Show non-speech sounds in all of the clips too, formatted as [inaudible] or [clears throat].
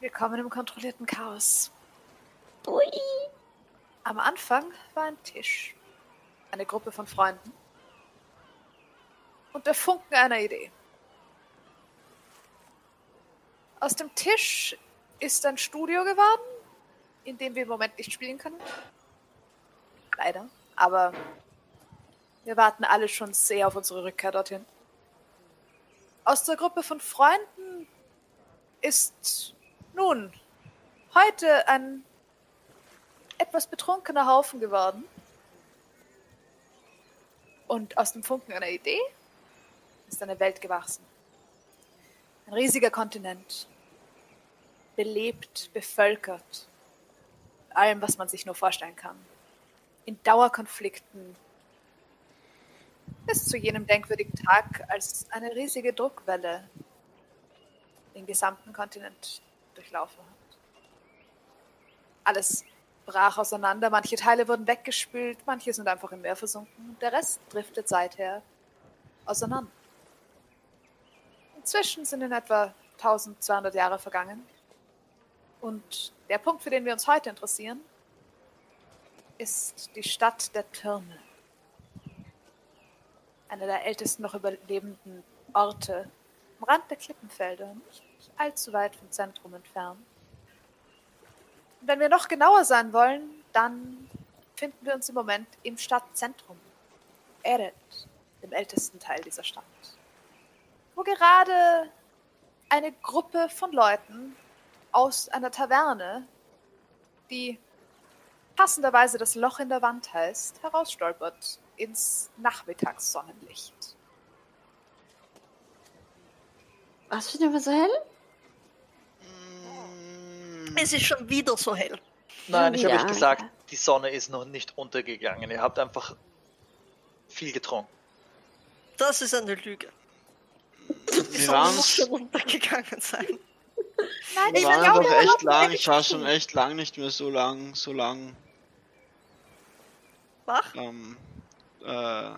Willkommen im kontrollierten Chaos. Ui. Am Anfang war ein Tisch, eine Gruppe von Freunden und der Funken einer Idee. Aus dem Tisch ist ein Studio geworden, in dem wir im Moment nicht spielen können. Leider. Aber wir warten alle schon sehr auf unsere Rückkehr dorthin. Aus der Gruppe von Freunden ist nun heute ein etwas betrunkener Haufen geworden. Und aus dem Funken einer Idee ist eine Welt gewachsen. Ein riesiger Kontinent. Belebt, bevölkert. Mit allem, was man sich nur vorstellen kann. In Dauerkonflikten. Bis zu jenem denkwürdigen Tag, als eine riesige Druckwelle den gesamten Kontinent durchlaufen hat. Alles brach auseinander, manche Teile wurden weggespült, manche sind einfach im Meer versunken. Der Rest driftet seither auseinander. Inzwischen sind in etwa 1200 Jahre vergangen. Und der Punkt, für den wir uns heute interessieren, ist die Stadt der Türme. Einer der ältesten noch überlebenden Orte am Rand der Klippenfelder, nicht allzu weit vom Zentrum entfernt. Und wenn wir noch genauer sein wollen, dann finden wir uns im Moment im Stadtzentrum, Eret, dem ältesten Teil dieser Stadt wo gerade eine Gruppe von Leuten aus einer Taverne, die passenderweise das Loch in der Wand heißt, herausstolpert ins Nachmittagssonnenlicht. Was wird immer so hell? Es ist schon wieder so hell. Nein, ich habe euch gesagt, die Sonne ist noch nicht untergegangen. Ihr habt einfach viel getrunken. Das ist eine Lüge. Die Wir Sonne muss schon untergegangen sein. Nein, wir ich waren glaube, einfach echt lang. Ich war schon echt lang nicht mehr so lang, so lang. Wach? Ähm, äh,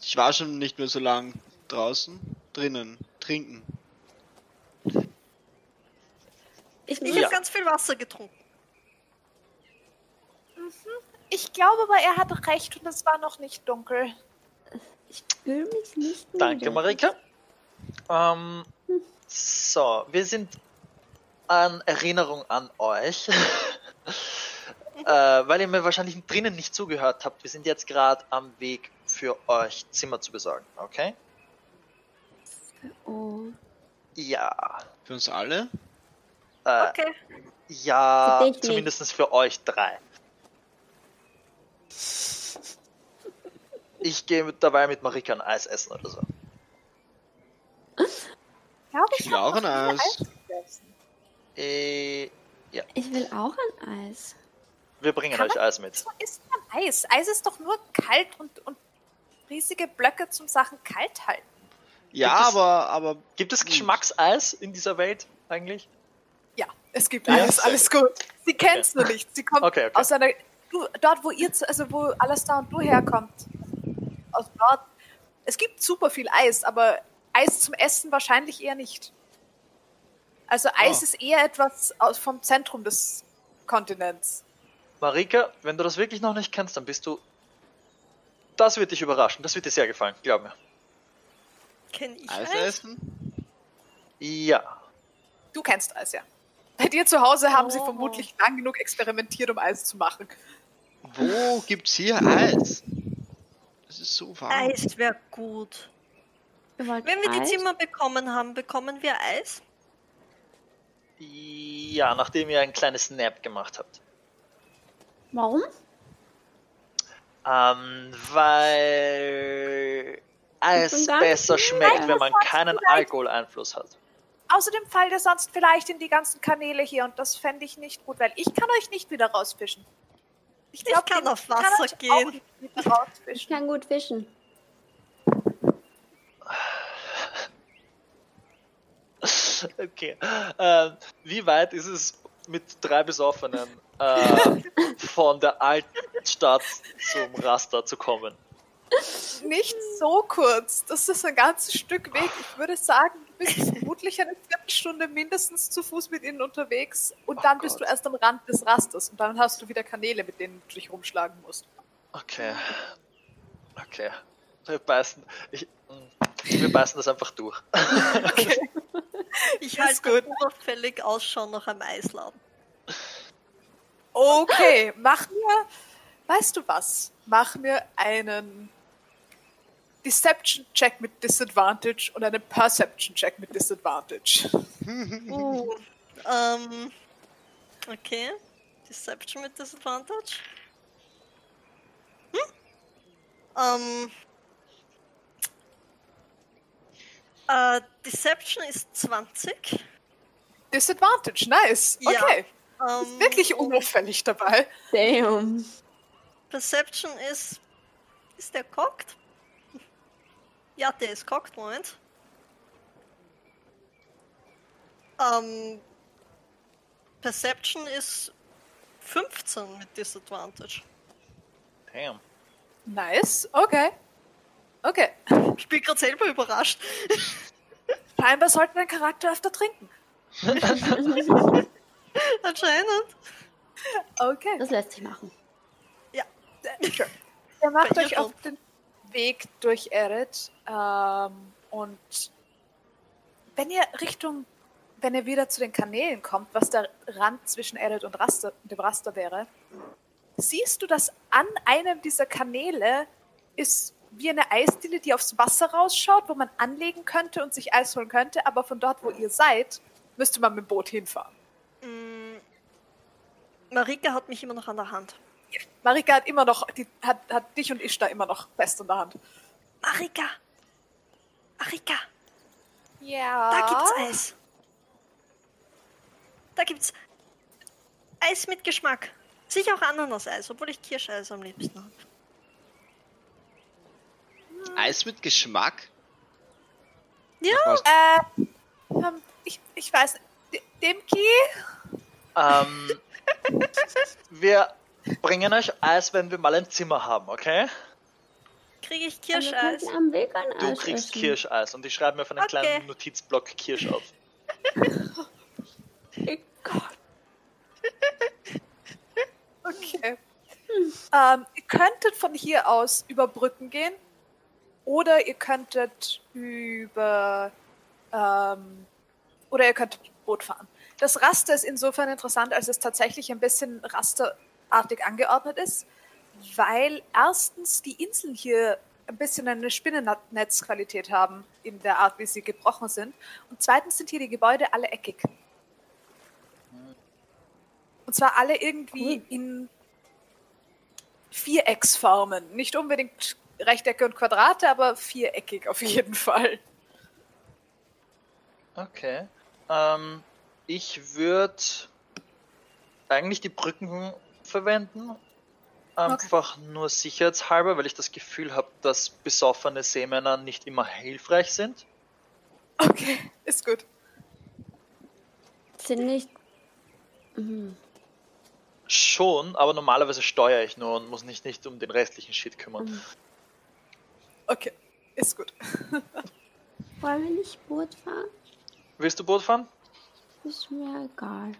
ich war schon nicht mehr so lang draußen, drinnen, trinken. Ich, Ich Ja. habe ganz viel Wasser getrunken. ich glaube aber, er hat recht und es war noch nicht dunkel. ich fühle mich nicht müde. Danke, Marika. Ähm, so, wir sind an Erinnerung an euch. [laughs] äh, weil ihr mir wahrscheinlich drinnen nicht zugehört habt. Wir sind jetzt gerade am Weg für euch Zimmer zu besorgen, okay? Oh. Ja. Für uns alle? Äh, Okay. Ja, Für zumindest für euch drei. [laughs] Ich gehe mit- dabei mit Marika ein Eis essen oder so. Ich glaube, Ich will auch ein Eis. gegessen. Äh, Ich will auch ein Eis. wir bringen Kann euch Eis mit. So man Eis. Eis ist doch nur kalt und, und riesige Blöcke zum Sachen kalt halten. Ja, es- aber, aber Gibt es Geschmackseis in dieser Welt eigentlich? Ja, es gibt sehr alles gut. Sie kennt's nur nicht. Sie kommt Okay, okay. aus einer. Du, dort, wo ihr, also wo Alastair und du herkommt. Aus dort. Es gibt super viel Eis, aber Eis zum Essen wahrscheinlich eher nicht. Also Eis Oh. ist eher etwas aus, vom Zentrum des Kontinents. Marika, wenn du das wirklich noch nicht kennst, dann bist du. Das wird dich überraschen. Das wird dir sehr gefallen, glaub mir. Kenn ich Eis Eis? essen? Ja. Du kennst Eis, ja. Bei dir zu Hause haben sie Oh. vermutlich lang genug experimentiert, um Eis zu machen. Wo gibt's hier Eis? Es ist so warm. Eis wäre gut. Wenn wir die Eis? Zimmer bekommen haben, bekommen wir Eis? Ja, nachdem ihr ein kleines Nap gemacht habt. Warum? Ähm, weil Dann- besser schmeckt, Nein, wenn man keinen. Alkoholeinfluss hat. Außerdem fallt ihr sonst vielleicht in die ganzen Kanäle hier und das fände ich nicht gut, weil ich kann euch nicht wieder rausfischen. Ich glaub, kann auf ich kann Wasser euch auch gehen. Ich rausfischen. kann gut fischen. Okay. Ähm, wie weit ist es mit drei Besoffenen äh, [laughs] von der Altstadt zum Raster zu kommen? Nicht so kurz. Das ist ein ganzes Stück Weg. Ich würde sagen, du bist [laughs] vermutlich eine Viertelstunde mindestens zu Fuß mit ihnen unterwegs und Oh dann bist du Gott. erst am Rand des Rasters und dann hast du wieder Kanäle, mit denen du dich rumschlagen musst. Okay. Okay. Wir beißen. Ich, wir beißen das einfach durch. Okay. [laughs] Ich halte gut. unauffällig Ausschau nach einem Eisladen. Okay, mach mir, weißt du was? Mach mir einen Deception-Check mit Disadvantage und einen Perception-Check mit Disadvantage. Uh, ähm, okay. Deception mit Disadvantage. Hm? Ähm. Äh, Deception ist 20. Disadvantage, nice. Ja. Okay, Ähm, wirklich unauffällig dabei. Damn. Perception ist. Ist der cocked? Ja, der ist cocked, Moment. Ähm. Perception ist 15 mit Disadvantage. Damn. Nice, okay. Okay. Ich bin gerade selber überrascht. Scheinbar sollte dein Charakter öfter trinken. [laughs] Anscheinend. Okay. Das lässt sich machen. Sure. Ihr macht Bei euch auf den Weg durch Eret ähm, und wenn ihr Richtung, wenn ihr wieder zu den Kanälen kommt, was der Rand zwischen Eret und Raster, dem Raster wäre, siehst du, dass an einem dieser Kanäle ist wie eine Eisdiele, die aufs Wasser rausschaut, wo man anlegen könnte und sich Eis holen könnte, aber von dort, wo ihr seid, müsste man mit dem Boot hinfahren. Mm, Marika hat mich immer noch an der Hand. Marika hat immer noch, die, hat, hat dich und Ishtar immer noch fest in der Hand. Marika! Marika! Ja. Da gibt's Eis. Da gibt's Eis mit Geschmack. Sicher auch Ananas-Eis, obwohl ich Kirscheis am liebsten habe. Eis mit Geschmack? Ja. Äh, ich, ich weiß nicht. D- Demki? Ähm, wir bringen euch Eis, wenn wir mal ein Zimmer haben, okay? Kriege ich Kirscheis? könnten am Weg ein Du kriegst essen. Kirscheis und ich schreibe mir auf einen Okay. kleinen Notizblock Kirsch auf. Oh Gott. Okay. Ähm, ihr könntet von hier aus über Brücken gehen oder ihr könntet über ähm, oder ihr könntet Boot fahren. Das Raster ist insofern interessant, als es tatsächlich ein bisschen rasterartig angeordnet ist, weil erstens die Inseln hier ein bisschen eine Spinnennetzqualität haben in der Art, wie sie gebrochen sind. Und zweitens sind hier die Gebäude alle eckig. Und zwar alle irgendwie in Vierecksformen. Nicht unbedingt Rechtecke und Quadrate, aber viereckig auf jeden Fall. Okay. Ähm, ich würde eigentlich die Brücken verwenden. Einfach nur sicherheitshalber, weil ich das Gefühl habe, dass besoffene Seemänner nicht immer hilfreich sind. Okay, ist gut. Sind nicht. Mhm. Schon, aber normalerweise steuere ich nur und muss mich nicht um den restlichen Shit kümmern. Mhm. Okay, ist gut. [laughs] Wollen wir nicht Boot fahren? Willst du Boot fahren? Ist mir egal.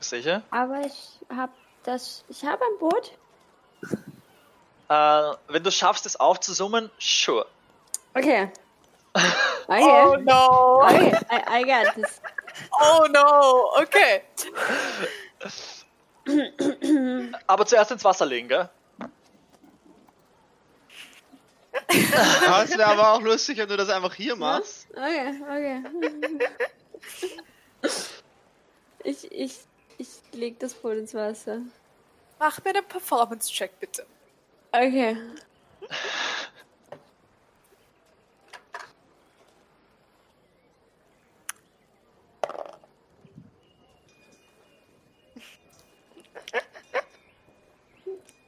Sicher? Aber ich hab das. Ich habe ein Boot. Äh, wenn du schaffst, es aufzusummen, sure. Okay. [laughs] Oh Okay. no! Okay, I, I got this. Oh no! Okay. Aber zuerst ins Wasser legen, gell? [laughs] Es wäre aber auch lustig, wenn du das einfach hier machst. Okay, okay. [laughs] Ich, ich, ich leg das Boot ins Wasser. Mach mir einen Performance-Check, bitte. Okay. [laughs]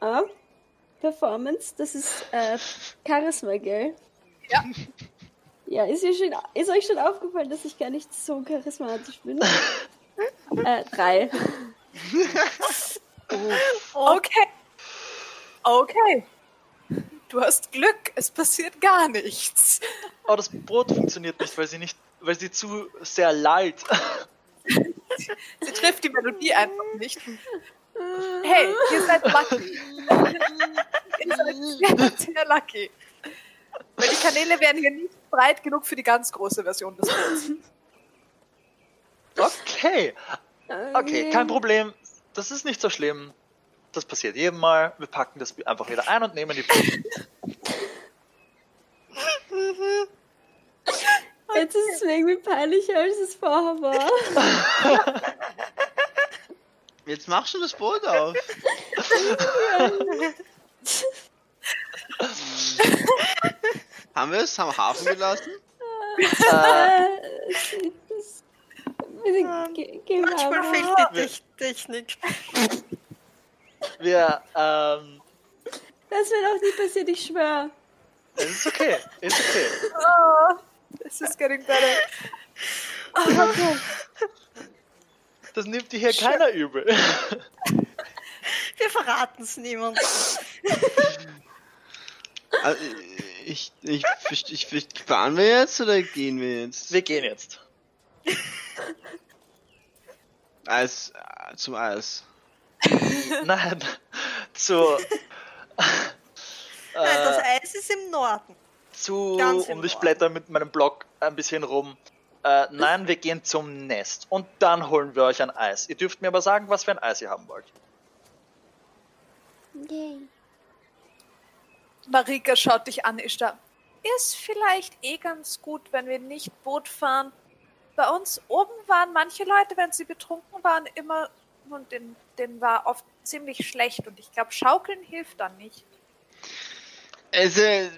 Ah, Performance, das ist äh, Charisma, gell? Ja. Ja, ist, ihr schon, ist euch schon aufgefallen, dass ich gar nicht so charismatisch bin? [laughs] äh, drei. [laughs] Okay. Okay. Du hast Glück, es passiert gar nichts. Aber das Boot funktioniert nicht, weil sie nicht weil sie zu sehr lallt. [laughs] Sie trifft die Melodie einfach nicht. Hey, ihr seid lucky. [laughs] ihr seid sehr, sehr lucky. Weil die Kanäle wären hier nicht breit genug für die ganz große Version des Boots. Okay, okay, kein Problem. Das ist nicht so schlimm. Das passiert jedem Mal. Wir packen das einfach wieder ein und nehmen die Brücken. Jetzt ist es mir irgendwie peinlicher, als es vorher war. Jetzt mach schon das Boot auf. [laughs] Haben wir es? Haben wir Hafen gelassen? Äh, Ge- wir Manchmal fehlt die Tech- Technik. wir, ähm, Das wird auch nie passiert, ich schwöre. es ist okay, ist okay. Oh, this is getting better. Okay. [laughs] Das nimmt dir hier keiner übel. [laughs] Wir verraten es niemandem. Also, ich, ich, ich, ich, ich, fahren wir jetzt oder gehen wir jetzt? Wir gehen jetzt. Eis, äh, zum Eis. [laughs] Nein, zu, Nein, [laughs] das äh, Eis ist im Norden. zu, Ganz im und ich Norden. blätter mit meinem Blog ein bisschen rum. Äh, nein, wir gehen zum Nest und dann holen wir euch ein Eis. Ihr dürft mir aber sagen, was für ein Eis ihr haben wollt. Yay. Marika schaut dich an, Ishtar. Ist vielleicht eh ganz gut, wenn wir nicht Boot fahren. Bei uns oben waren manche Leute, wenn sie betrunken waren, immer und denen, denen war oft ziemlich schlecht und ich glaube, Schaukeln hilft dann nicht. Also, ja,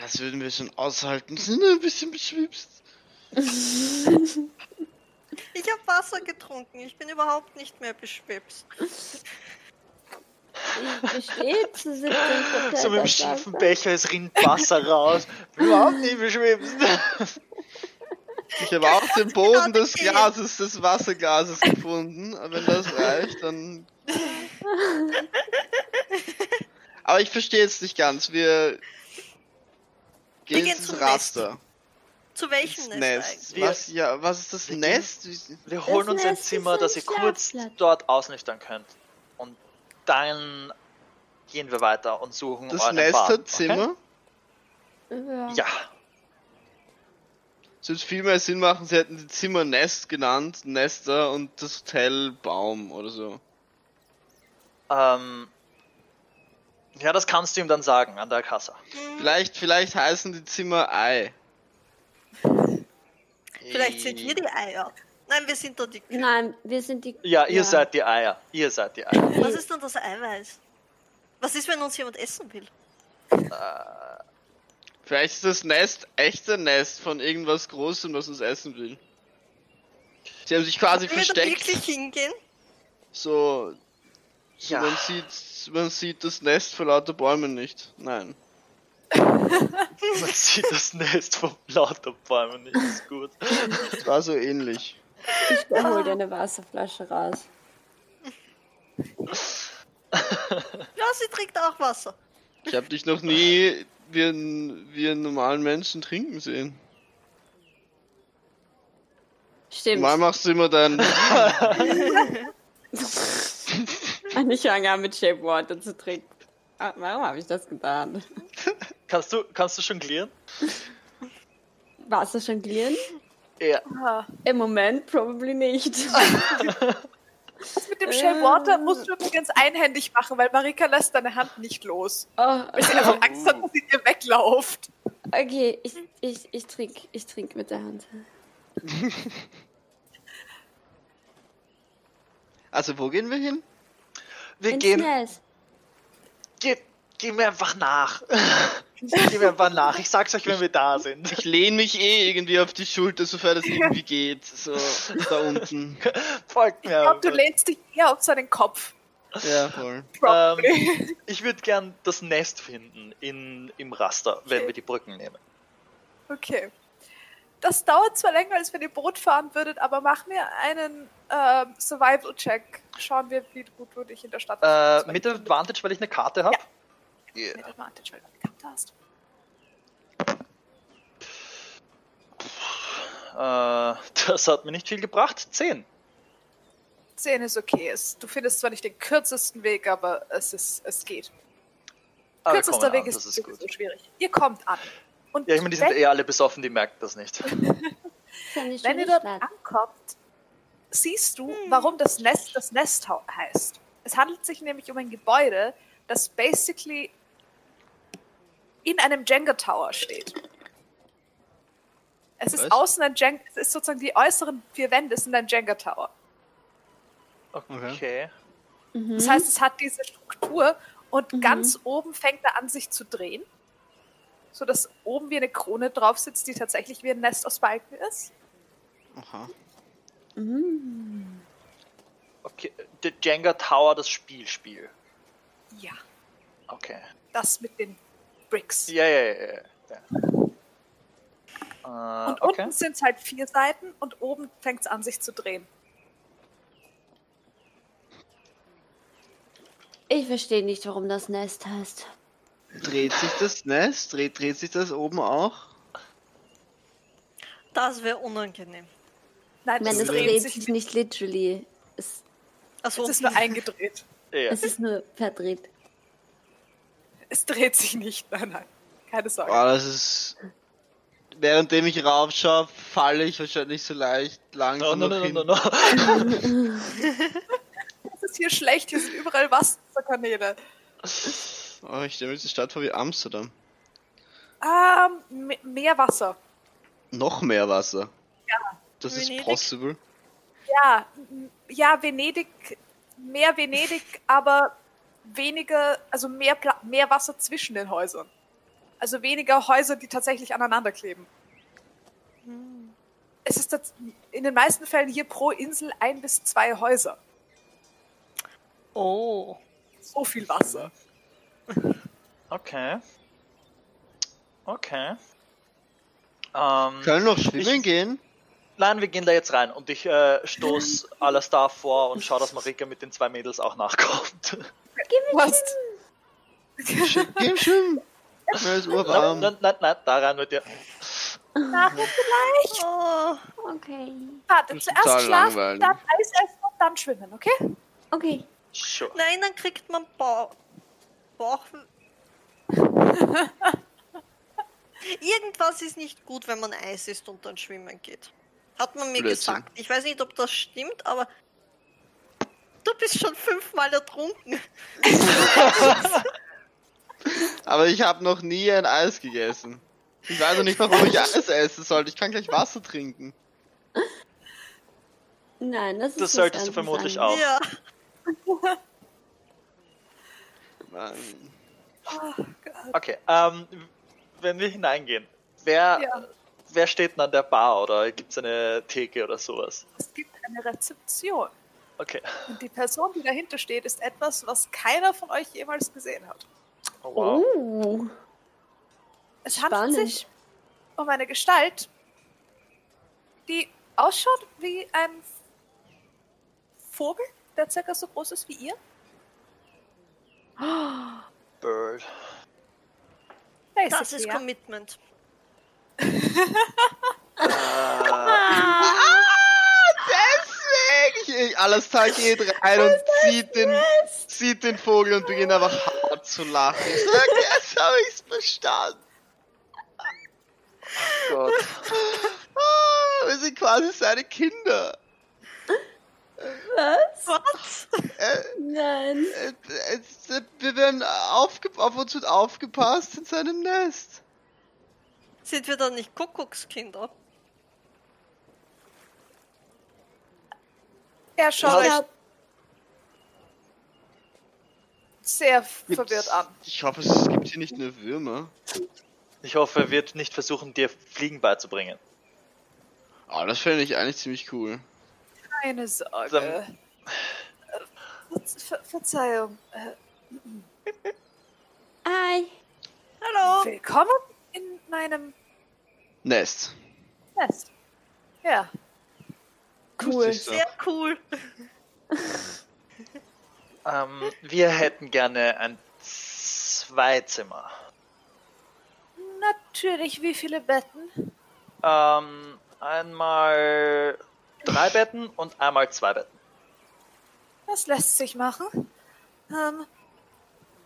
das würden wir schon aushalten. Sind wir ein bisschen beschwipst. Ich habe Wasser getrunken. Ich bin überhaupt nicht mehr beschwipst. Ich bestehe zu 17 Prozent. So mit dem schiefen Becher, es rinnt Wasser raus. Überhaupt nicht beschwipst. Ich habe auch [laughs] den Boden des Okay. Glases, des Wasserglases gefunden. Aber wenn das reicht, dann. Aber ich verstehe jetzt nicht ganz. Wir gehen gehen ins zum Raster. Zu welchem Ins Nest, Nest. eigentlich? Was, ja, was ist das Wir Nest? Wir holen Das uns ein Nest ist Zimmer, ein dass ihr kurz dort ausnüchtern könnt. Und dann gehen wir weiter und suchen Das euren Nest Bad, hat Zimmer. Ja. Okay? Ja, Es würde viel mehr Sinn machen, sie hätten die Zimmer Nest genannt, Nester und das Hotel Baum oder so. ähm, ja, das kannst du ihm dann sagen an der Kasse. Vielleicht, vielleicht heißen die Zimmer Ei. Vielleicht sind wir die Eier. Nein, wir sind doch die Kühe. Nein, wir sind die. Ja, ihr seid die Eier. Ihr seid die Eier. Was ist denn das Eiweiß? Was ist, wenn uns jemand essen will? Vielleicht ist das Nest echter Nest von irgendwas Großem, das uns essen will. Sie haben sich quasi Wollen wir da versteckt. wirklich hingehen? So, so Ja. man sieht, man sieht das Nest vor lauter Bäumen nicht. Nein. [laughs] Man sieht das Nest von lauter Bäumen nicht. Ist gut. Das war so ähnlich. Ich hol dir eine Wasserflasche raus. [laughs] Ja, sie trinkt auch Wasser. Ich habe dich noch nie wie einen, wie einen normalen Menschen trinken sehen. Stimmt. Mal machst du immer. Und [laughs] [laughs] ich fange an mit Shape Water zu trinken. Ah, Warum habe ich das getan? Kannst du, kannst du jonglieren? Wasser jonglieren? Ja. Ah, Im Moment probably nicht. [laughs] Das mit dem Shell Water musst du übrigens einhändig machen, weil Marika lässt deine Hand nicht los. Oh, Weil sie einfach Angst hat, dass sie dir weglauft. okay, ich, ich, ich trinke ich trink mit der Hand. Also, wo gehen wir hin? Wir Ins gehen. Nest. Geh, geh mir einfach nach. [laughs] geh mir einfach nach. Ich sag's euch, wenn wir da sind. Ich lehne mich eh irgendwie auf die Schulter, sofern das irgendwie geht. So, da unten. Folgt Ich mir. glaube, du einfach. lehnst dich eher auf seinen Kopf. Ja, voll. Probably. Ich würde gern das Nest finden in, im Raster, wenn Okay. wir die Brücken nehmen. Okay. Das dauert zwar länger, als wenn ihr Boot fahren würdet, aber mach mir einen ähm, Survival-Check. Schauen wir, wie gut du dich in der Stadt Äh, mit Advantage, weil ich eine Karte habe. Mit Advantage, weil du Karte hast. Äh, [laughs] das hat mir nicht viel gebracht. Zehn. 10 ist okay. Es, du findest zwar nicht den kürzesten Weg, aber es, ist, es geht. Aber wir Kürzester Weg an, ist, ist so schwierig. Ihr kommt an. Und Ja, ich meine, die sind wenn, eh alle besoffen, die merken das nicht. [laughs] Wenn ihr dort ankommt, siehst du, warum das Nest das Nest heißt. Es handelt sich nämlich um ein Gebäude, das basically in einem Jenga Tower steht. Es ist Was? außen ein Jenga, es ist sozusagen die äußeren vier Wände sind ein Jenga Tower. Okay. Mhm. Das heißt, es hat diese Struktur und ganz oben fängt er an, sich zu drehen, so dass oben wie eine Krone drauf sitzt, die tatsächlich wie ein Nest aus Balken ist. Aha. Mhm. Okay. The Jenga Tower, das Spielspiel. Ja, Okay. das mit den Bricks. Ja, ja, ja. ja. Äh, Und okay. unten sind es halt vier Seiten und oben fängt es an, sich zu drehen. Ich verstehe nicht, warum das Nest heißt. Dreht sich das Nest? Dreht, dreht sich das oben auch? Das wäre unangenehm. Nein, meine, es es dreht dreht sich nicht. literally. Es, Also, Es ist nur eingedreht. Ja. es ist nur verdreht. Es dreht sich nicht. Nein, nein. Keine Sorge. Boah, das ist. Währenddem ich raufschaue, falle ich wahrscheinlich so leicht No, langsam no, nach no, no, hinten. no, no. [laughs] Das ist hier schlecht. Hier sind überall Wasserkanäle. Oh, ich stelle mir die Stadt vor wie Amsterdam. Ähm, me- mehr Wasser. Noch mehr Wasser. Ja. Das ist Venedig? possible. Ja, ja, Venedig, mehr Venedig, aber weniger, also mehr, Pla mehr Wasser zwischen den Häusern. Also weniger Häuser, die tatsächlich aneinander kleben. Es ist in den meisten Fällen hier pro Insel ein bis zwei Häuser. oh. So viel Wasser. [laughs] Okay. Okay. Ähm, Können noch schwimmen Ich- gehen? nein, wir gehen da jetzt rein und ich äh, stoß [laughs] Alastar vor und schau, dass Marika mit den zwei Mädels auch nachkommt. Was? Geh schwimmen! Mir ist urwarm. nein, nein, nein, da rein mit dir. Nachher vielleicht? oh. Okay. Warte, zuerst schlafen, dann Eis essen und dann schwimmen, okay? Okay. Sure. Nein, dann kriegt man Bauch. Bauch. [laughs] Irgendwas ist nicht gut, wenn man Eis isst und dann schwimmen geht. Hat man mir Blödsinn. gesagt. Ich weiß nicht, ob das stimmt, aber du bist schon fünfmal ertrunken. [laughs] Aber ich habe noch nie ein Eis gegessen. Ich weiß noch nicht, warum ich Eis essen sollte. Ich kann gleich Wasser trinken. Nein, das ist Das solltest du vermutlich an. auch. Ja. Nein. Okay, ähm, wenn wir hineingehen, wer, Ja. wer steht denn an der Bar oder gibt es eine Theke oder sowas? Es gibt eine Rezeption. Okay. Und die Person, die dahinter steht, ist etwas, was keiner von euch jemals gesehen hat. Oh, wow. Oh, Es handelt spannend. sich um eine Gestalt, die ausschaut wie ein Vogel, der circa so groß ist wie ihr. Bird. Das Basically, ist ja. Commitment. Deswegen! [laughs] [laughs] [laughs] Ich, alles Tag geht rein und zieht den, zieht den Vogel und beginnt einfach hart zu lachen. Ich sag, jetzt habe ich's verstanden. Gott. Ah, wir sind quasi seine Kinder. Was? Was? Äh, Nein. äh, äh, wir werden aufge auf uns wird aufgepasst in seinem Nest. Sind wir dann nicht Kuckuckskinder? Er schaut euch sehr verwirrt an. Ich hoffe, es gibt hier nicht nur Würmer. Ich hoffe, er wird nicht versuchen, dir Fliegen beizubringen. Oh, das fände ich eigentlich ziemlich cool. Keine Sorge. Dann- Äh, Ver Verzeihung. Äh, Ei. Hallo! willkommen in meinem Nest. Nest. Ja. Cool. Sehr cool. [laughs] Ähm, wir hätten gerne ein Zweizimmer. Natürlich, wie viele Betten? Ähm, einmal drei Betten und einmal zwei Betten. Das lässt sich machen. Ähm,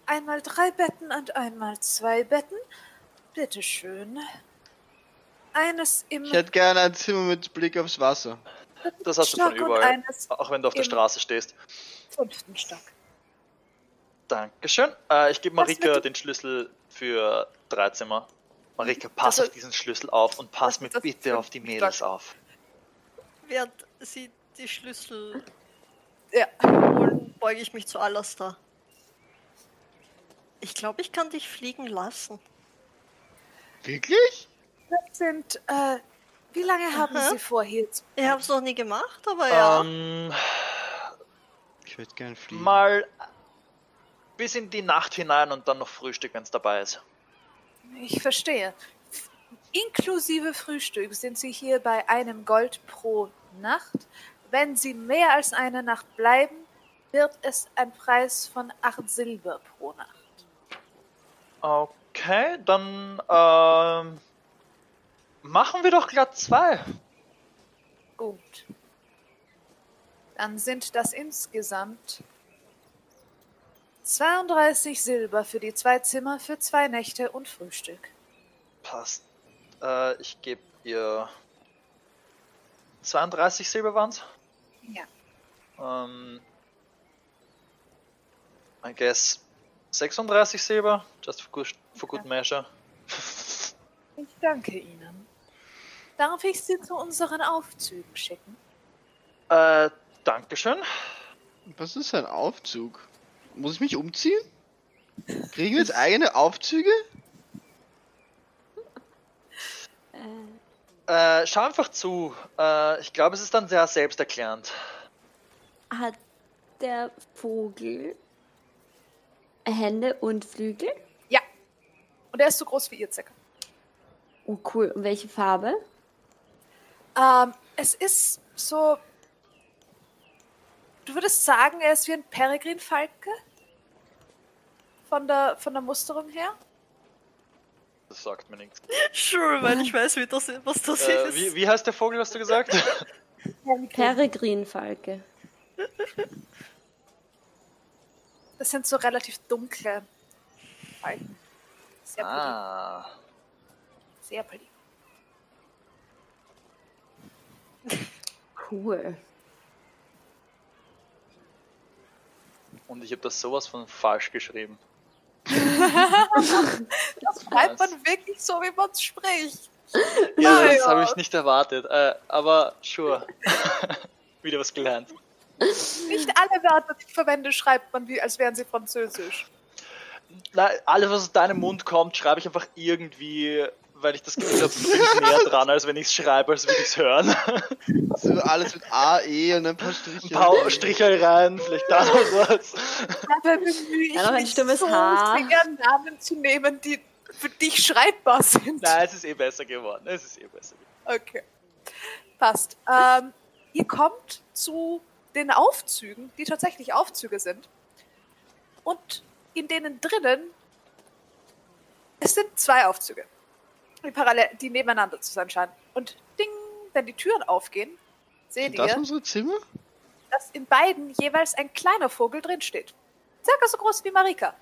einmal drei Betten und einmal zwei Betten. Bitteschön. Eines im Ich hätte gerne ein Zimmer mit Blick aufs Wasser. Das hast du von Stock und überall. eines Auch wenn du auf der Straße stehst. fünften Stock. Dankeschön. Äh, ich gebe Marika den Schlüssel für drei Zimmer. Marika, pass Also- auf diesen Schlüssel auf und pass mir bitte auf die Mädels Stock. auf. Während sie die Schlüssel Ja. holen, beuge ich mich zu Alastair. Ich glaube, ich kann dich fliegen lassen. Wirklich? Das sind, äh, wie lange haben Aha. Sie vor, hier zu Ich habe es noch nie gemacht, aber ja. Ähm, Ich würde gerne fliegen. mal bis in die Nacht hinein und dann noch Frühstück, wenn es dabei ist. Ich verstehe. Inklusive Frühstück sind Sie hier bei einem Gold pro Nacht. Wenn Sie mehr als eine Nacht bleiben, wird es ein Preis von 8 Silber pro Nacht. Okay, dann ähm, machen wir doch glatt zwei. Gut. Dann sind das insgesamt 32 Silber für die zwei Zimmer für zwei Nächte und Frühstück. Passt. Äh, ich gebe ihr 32 Silber waren's. Ja. Ähm, I guess 36 Silber, just for good, for good measure. Ich danke Ihnen. Darf ich Sie zu unseren Aufzügen schicken? Äh, Dankeschön. Was ist ein Aufzug? Muss ich mich umziehen? Kriegen wir jetzt eigene Aufzüge? Äh, Äh, schau einfach zu. Äh, ich glaube, es ist dann sehr selbsterklärend. hat der Vogel Hände und Flügel? Ja. Und er ist so groß wie Ihr Zecker. Oh, cool. Und welche Farbe? Ähm, es ist so. Du würdest sagen, er ist wie ein Peregrin-Falke? Von der, von der Musterung her? Das sagt mir nichts. [laughs] Sure, weil ich weiß, wie das, was das Äh, ist. wie, wie heißt der Vogel, hast du gesagt? Peregrinfalke. Das sind so relativ dunkle Falken. Sehr beliebt. ah. Sehr beliebt. Cool. Und ich habe das sowas von falsch geschrieben. [laughs] Das schreibt man wirklich so, wie man es spricht. Ja, das ja. habe ich nicht erwartet. Äh, aber sure. [laughs] Wieder was gelernt. Nicht alle Wörter, die ich verwende, schreibt man wie, als wären sie französisch. Na, alles, was aus deinem Mund kommt, schreibe ich einfach irgendwie, weil ich das Gefühl habe, du bist näher dran, als wenn ich es schreibe, als würde ich es hören. So alles mit A, E und ein paar Striche. Ein paar Striche rein, vielleicht da noch was. Dabei bemühe ich Ja, mich so H. sehr, Namen zu nehmen, die für dich schreibbar sind. Nein, es ist eh besser geworden. Es ist eh besser geworden. Okay. Passt. Ähm, ihr kommt zu den Aufzügen, die tatsächlich Aufzüge sind. Und in denen drinnen, es sind zwei Aufzüge, die parallel, die nebeneinander zu sein scheinen. Und ding, wenn die Türen aufgehen, seht Sind das ihr, unsere Zimmer? dass in beiden jeweils ein kleiner Vogel drinsteht. Circa so groß wie Marika.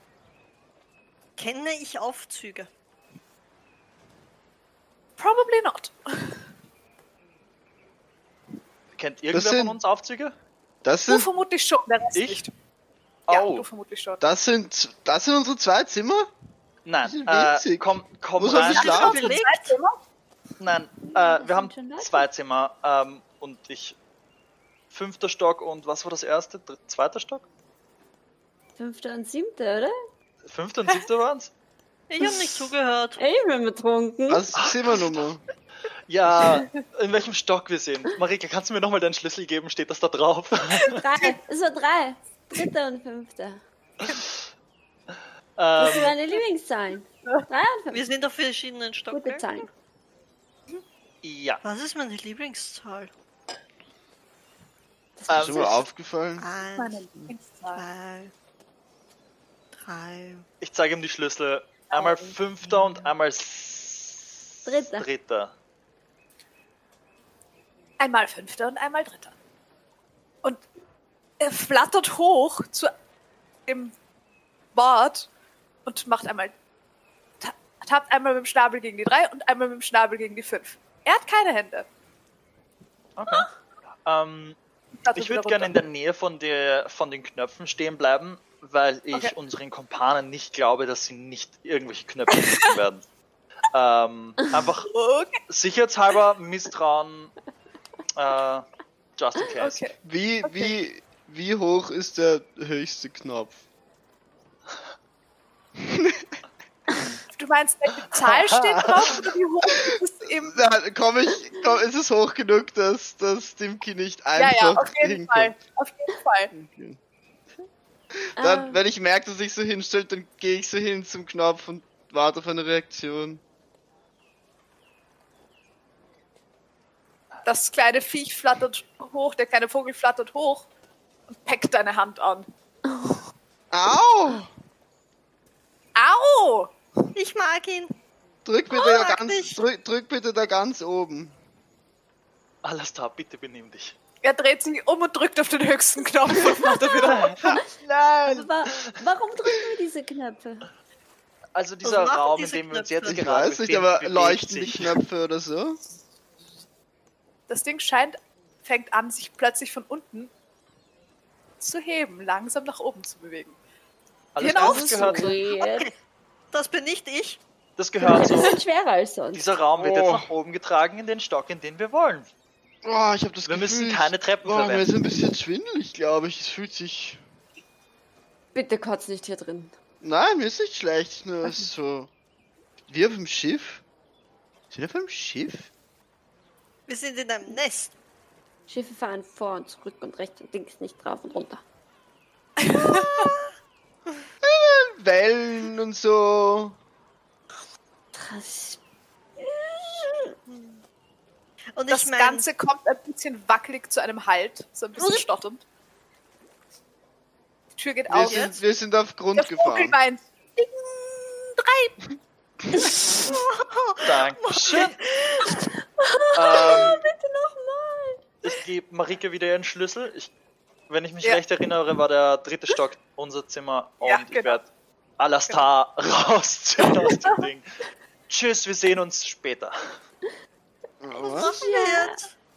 Kenne ich Aufzüge? Probably not. Kennt irgendwer sind- von uns Aufzüge? Das Du sind, vermutlich schon, der Rest Ich? nicht. Ja, Oh. du vermutlich schon. das sind, das sind unsere zwei Zimmer? Nein, äh, komm, komm Muss rein. schlafen? Nein, äh, wir haben zwei Zimmer ähm, und ich. Fünfter Stock und was war das erste? Dr zweiter Stock? Fünfte und siebte, oder? Fünfter und siebter waren's? [laughs] Ich habe nicht zugehört. Ich bin betrunken. Was ist die Zimmernummer? Ja, in welchem Stock wir sind. Marika, kannst du mir nochmal deinen Schlüssel geben? Steht das da drauf? [laughs] Drei. So drei. Dritter und fünfter. [laughs] Das sind ähm, meine Lieblingszahlen. Wir sind auf verschiedenen Gute Stockwerken. Zahlen. ja. Was ist meine Lieblingszahl? Ist Ähm, schon mal aufgefallen? Meine Eins, Lieblingszahl. zwei, drei. Ich zeige ihm die Schlüssel. Einmal fünfter und einmal Dritter. dritter. einmal Fünfter und einmal Dritter. Und er flattert hoch zu dem Board und macht einmal, ta- tappt einmal mit dem Schnabel gegen die drei und einmal mit dem Schnabel gegen die fünf. Er hat keine Hände. Okay. Ähm, Flattert ich würde gerne in der Nähe von, der, von den Knöpfen stehen bleiben, weil ich Okay. unseren Kumpanen nicht glaube, dass sie nicht irgendwelche Knöpfe nutzen werden. [laughs] Ähm, einfach Okay, sicherheitshalber Misstrauen. Äh, just in case. okay. Wie, Okay. wie, wie hoch ist der höchste Knopf? Du meinst, welche Zahl steht drauf oder wie hoch ist es im. Da komm ich, komm, ist es hoch genug, dass, dass Dimki nicht Ja, einfach ja, auf jeden hinkommt? Fall. Auf jeden Fall. Okay. Dann, Ah. wenn ich merke, dass ich so hinstellt, dann gehe ich so hin zum Knopf und warte auf eine Reaktion. Das kleine Viech flattert hoch, der kleine Vogel flattert hoch und peckt deine Hand an. Au! Au! Ich mag ihn. Drück bitte, Oh, da ganz, drück, drück bitte da ganz oben. Alles da, bitte benimm dich. Er dreht sich um und drückt auf den höchsten Knopf und macht er wieder. [laughs] Nein! Aber warum drücken wir diese Knöpfe? Also dieser Raum, in dem wir uns Knöpfe? jetzt Ich gerade weiß nicht, aber leuchten die. Knöpfe oder so? Das Ding scheint, fängt an, sich plötzlich von unten zu heben, langsam nach oben zu bewegen. Alles Genau. das gehört, so, Weird. Das bin nicht ich. das gehört so. Bisschen schwerer als sonst. Dieser Raum wird Oh. jetzt nach oben getragen in den Stock, in den wir wollen. Oh, ich habe das Wir Gefühl, müssen keine Treppen oh, mir ist verwenden. ein bisschen schwindelig, glaube ich. Es fühlt sich... Bitte kotz nicht hier drin. Nein, mir ist nicht schlecht, nur es ist so... Wie auf dem Schiff? Sind wir auf einem Schiff? Wir sind in einem Nest. Schiffe fahren vor und zurück und rechts und links nicht drauf und runter. [laughs] Wellen und so. Das Und Das ich mein, Ganze kommt ein bisschen wackelig zu einem Halt, so ein bisschen stotternd. Die Tür geht Wir auf. sind, wir sind auf Grund Der Vogel gefahren. meint, Ding, drei. [laughs] Dankeschön. [laughs] ähm, Bitte nochmal. ich gebe Marike wieder ihren Schlüssel. Ich, wenn ich mich Ja. recht erinnere, war der dritte Stock unser Zimmer und Ja, ich genau. werde Alastar rausziehen aus dem Ding. Tschüss, wir sehen uns später. Was?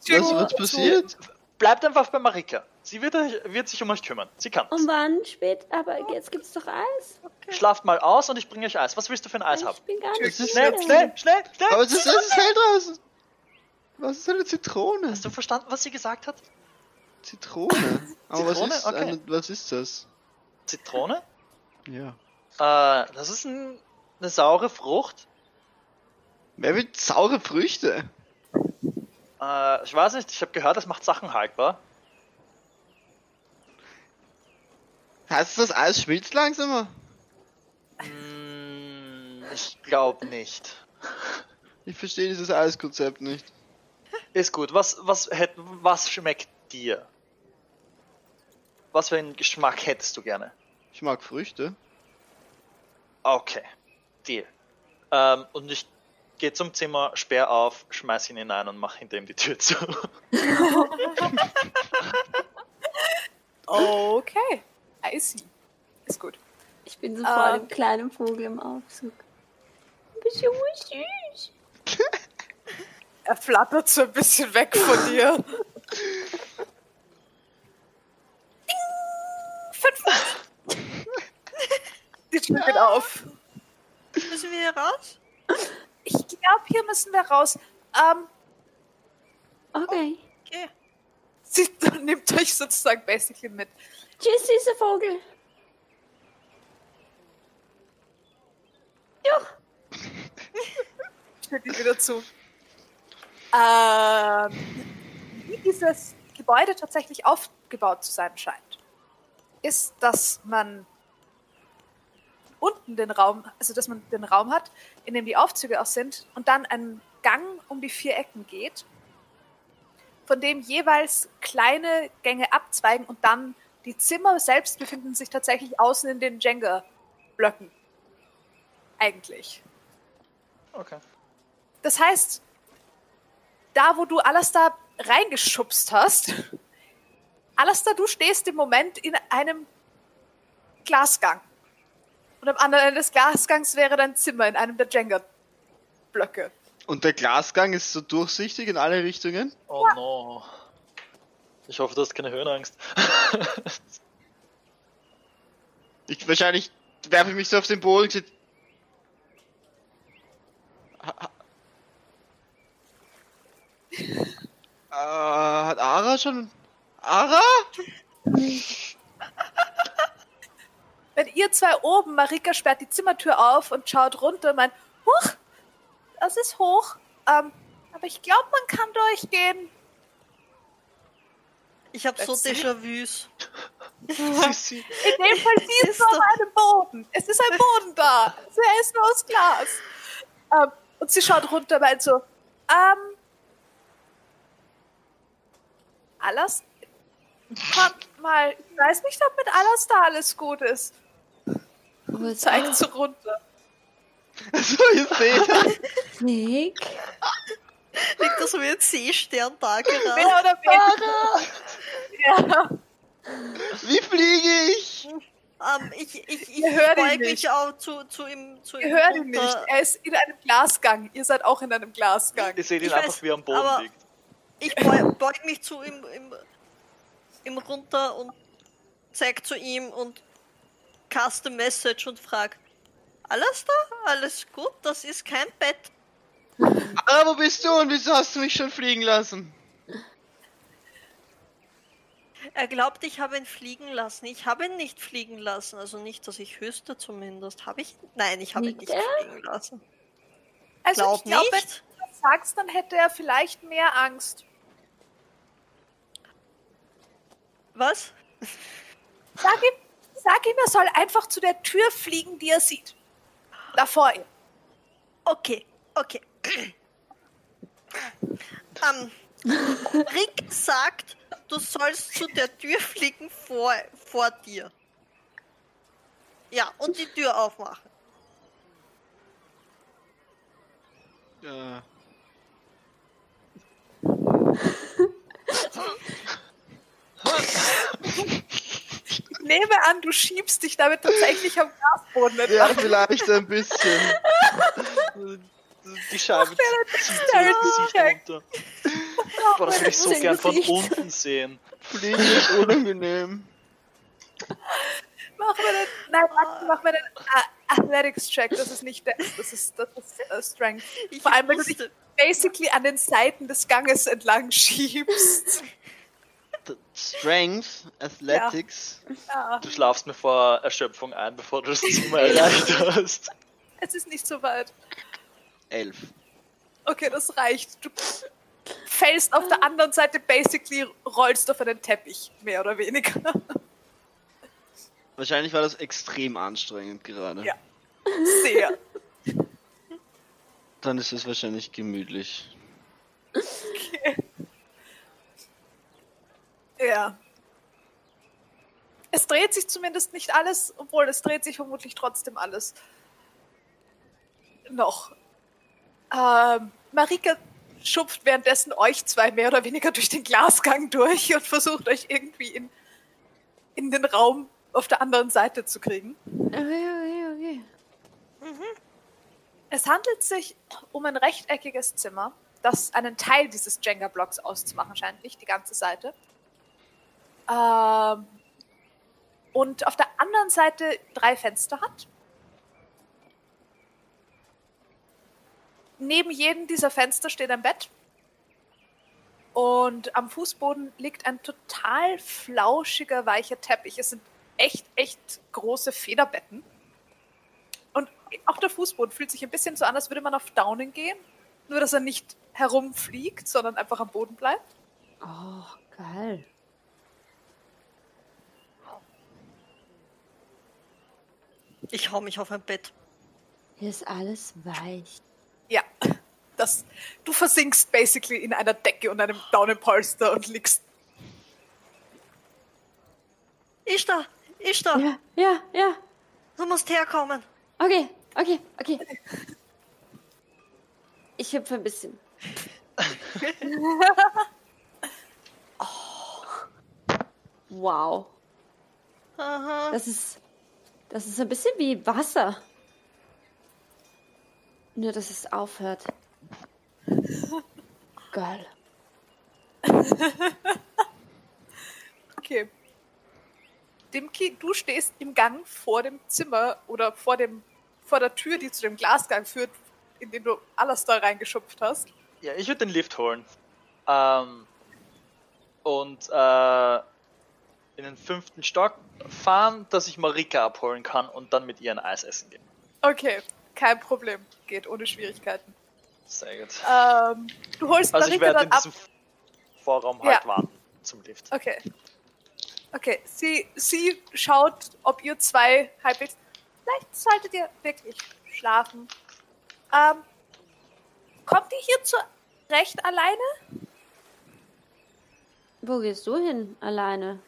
Tür Was, zu. passiert? Bleibt einfach bei Marika. Sie wird, euch- wird sich um euch kümmern. Sie kann Und wann spät? Aber jetzt gibt's doch Eis. Schlaft mal aus und ich bringe euch Eis. Was willst du für ein Eis haben? Ich bin gar nicht Schnell, müde. schnell, schnell, schnell! Aber es ist, es ist hell draußen. Was ist eine Zitrone? Hast du verstanden, was sie gesagt hat? Zitrone. Aber Zitrone? was ist, Okay. eine, was ist das? Zitrone? Ja. Äh, das ist ein, eine saure Frucht. Wer will saure Früchte? Äh, ich weiß nicht, ich habe gehört, das macht Sachen haltbar. Heißt das, Eis schmilzt langsamer? Mm, ich glaube nicht. [laughs] Ich verstehe dieses Eiskonzept nicht. Ist gut. Was, was, hätt, was schmeckt dir? Was für einen Geschmack hättest du gerne? Ich mag Früchte. Okay. Deal. Ähm, und ich gehe zum Zimmer, sperr auf, schmeiß ihn hinein und mach hinter ihm die Tür zu. [laughs] Okay. I see. Ist gut. Ich bin so vor Ähm. dem kleinen Vogel im Aufzug. Ein bisschen süß. [laughs] Er flattert so ein bisschen weg von dir. [laughs] Tür geht auf. Müssen wir hier raus? Ich glaube, hier müssen wir raus. Ähm, Okay. Okay. [laughs] sie nimmt euch sozusagen basically mit. Tschüss, süßer Vogel. Ja. [laughs] Tür geht wieder zu. Ähm, wie dieses Gebäude tatsächlich aufgebaut zu sein scheint, ist, dass man unten den Raum, also dass man den Raum hat, in dem die Aufzüge auch sind, und dann einen Gang um die vier Ecken geht, von dem jeweils kleine Gänge abzweigen und dann die Zimmer selbst befinden sich tatsächlich außen in den Jenga-Blöcken. Eigentlich. Okay. Das heißt, da wo du Alastar reingeschubst hast. [laughs] Alastair, du stehst im Moment in einem Glasgang. Und am anderen Ende des Glasgangs wäre dein Zimmer in einem der Jenga-Blöcke. Und der Glasgang ist so durchsichtig in alle Richtungen. Oh no. Ich hoffe, du hast keine Höhenangst. [laughs] Ich wahrscheinlich werfe ich mich so auf den Boden. und [laughs] Äh, hat Ara schon. Ara? [laughs] Wenn ihr zwei oben, Marika sperrt die Zimmertür auf und schaut runter und meint, huch, das ist hoch. Ähm, aber ich glaube, man kann durchgehen. Ich habe so Déjà-vus. [laughs] In dem Fall [laughs] siehst Ist du auf einem Boden. Es ist ein Boden da. Er ist nur aus Glas. Ähm, und sie schaut runter und meint so, ähm, Alas, kommt mal, ich weiß nicht, ob mit Alas da alles gut ist. Zeigt so runter. So, ihr seht. Nick? Liegt da so wie ein Seestern da gerade? Mehr oder weniger. Ja. Wie fliege ich? Ähm, ich ich, ich Ihr hört ihn beug mich auch zu, zu ihm zu Ihr ihm hört ihn nicht. Er ist in einem Glasgang. Ihr seid auch in einem Glasgang. Ihr seht ihn Ich einfach, weiß, wie er am Boden aber- liegt. Ich beug, beug mich zu ihm, ihm, ihm runter und zeig zu ihm und cast a message und frag, alles da? Alles gut? Das ist kein Bett. Ara, wo bist du und wieso hast du mich schon fliegen lassen? Er glaubt, ich habe ihn fliegen lassen. Ich habe ihn nicht fliegen lassen. Also nicht, dass ich wüsste zumindest. Habe ich? Nein, ich habe ihn nicht er? fliegen lassen. Also Glaub ich glaube, wenn nicht. du das sagst, dann hätte er vielleicht mehr Angst. Was? Sag ihm, sag ihm, er soll einfach zu der Tür fliegen, die er sieht. Da vor ihm. Okay, okay. [clears throat] ähm, Rick sagt, du sollst zu der Tür fliegen vor, vor dir. Ja, und die Tür aufmachen. Ja. [laughs] [laughs] [laughs] Ich nehme an, du schiebst dich damit tatsächlich am Glasboden ja, entlang. vielleicht ein bisschen. Die Scheibe zieht Gesicht runter. Boah, das würde ich so gern von unten sehen. Fliegen ist unangenehm. Mach mir den, nein, Max, mach mir den äh, Athletics-Check. Das ist nicht Dex, das ist, das ist äh, Strength. Vor allem, wenn du dich basically an den Seiten des Ganges entlang schiebst. Strength, Athletics. Ja, Du schlafst mir vor Erschöpfung ein, bevor du das Zimmer erreicht hast. es ist nicht so weit. Elf. Okay, das reicht. Du fällst auf der anderen Seite, basically rollst auf einen Teppich, mehr oder weniger. Wahrscheinlich war das extrem anstrengend gerade. Ja. Sehr. Dann ist es wahrscheinlich gemütlich. Ja. Es dreht sich zumindest nicht alles, obwohl es dreht sich vermutlich trotzdem alles. Noch. Ähm, Marika schupft währenddessen euch zwei mehr oder weniger durch den Glasgang durch und versucht euch irgendwie in, in den Raum auf der anderen Seite zu kriegen. Okay, okay, okay. Es handelt sich um ein rechteckiges Zimmer, das einen Teil dieses Jenga-Blocks auszumachen scheint, nicht die ganze Seite. Ähm, und auf der anderen Seite drei Fenster hat. Neben jedem dieser Fenster steht ein Bett. Und am Fußboden liegt ein total flauschiger, weicher Teppich. Es sind echt, echt große Federbetten. Und auch der Fußboden fühlt sich ein bisschen so an, als würde man auf Downing gehen. Nur, dass er nicht herumfliegt, sondern einfach am Boden bleibt. Oh, geil. Ich hau mich auf ein Bett. Hier ist alles weich. Ja, das, du versinkst basically in einer Decke und einem Daunenpolster und liegst. Ich da, ich da. Ja, ja, ja. Du musst herkommen. Okay, okay, okay. Ich hüpfe ein bisschen. [laughs] Wow. Aha. Das ist. Das ist ein bisschen wie Wasser. Nur, dass es aufhört. [laughs] Geil. Okay. Dimki, du stehst im Gang vor dem Zimmer oder vor dem vor der Tür, die zu dem Glasgang führt, in den du Alastair reingeschupft hast. Ja, ich würde den Lift holen. Ähm, und äh, in den fünften Stock fahren, dass ich Marika abholen kann und dann mit ihr ein Eis essen gehen. Okay, kein Problem. Geht ohne Schwierigkeiten. Sehr gut. Ähm, du holst Also ich Marika werde dann in ab. diesem Vorraum halt Ja. warten zum Lift. Okay. Okay, sie, sie schaut, ob ihr zwei halbwegs. Vielleicht solltet ihr wirklich schlafen. Ähm, kommt ihr hier zurecht alleine? Wo gehst du hin alleine?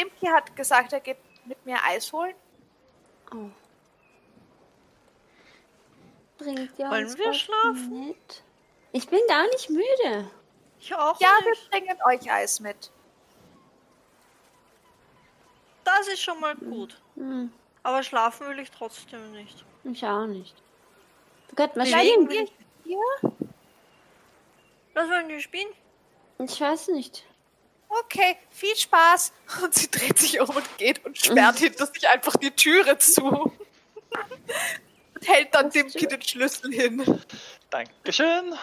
Demki hat gesagt, er geht mit mir Eis holen. Oh. Bringt ihr Wollen uns wir schlafen? mit? Ich bin gar nicht müde. Ich auch Ja, wir nicht. bringen euch Eis mit. Das ist schon mal gut. Hm, Aber schlafen will ich trotzdem nicht. ich auch nicht. Wir könnten was Bleiben spielen. wir hier? Was wollen wir spielen? Ich weiß nicht. Okay, viel Spaß. [laughs] Und sie dreht sich um und geht und sperrt hinter sich einfach die Türe zu. Und hält dann Dimki den Schlüssel hin. Dankeschön.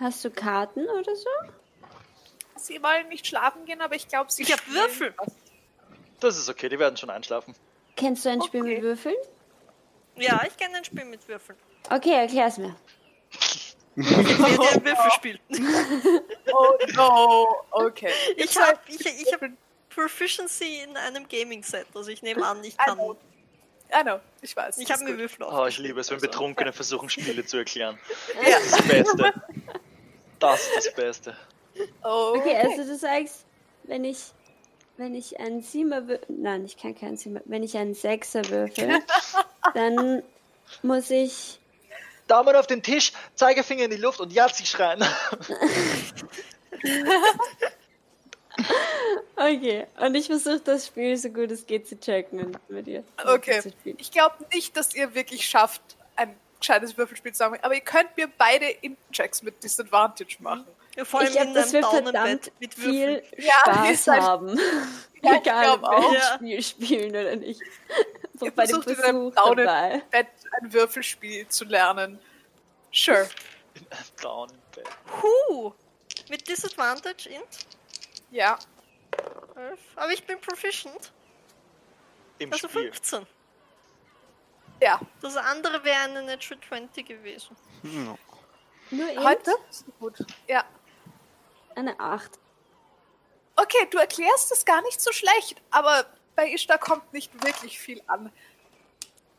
Hast du Karten oder so? Sie wollen nicht schlafen gehen, aber ich glaube, sie Ich hab Würfel. Das ist okay, die werden schon einschlafen. Kennst du ein Spiel Okay. mit Würfeln? Ja, ich kenne ein Spiel mit Würfeln. Okay, erklär's mir. [laughs] Ich [laughs] werde ein Würfelspiel. Oh no, okay. Ich habe ich, ich hab Proficiency in einem Gaming-Set. Also ich nehme an, ich I kann. know. I know, ich weiß. Ich habe mir. Würfel Oh, ich liebe es, wenn Betrunkene versuchen, Spiele zu erklären. Ja. Das ist das Beste. Das ist das Beste. Oh, Okay, also du sagst, wenn ich wenn ich einen Siemer würfel, nein, ich kann keinen Siemer, wenn ich einen Sechser würfel, [laughs] dann muss ich, Daumen auf den Tisch, Zeigefinger in die Luft und Yazzi schreien. [laughs] okay, und ich versuche das Spiel so gut es geht zu checken mit dir. Okay. zu spielen. Ich glaube nicht, dass ihr wirklich schafft, ein gescheites Würfelspiel zu machen, aber ihr könnt mir beide Int-Checks mit Disadvantage machen. Ja, vor allem Ich glaube, in das einem wird Daunenbett verdammt mit viel Würfeln. Ja, [laughs] ihr Spaß seid- haben. Ja, Egal, ob wir Ja. Spiel spielen oder nicht. So bei dem in einem Versuch dabei. Daunenbett ein Würfelspiel zu lernen. Sure. Down im Bett. Huh! Mit Disadvantage int Ja. 12. Aber ich bin proficient. Im Also Spiel. 15. Ja. Das andere wäre eine Natural 20 gewesen. Hm. Nur Heute? Gut. Ja. eine 8. Okay, du erklärst es gar nicht so schlecht, aber bei Ishtar kommt nicht wirklich viel an.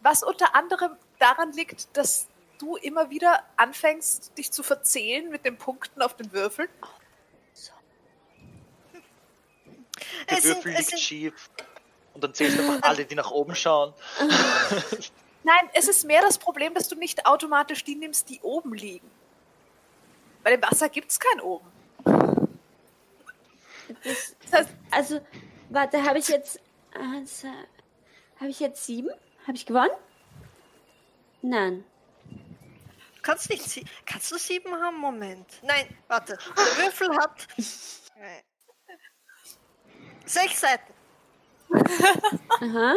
Was unter anderem daran liegt, dass du immer wieder anfängst, dich zu verzählen mit den Punkten auf den Würfeln. Der Es sind- Würfel es liegt sind- schief. Und dann zählst du einfach alle, die nach oben schauen. [laughs] Nein, es ist mehr das Problem, dass du nicht automatisch die nimmst, die oben liegen. Bei dem Wasser gibt es kein oben. Das, Das heißt, also, warte, habe ich jetzt. Also, habe ich jetzt sieben? Habe ich gewonnen? Nein. Kannst nicht sie Kannst du sieben haben? Moment. Nein, warte. Der Würfel hat. Sechs Seiten. Aha.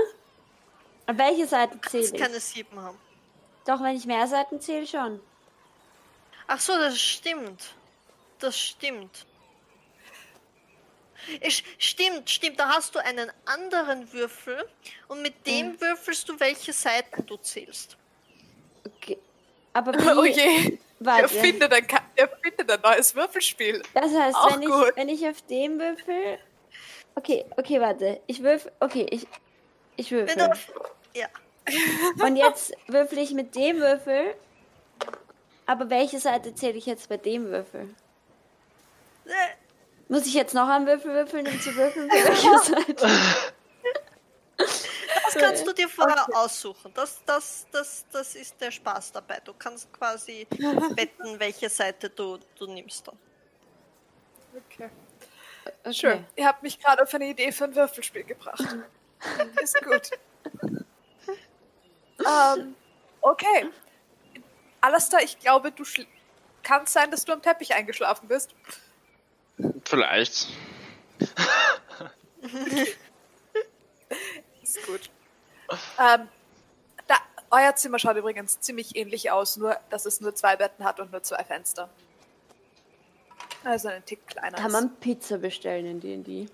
Auf welche Seite Du zähle ich? keine sieben haben. Doch, wenn ich mehr Seiten zähle, schon. Ach so, das stimmt. Das stimmt. Es stimmt, stimmt. Da hast du einen anderen Würfel und mit dem würfelst du, welche Seiten du zählst. Okay. Aber [laughs] wie. oh je, warte. erfindet ein, Ka- erfindet ein neues Würfelspiel. Das heißt, Auch wenn ich, wenn ich auf dem würfel. Okay, okay, warte. Ich würfel. Okay, ich. Ich Wenn du würfel. auf, ja. [laughs] Und jetzt würfel ich mit dem Würfel. Aber welche Seite zähle ich jetzt bei dem Würfel? Muss ich jetzt noch einen Würfel würfeln, um zu würfeln, für welche Seite? Das kannst du dir vorher aussuchen. Das, das, das, das ist der Spaß dabei. Du kannst quasi [laughs] wetten, welche Seite du, du nimmst dann. Okay. Okay. Schön. Ihr habt mich gerade auf eine Idee für ein Würfelspiel gebracht. [laughs] Ist gut. ähm, okay. Alastair, ich glaube, du schl- kann es sein, dass du am Teppich eingeschlafen bist. Vielleicht. [laughs] Ist gut. Ähm, da, euer Zimmer schaut übrigens ziemlich ähnlich aus, nur dass es nur zwei Betten hat und nur zwei Fenster. Also ein Tick kleiner. Kann man Pizza bestellen in D&D?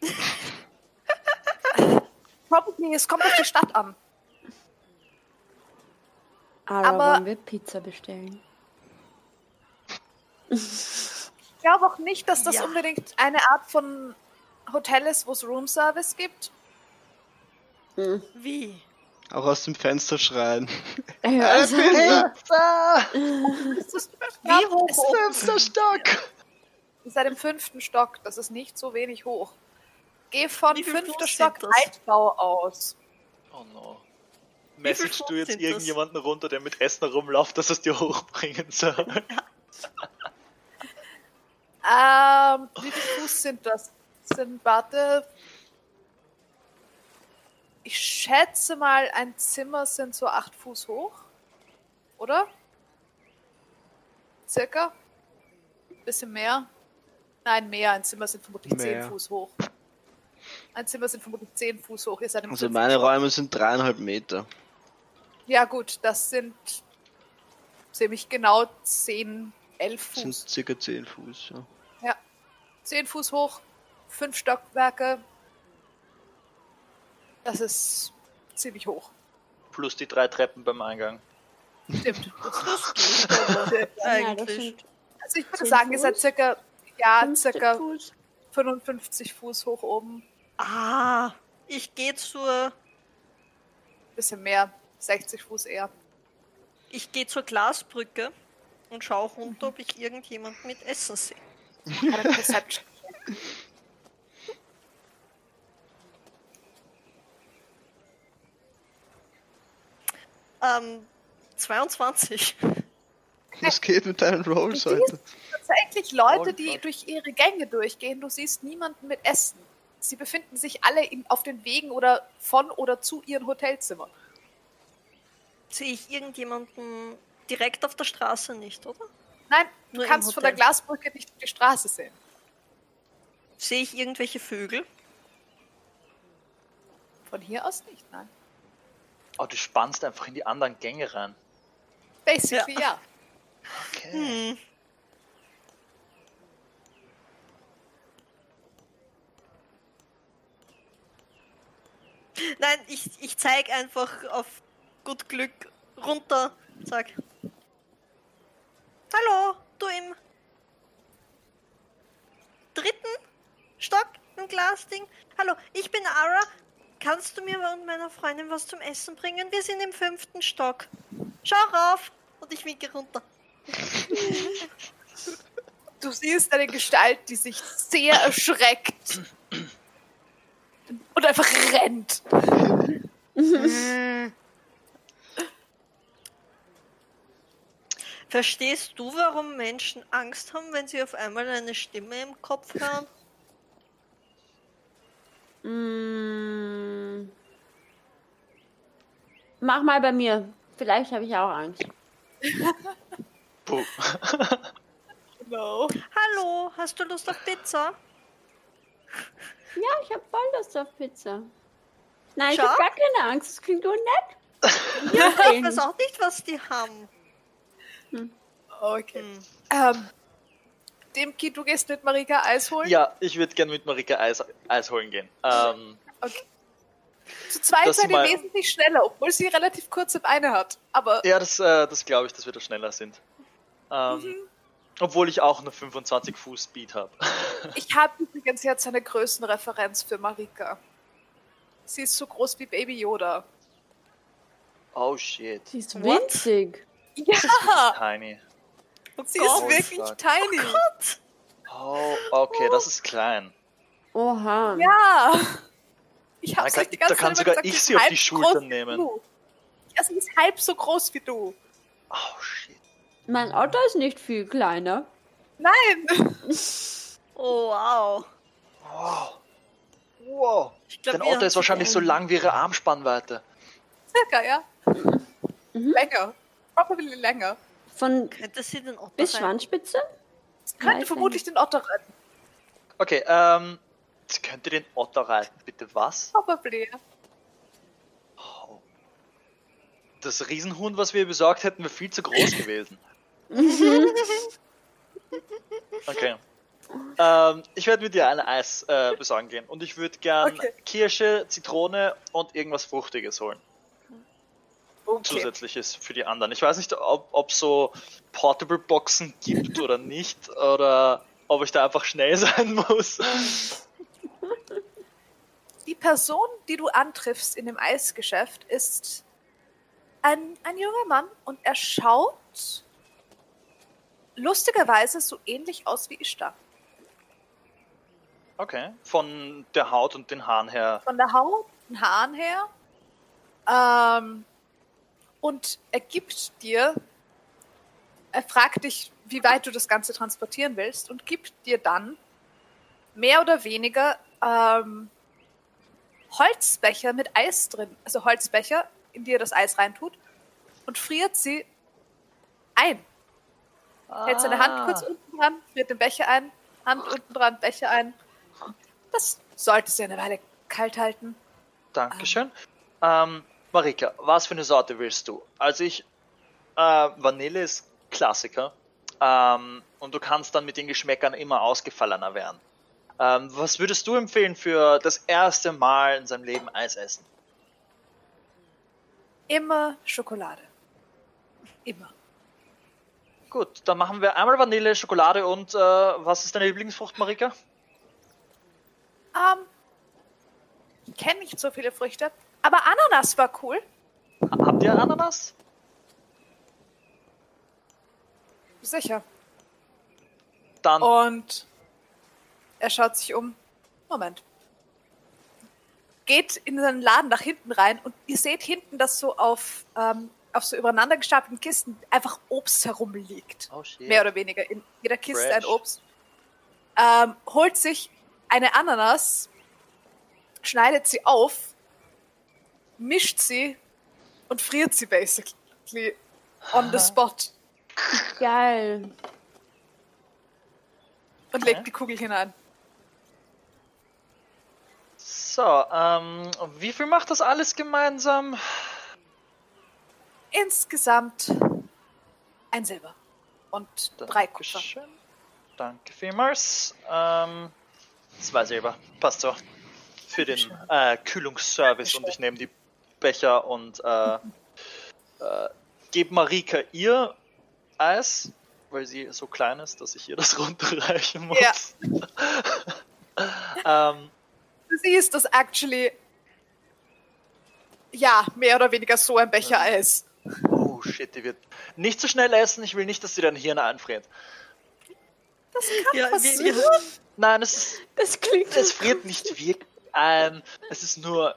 [laughs] Probably, es kommt auf die Stadt an. Aber, Aber- wollen wir Pizza bestellen? [laughs] Ich glaube auch nicht, dass das Ja. unbedingt eine Art von Hotel ist, wo es Roomservice gibt. Wie? Auch aus dem Fenster schreien. Ja, also, Pizza! Wie hoch Das oben? fünfter Stock! Ihr seid im fünften Stock. Das ist nicht so wenig hoch. Geh von fünfter Stock? Altbau aus. Oh no. Fuß du jetzt sind das? irgendjemanden runter, der mit Essen rumläuft, dass es dir hochbringen soll? [laughs] Ähm, wie viel Fuß sind das? Sind, warte. Ich schätze mal, ein Zimmer sind so acht Fuß hoch. Oder? Circa? Bisschen mehr? Nein, mehr. Ein Zimmer sind vermutlich zehn Mehr. Fuß hoch. Ein Zimmer sind vermutlich zehn Fuß hoch. Ihr seid im Also meine. Räume sind dreieinhalb Meter. Ja, gut, das sind ziemlich genau 10, 11 Das sind Fuß. circa zehn Fuß. Ja. Ja. 10 Fuß hoch, 5 Stockwerke. Das ist ziemlich hoch. Plus die drei Treppen beim Eingang. Stimmt. [laughs] das Eigentlich. sind Also ich würde 10 sagen, ihr seid Fuß? circa, ja, 15 circa Fuß. 55 Fuß hoch oben. Ah, ich gehe zur, Bisschen mehr, 60 Fuß eher. ich gehe zur Glasbrücke und schaue runter, ob ich irgendjemand mit Essen sehe. Perception. Ähm, 22. Was geht mit deinen Rolls heute? Tatsächlich Leute, die durch ihre Gänge durchgehen, du siehst niemanden mit Essen. Sie befinden sich alle in, auf den Wegen oder von oder zu ihren Hotelzimmern. Sehe ich irgendjemanden direkt auf der Straße nicht, oder? Nein, du Nur kannst von der. Glasbrücke nicht die Straße sehen. Sehe ich irgendwelche Vögel? Von hier aus nicht, nein. Oh, du spannst einfach in die anderen Gänge rein. Basically, ja. Okay. Hm. Nein, ich, ich zeige einfach auf gut Glück runter. Sag. Hallo, du im dritten Stock im Glasding. Hallo, ich bin Ara. Kannst du mir und meiner Freundin was zum Essen bringen? Wir sind im fünften Stock. Schau rauf. Und ich winke runter. Du siehst eine Gestalt, die sich sehr erschreckt und einfach rennt. Verstehst du, warum Menschen Angst haben, wenn sie auf einmal eine Stimme im Kopf [laughs] hören? Mm. Mach mal bei mir. Vielleicht habe ich auch Angst. [laughs] No. Hallo, hast du Lust auf Pizza? Ja, ich habe voll Lust auf Pizza. Nein, ich Schau. habe gar keine Angst. Das klingt nur nett. [laughs] Ja, ich weiß auch nicht, was die haben. Okay. Hm. Ähm, Demki, du gehst mit Marika Eis holen? Ja, ich würde gern mit Marika Eis, Eis holen gehen. Ähm, Okay. Zu zweit seid ihr wesentlich schneller, obwohl sie relativ kurze Beine hat. Aber ja, das, äh, das glaube ich, dass wir da schneller sind. Ähm, Mhm. Obwohl ich auch nur 25 Fuß Speed habe. [laughs] ich habe übrigens jetzt eine Größenreferenz für Marika. Sie ist so groß wie Baby Yoda. Oh shit. Sie ist What? winzig. Ja, Tiny. sie Gott. ist wirklich fuck. tiny. Oh, okay, das ist klein. Oha. Ja. Ich Da hab's kann- euch die ganze da kann Zeit sogar gesagt, ich sie auf die Schultern nehmen. Ja, sie ist halb so groß wie du. Oh shit. Mein Auto ist nicht viel kleiner. Nein. [laughs] Oh, wow. Wow. Wow. Glaub, Dein haben ist wahrscheinlich so lang wie ihre Armspannweite. Circa, ja. Länger. Probably länger. Von Könnte sie den Otter bis Schwanzspitze? Es könnte Weiß vermutlich den Otter retten. Okay, ähm. Könnt ihr den Otter reiten, bitte was? Probably. Oh. Das Riesenhuhn, was wir besorgt hätten, wäre viel zu groß gewesen. [laughs] Okay. Ähm, ich werde mit dir ein Eis äh, besorgen gehen und ich würde gern Okay. Kirsche, Zitrone und irgendwas Fruchtiges holen. Okay. Zusätzliches für die anderen. Ich weiß nicht, ob es so Portable Boxen gibt oder nicht oder ob ich da einfach schnell [laughs] sein muss. Die Person, die du antriffst in dem Eisgeschäft, ist ein, ein junger Mann und er schaut lustigerweise so ähnlich aus wie Ishtar. Okay. Von der Haut und den Haaren her. Von der Haut, den Haaren her. Ähm, und er gibt dir, er fragt dich, wie weit du das Ganze transportieren willst und gibt dir dann mehr oder weniger ähm, Holzbecher mit Eis drin. Also Holzbecher, in die er das Eis reintut und friert sie ein. Hält seine Hand kurz unten dran, friert den Becher ein, Hand unten dran, Becher ein. Das sollte sie eine Weile kalt halten. Dankeschön. Ähm, Marika, was für eine Sorte willst du? Also ich, äh, Vanille ist Klassiker. Ähm, und du kannst dann mit den Geschmäckern immer ausgefallener werden. Ähm, was würdest du empfehlen für das erste Mal in seinem Leben Eis essen? Immer Schokolade. Immer. Gut, dann machen wir einmal Vanille, Schokolade und äh, was ist deine Lieblingsfrucht, Marika? Ähm, ich kenne nicht so viele Früchte, aber Ananas war cool. Ha- Habt ihr Ananas? Sicher. Dann Und er schaut sich um. Moment. Geht in seinen Laden nach hinten rein und ihr seht hinten, dass so auf, ähm, auf so übereinander gestapelten Kisten einfach Obst herumliegt. Oh shit. Mehr oder weniger. In jeder Kiste ein Fresh. Obst. Ähm, holt sich eine Ananas, schneidet sie auf, mischt sie und friert sie basically on the spot Geil. und Okay. legt die Kugel hinein. So, ähm, wie viel macht das alles gemeinsam? Insgesamt ein Silber und drei Kupfer. Dankeschön. Danke vielmals. Ähm, zwei Silber. Passt so. Für den äh, Kühlungsservice und ich nehme die Becher und äh, äh, gebe Marika ihr Eis, weil sie so klein ist, dass ich ihr das [laughs] runterreichen muss. [laughs] ähm, Du siehst, dass actually ja, mehr oder weniger so ein Becher Eis. oh shit, die wird nicht so schnell essen. Ich will nicht, dass sie dein Hirn einfriert. Das kann Ja, wir, passieren. wir, Nein, es ist Das klingt. Es friert nicht wirklich ein. Es ist nur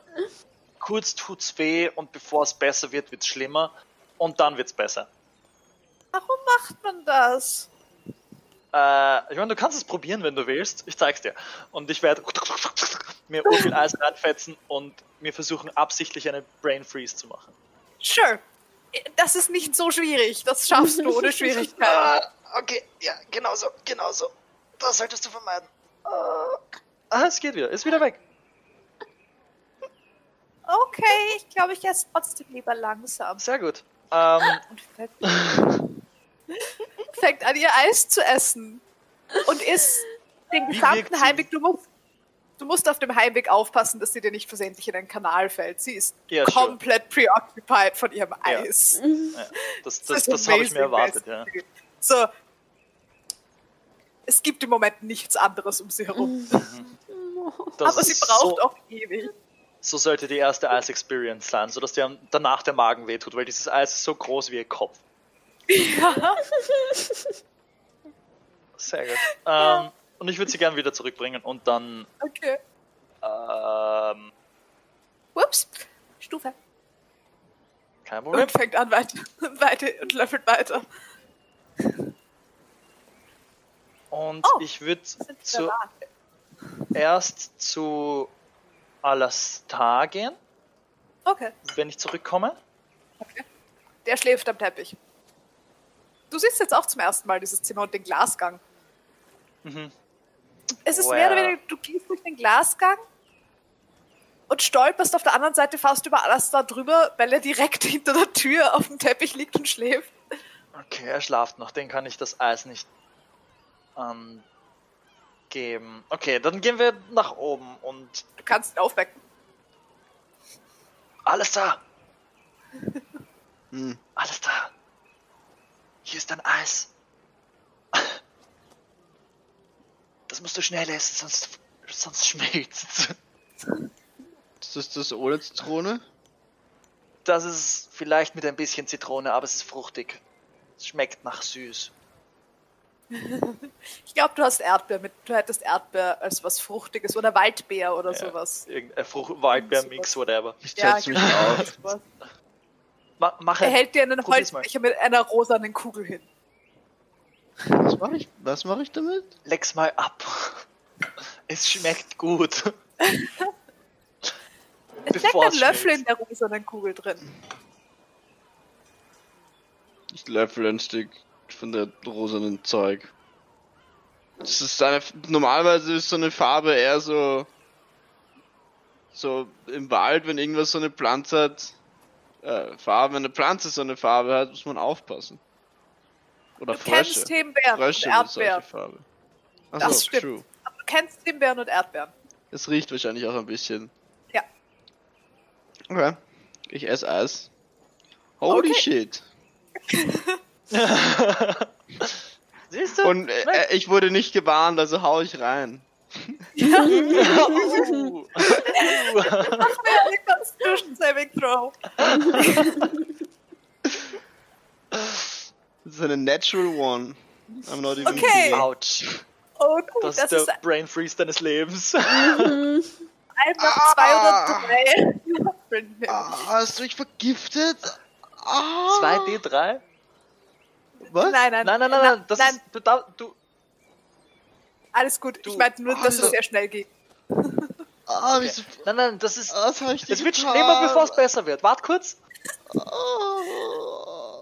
kurz tut's weh und bevor es besser wird, wird's schlimmer und dann wird's besser. Warum macht man das? Äh, ich meine, du kannst es probieren, wenn du willst. Ich zeig's dir. Und ich werde [laughs] mir urviel Eis reinfetzen und mir versuchen, absichtlich einen Brain Freeze zu machen. Sure. Das ist nicht so schwierig. Das schaffst du ohne [laughs] Schwierigkeit. Ah, okay, ja, genau so, genau so. Das solltest du vermeiden. Ah, es geht wieder, ist wieder weg. Okay, ich glaube, ich esse trotzdem lieber langsam. Sehr gut. Ähm, Und fängt, [laughs] fängt an, ihr Eis zu essen. Und isst den gesamten? Heimweg. Du musst, du musst auf dem Heimweg aufpassen, dass sie dir nicht versehentlich in den Kanal fällt. Sie ist Ja, sure. komplett preoccupied von ihrem Ja. Eis. ja, das das, ist das habe ich mir erwartet, ja. So. Es gibt im Moment nichts anderes um sie herum. [laughs] Das Aber sie braucht so, auch ewig. So sollte die erste Eis-Experience sein, sodass dir danach der Magen wehtut, weil dieses Eis ist so groß wie ihr Kopf. Ja. Sehr gut. Ähm, und ich würde sie gern wieder zurückbringen und dann Okay. ähm, Ups. Stufe. kein Problem. Und fängt an weiter, weiter und löffelt weiter. Und Oh, ich würde Sind zur Salate. erst zu Alastar gehen, Okay, wenn ich zurückkomme. der schläft am Teppich. Du siehst jetzt auch zum ersten Mal dieses Zimmer und den Glasgang. Mhm. Es ist mehr oder weniger, du gehst durch den Glasgang und stolperst auf der anderen Seite fast über alles da drüber, weil er direkt [laughs] hinter der Tür auf dem Teppich liegt und schläft. Okay, er schlaft noch, den kann ich das Eis nicht angeben. Okay, dann gehen wir nach oben und Du kannst ihn aufwecken. alles da, [laughs] Hm. alles da. Hier ist dein Eis. [laughs] Das musst du schnell essen, sonst, sonst schmilzt. Ist das das ohne Zitrone? Das ist vielleicht mit ein bisschen Zitrone, aber es ist fruchtig. Es schmeckt nach süß. Ich glaube, du hast Erdbeer mit. Du hättest Erdbeer als was Fruchtiges oder Waldbeer oder sowas. Irgendein Frucht Waldbeer-Mix, whatever. Ich Ja, mich genau. auf. sowas. Ma mach Er hält dir einen. Holzbecher mit einer rosanen Kugel hin. Was mache ich, was mach ich damit? Leck's mal ab. Es schmeckt gut. Es steckt ein Löffel in der rosanen Kugel drin. Ich löffel ein Stück von der rosanen Zeug. Das ist eine, normalerweise ist so eine Farbe eher so, so im Wald, wenn irgendwas so eine Pflanze hat, äh, Farbe, wenn eine Pflanze so eine Farbe hat, muss man aufpassen. Oder Du Frösche. kennst Himbeeren und Frösche solche Erdbeeren. Farbe. Ach Das stimmt. true. Aber du kennst Himbeeren und Erdbeeren. Es riecht wahrscheinlich auch ein bisschen. Ja. Okay. Ich esse Eis. Holy Okay. shit. [laughs] [laughs] Siehst du? Und äh, ich wurde nicht gewarnt, also hau ich rein. [laughs] Uh. [laughs] Eine Constitution Saving Throw. Das ist eine Natural One. I'm not even Okay. Autsch. Oh gut, Das, das, ist ist der Brain Freeze deines Lebens. einfach zwei oder drei. Ah, hast du mich vergiftet? Ah. 2D3? Was? Nein, nein, Nein, nein, nein, nein. Das nein, ist. Du, du, alles gut. Du- ich meinte nur, dass es sehr schnell geht. Ah, okay. Nein, nein, das ist. Was hab ich Es wird schlimmer, bevor es besser wird. Wart kurz. Ah.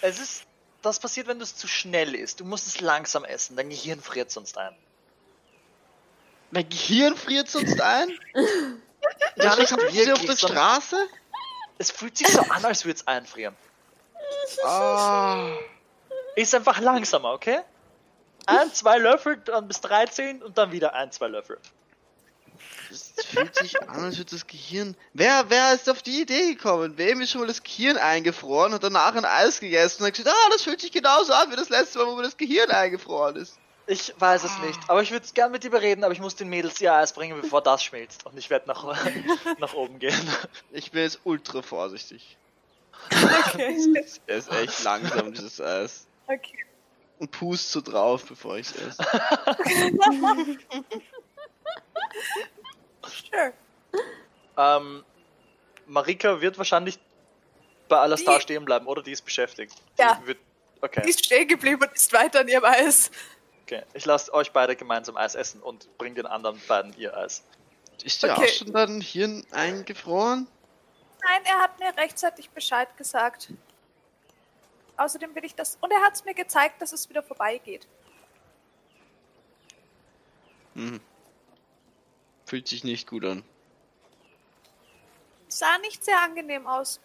Es ist. Das passiert, wenn du es zu schnell isst. Du musst es langsam essen. Dein Gehirn friert sonst ein. Mein Gehirn friert sonst ein? [laughs] Ja, habt ihr auf der Straße? Es fühlt sich so an, als würde es einfrieren. Ah. Ist einfach langsamer, okay? Ein, zwei Löffel, dann bis 13 und dann wieder ein, zwei Löffel. Es fühlt sich an, als würde das Gehirn. Wer, wer ist auf die Idee gekommen? Wem ist schon mal das Gehirn eingefroren und danach ein Eis gegessen und hat gesagt, ah, das fühlt sich genauso an wie das letzte Mal, wo mir das Gehirn eingefroren ist. Ich weiß es nicht, aber ich würde es gern mit dir bereden, aber ich muss den Mädels ihr Eis bringen, bevor das schmilzt. Und ich werde nach, [laughs] nach oben gehen. Ich bin jetzt ultra vorsichtig. Okay. Er ist echt langsam, dieses Eis. okay. Und pust so drauf, bevor ich es esse. Sure. Ähm, Marika wird wahrscheinlich bei Alastar Die- stehen bleiben, oder? Die ist beschäftigt. Ja. Die wird, Die okay, ist stehen geblieben und ist weiter an ihrem Eis. okay. Ich lasse euch beide gemeinsam Eis essen und bring den anderen beiden ihr Eis. Ist dir Okay. auch schon dein Hirn eingefroren? Nein, er hat mir rechtzeitig Bescheid gesagt. Außerdem will ich das. Und er hat es mir gezeigt, dass es wieder vorbeigeht. Hm. Fühlt sich nicht gut an. Sah nicht sehr angenehm aus.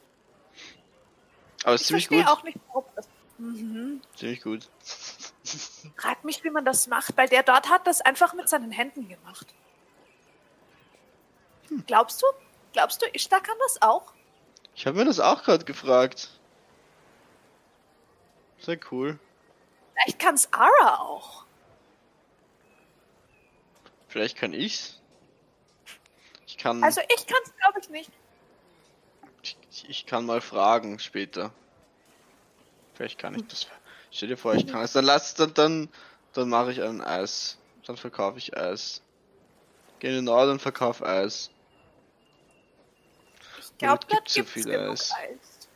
Aber ist Ich ziemlich gut. auch nicht, warum das. Mhm. Ziemlich gut. Frag mich, wie man das macht, weil der dort hat das einfach mit seinen Händen gemacht. Hm. Glaubst du? Glaubst du, Ishtar kann das auch? Ich habe mir das auch gerade gefragt. Sehr cool. Vielleicht kann es Ara auch. Vielleicht kann ich's. Ich kann, Also ich kann es, glaube ich, nicht. ich, ich kann mal fragen später. Vielleicht kann ich das. Stell dir vor, ich kann es. Dann lass dann dann dann mache ich ein Eis. Dann verkaufe ich Eis. Geh in den Norden und verkauf Eis. Ich glaube, dort gibt's so gibt es viel Eis? Eis.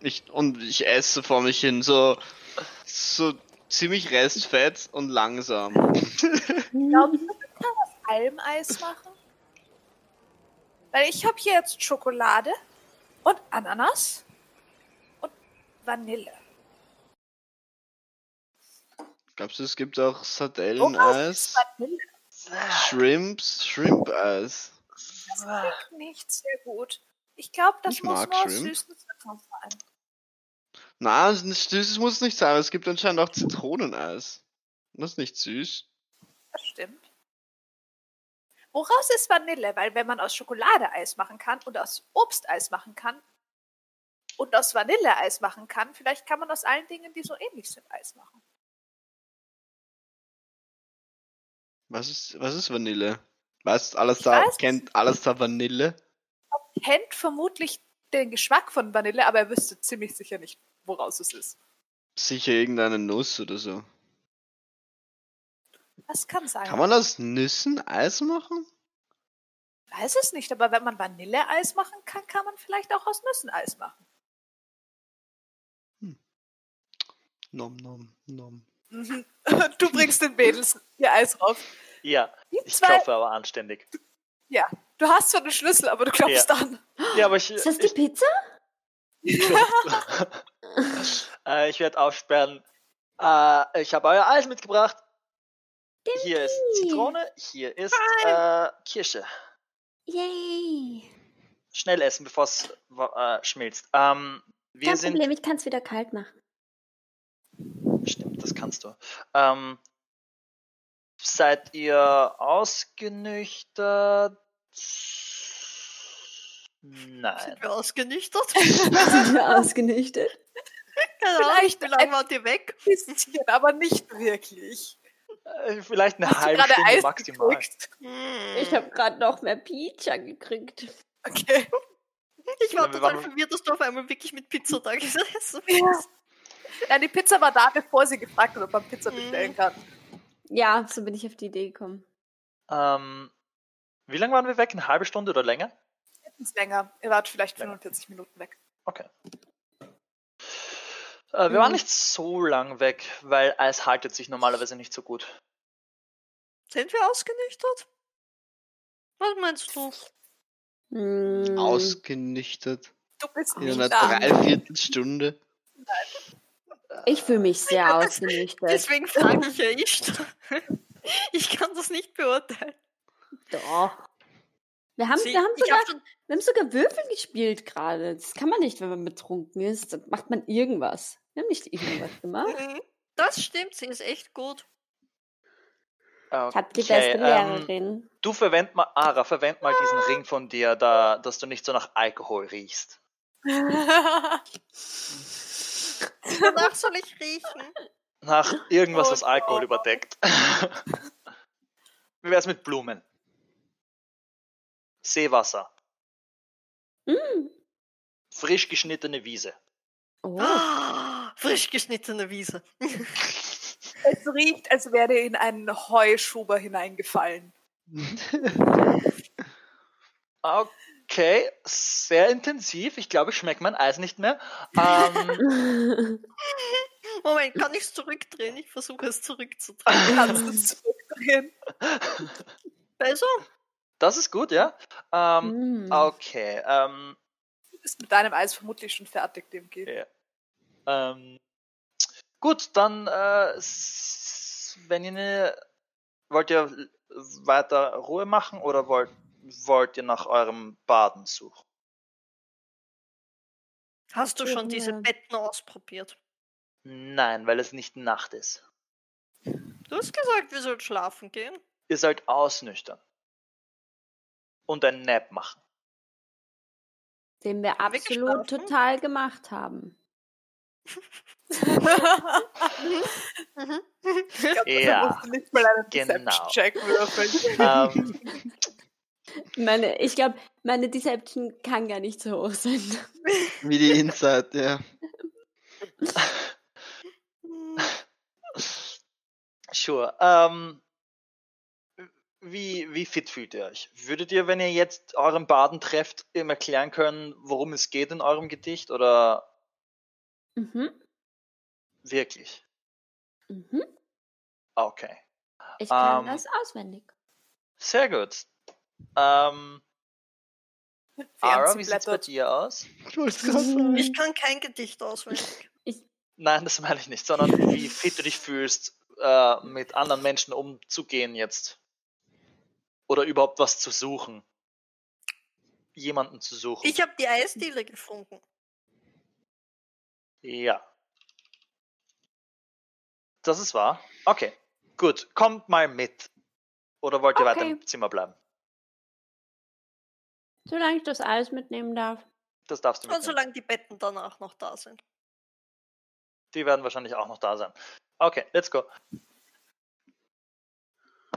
Ich und ich esse vor mich hin so so ziemlich restfett und langsam. Glaubst du, man kann aus allem Eis machen? Weil ich habe hier jetzt Schokolade und Ananas und Vanille. Glaubst du, es gibt auch Sardelleneis? Shrimps, Shrimp-Eis. Das klingt nicht sehr gut. Ich glaube, das Ich muss nur aus Shrimp. süßen Zitronen sein. Na, süß muss nicht sein, es gibt anscheinend auch Zitroneneis. Das ist nicht süß. Das stimmt. Woraus ist Vanille? Weil wenn man aus Schokolade Eis machen kann und aus Obsteis machen kann und aus Vanille Eis machen kann, vielleicht kann man aus allen Dingen, die so ähnlich sind, Eis machen. Was ist, was ist Vanille? Weißt alles Ich da, weiß kennt alles da Vanille? Kennt vermutlich den Geschmack von Vanille, aber er wüsste ziemlich sicher nicht, woraus es ist. Sicher irgendeine Nuss oder so. Das kann sein. Kann man aus Nüssen Eis machen? Weiß es nicht, aber wenn man Vanilleeis machen kann, kann man vielleicht auch aus Nüssen Eis machen. Nom nom nom. Mhm. [laughs] Du bringst den Mädels ihr Eis rauf. Ja, Die ich zwei, klopfe aber anständig. ja, du hast zwar den Schlüssel, aber du klopfst an. Ja, aber ich, Ist das die ich, Pizza? [laughs] äh, ich werde aufsperren. Äh, ich habe euer Eis mitgebracht. Hier ist Zitrone, hier ist äh, Kirsche. Yay. Schnell essen, bevor es äh, schmilzt. Ähm, wir Kein sind. Problem, ich kann es wieder kalt machen. Stimmt, das kannst du. Ähm, seid ihr ausgenüchtert? Nein. Sind wir ausgenüchtert? [laughs] Sind wir [laughs] ausgenüchtert? Keine Ahnung, Vielleicht wie lange wart ihr weg? Bisschen, aber nicht wirklich. Äh, Vielleicht eine Hast halbe Stunde Eis maximal. gekriegt? Ich habe gerade noch mehr Pizza gekriegt. Okay. Ich war Ja, wir total waren- verwirrt, dass du auf einmal wirklich mit Pizza da gesessen Ja. bist. ja, die Pizza war da, bevor sie gefragt hat, ob man Pizza Mhm. bestellen kann. Ja, so bin ich auf die Idee gekommen. Ähm, wie lange waren wir weg? Eine halbe Stunde oder länger? Ist länger. Ihr wart vielleicht Länger. 45 Minuten weg. Okay. Äh, wir waren Mhm. nicht so lang weg, weil Eis haltet sich normalerweise nicht so gut. Sind wir ausgenüchtert? Was meinst du? Hm, Ausgenüchtert. Du bist In nicht einer. Dreiviertelstunde. Ich fühle mich sehr [laughs] ausgenüchtert. Deswegen frage ich ja ich. Ich kann das nicht beurteilen. Doch. Wir haben, Sie- wir, haben sogar, hab schon, wir haben sogar Würfel gespielt gerade. Das kann man nicht, wenn man betrunken ist. Dann macht man irgendwas. Wir haben nicht irgendwas gemacht. Mhm. das stimmt, sie ist echt gut. Ich habe die beste ähm, Lehrerin. du verwend mal, Ara, verwend mal diesen Ring von dir, da, dass du nicht so nach Alkohol riechst. [laughs] Danach soll ich riechen. Nach irgendwas, Oh was Alkohol überdeckt. [laughs] Wie wär's mit Blumen? Seewasser. Mm. Frisch geschnittene Wiese. Oh. Ah, frisch geschnittene Wiese. [laughs] es riecht, als wäre in einen Heuschuber hineingefallen. Okay, [laughs] sehr intensiv. Ich glaube, ich schmecke mein Eis nicht mehr. Ähm, [laughs] Moment, kann ich es zurückdrehen? Ich versuche es zurückzudrehen. Du kannst es [laughs] zurückdrehen. Besser? das ist gut, ja. Ähm, Mm. okay. Ähm, Du bist mit deinem Eis vermutlich schon fertig, dem geht. ja. ähm, gut, dann, äh, wenn ihr ne, wollt ihr weiter Ruhe machen oder wollt, wollt ihr nach eurem Baden suchen? Hast du schon diese Ja. Betten ausprobiert? Nein, weil es nicht Nacht ist. Du hast gesagt, wir sollen schlafen gehen. Ihr sollt ausnüchtern. Und ein Nap machen. Den wir Haben wir absolut geschlafen? total gemacht haben. [laughs] Mhm. Ich glaub, Ja, nicht mal einen genau. Deception-Check würfeln. ähm, [laughs] Meine, ich glaube, meine Deception kann gar nicht so hoch sein. Wie die Inside, ja. Sure. Ähm, wie, wie fit fühlt ihr euch? Würdet ihr, wenn ihr jetzt euren Baden trefft, ihm erklären können, worum es geht in eurem Gedicht oder Mhm. wirklich? Mhm. Okay. Ich kann Ähm. das auswendig. Sehr gut. Ähm, Ara, wie sieht's bei dir aus? Ich wollte gerade sagen. Ich kann kein Gedicht auswendig. Nein, das meine ich nicht, sondern wie fit du dich fühlst, äh, mit anderen Menschen umzugehen jetzt. Oder überhaupt was zu suchen. Jemanden zu suchen. Ich habe die Eisdiele gefunden. Ja. Das ist wahr. Okay, gut. Kommt mal mit. Oder wollt ihr weiter Okay. im Zimmer bleiben? Solange ich das alles mitnehmen darf. Das darfst du Und mitnehmen. solange die Betten danach noch da sind. Die werden wahrscheinlich auch noch da sein. Okay, let's go.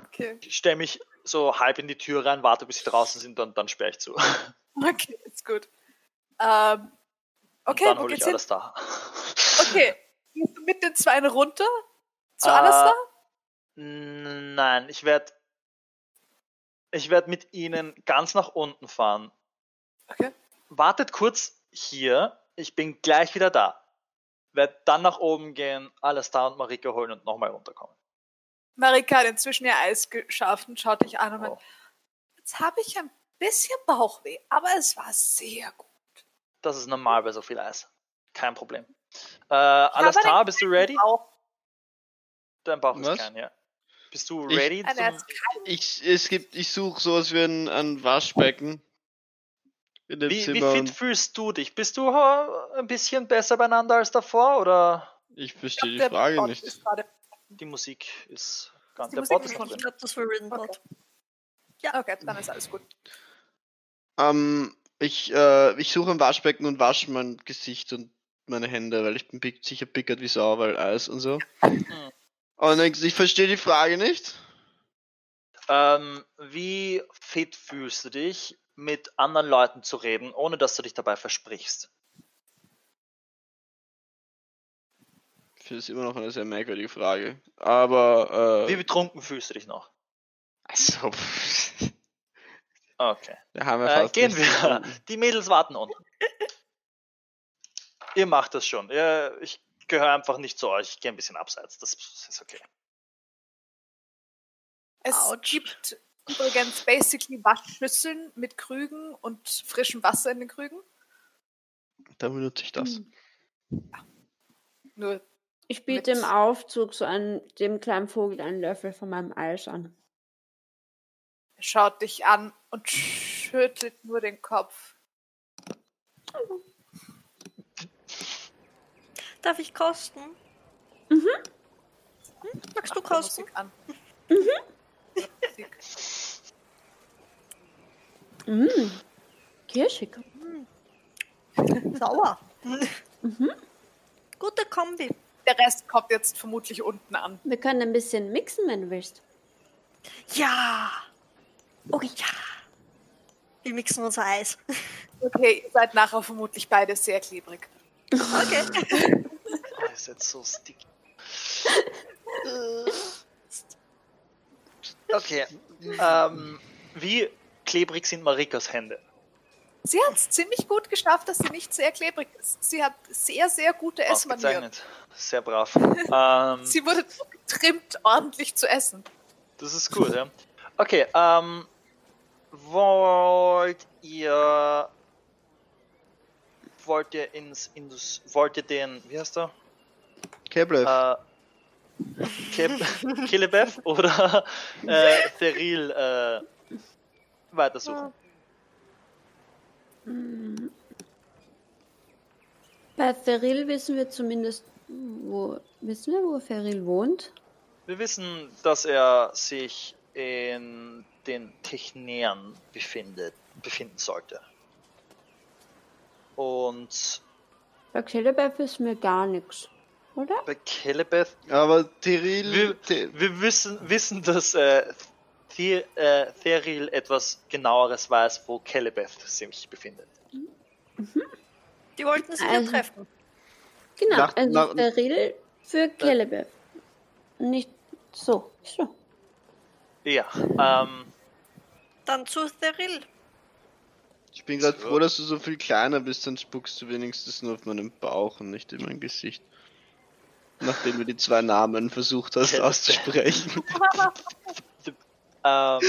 Okay. Ich stelle mich so halb in die Tür rein, warte, bis sie draußen sind, und dann sperre ich zu. Und [laughs] Okay, ist gut. Ähm, okay, dann wo hole ich hin? alles da. Okay. [laughs] Gehst du mit den Zweien runter? Zu Äh, Alastair? N- Nein, ich werde ich werd mit ihnen ganz nach unten fahren. Okay. Wartet kurz hier, ich bin gleich wieder da. Werd dann nach oben gehen, alles da und Marika holen und nochmal runterkommen. Marika hat inzwischen ihr Eis geschafft und schaut dich an und meint, Oh, jetzt habe ich ein bisschen Bauchweh, aber es war sehr gut. das ist normal bei so viel Eis. Kein Problem. Äh, alles aber da, den bist du ready? Bauch. Dein Bauch Was? ist klein, ja. Bist du Ich- ready? Zum- ist Ich, es gibt, ich suche sowas wie ein, ein Waschbecken. In dem Wie, wie Zimmer fit und fühlst du dich? Bist du ein bisschen besser beieinander als davor oder ich verstehe die Frage Bot nicht. Die Musik ist ganz die der Musik Bot ist noch Ich drin. glaube, das war Ridden Okay. Bot. okay, dann ist alles gut. Ähm, ich, äh, ich suche ein Waschbecken und wasche mein Gesicht und meine Hände, weil ich bin sicher pickert wie Sau, weil Eis und so. Mhm. Und ich, ich verstehe die Frage nicht. Ähm, wie fit fühlst du dich, mit anderen Leuten zu reden, ohne dass du dich dabei versprichst? Ich finde es immer noch eine sehr merkwürdige Frage. Aber, Wie äh, betrunken fühlst du dich noch? also, [laughs] Okay. da haben wir Äh, fast gehen nichts wir. Die Mädels warten unten. Ihr macht das schon. Ja, ich gehöre einfach nicht zu euch. Ich gehe ein bisschen abseits. Das ist okay. Es Autsch. gibt übrigens basically Waschschüsseln mit Krügen und frischem Wasser in den Krügen. Da benutze ich das. Hm. Nur Ich biete im Aufzug so an dem kleinen Vogel einen Löffel von meinem Eis an. er schaut dich an und schüttelt nur den Kopf. Darf ich kosten? Mhm. Hm? Magst du kosten? Mhm. Mmh. Kirschig. Sauer. Mhm. Gute Kombi. Der Rest kommt jetzt vermutlich unten an. Wir können ein bisschen mixen, wenn du willst. Ja. Oh ja. Wir mixen unser Eis. Okay, ihr seid nachher vermutlich beide sehr klebrig. [laughs] Okay. [laughs] Ihr seid so sticky. Okay. [laughs] Ähm, wie klebrig sind Marikas Hände? Sie hat es ziemlich gut geschafft, dass sie nicht sehr klebrig ist. Sie hat sehr, sehr gute Essmanieren. Sehr brav. [laughs] ähm, Sie wurde getrimmt, ordentlich zu essen. das ist gut, ja. Okay, ähm, wollt ihr wollt ihr ins Indus wollt ihr den wie heißt er Keblev. äh, Keb [laughs] Killebev oder äh, Theril äh, weitersuchen Mm. Bei Feril wissen wir zumindest, wo. Wissen wir, wo Feril wohnt? wir wissen dass er sich in den Technären befindet befinden sollte und Bei Kelebeth wissen wir gar nichts. Oder? bei Killebeth Aber Tyrell. Wir, wir wissen, wissen, dass äh, The, äh, Theril etwas genaueres weiß, wo Kelebeth sich befindet. Die wollten sich ja Also- treffen. Genau, Nach- also nach- Feril für Kelebeth. Nicht so. so. Ja, ähm, Dann zu Theril. Ich bin gerade So. froh, dass du so viel kleiner bist, dann spuckst du wenigstens nur auf meinen Bauch und nicht in mein Gesicht. Nachdem du die zwei Namen versucht hast [laughs] auszusprechen. Ähm,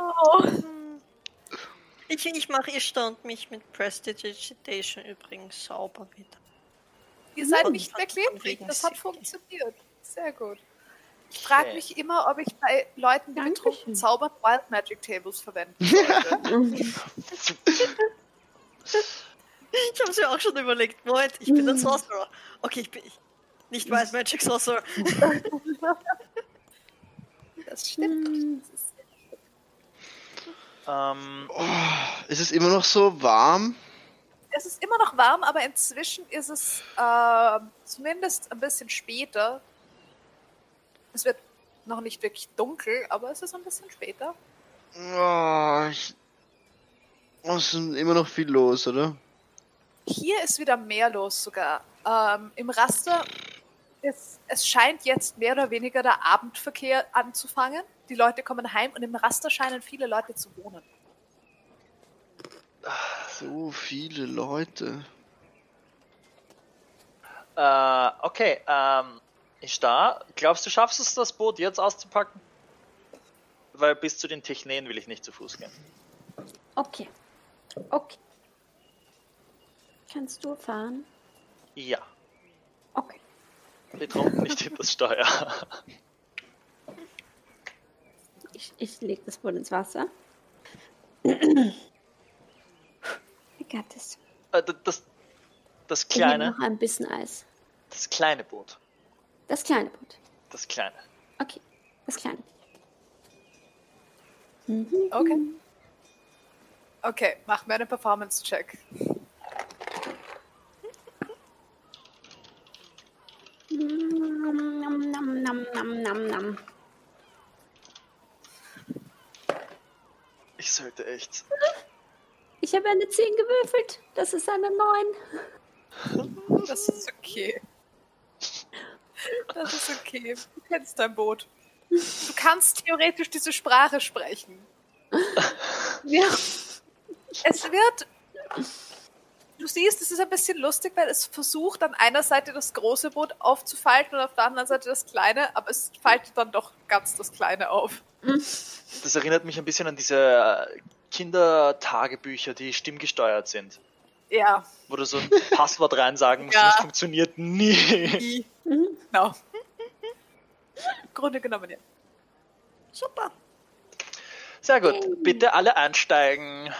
Oh. Ich, ich mache ihr Stand mich mit Prestidigitation übrigens sauber wieder. Ihr seid Und nicht mehr klebrig. Das hat funktioniert. Sehr gut. Ich frage Okay. mich immer, ob ich bei Leuten, die betrunken zaubern, Wild Magic Tables verwenden sollte. [laughs] Ich habe mir auch schon überlegt. Moment, ich bin ein Sorcerer. Okay, ich bin ich. Nicht Wild Magic Sorcerer. [laughs] Das stimmt. Ähm, Oh, ist es immer noch so warm? Es ist immer noch warm, aber inzwischen ist es äh, zumindest ein bisschen später. Es wird noch nicht wirklich dunkel, aber es ist ein bisschen später. Oh, ich, oh, es ist immer noch viel los, oder? Hier ist wieder mehr los sogar. Ähm, Im Raster ist, es scheint jetzt mehr oder weniger der Abendverkehr anzufangen. Die Leute kommen heim und im Raster scheinen viele Leute zu wohnen. So viele Leute. äh, okay, ähm, ich da. Glaubst du, schaffst es, das Boot jetzt auszupacken? Weil bis zu den Techneen will ich nicht zu Fuß gehen. Okay. Okay. Kannst du fahren? Ja. Betrunken nicht hinter das Steuer. Ich, ich lege das Boot ins Wasser. I got this. Äh, das, das Ich nehme kleine, noch ein bisschen Eis. das kleine Boot. Das kleine Boot. Das kleine. Okay. Das kleine. Okay. Okay, mach mir einen Performance-Check. Ich sollte echt. Ich habe eine 10 gewürfelt. Das ist eine 9. Das ist okay. Das ist okay. Du kennst dein Boot. Du kannst theoretisch diese Sprache sprechen. Ja. Es wird. Du siehst, es ist ein bisschen lustig, weil es versucht, an einer Seite das große Boot aufzufalten und auf der anderen Seite das kleine, aber es faltet dann doch ganz das kleine auf. Das erinnert mich ein bisschen an diese äh, Kindertagebücher, die stimmgesteuert sind. Ja. Wo du so ein [laughs] Passwort reinsagen musst Ja. und es funktioniert nie. Genau. Im Grunde genommen, ja. Super. Sehr gut. Bitte alle einsteigen.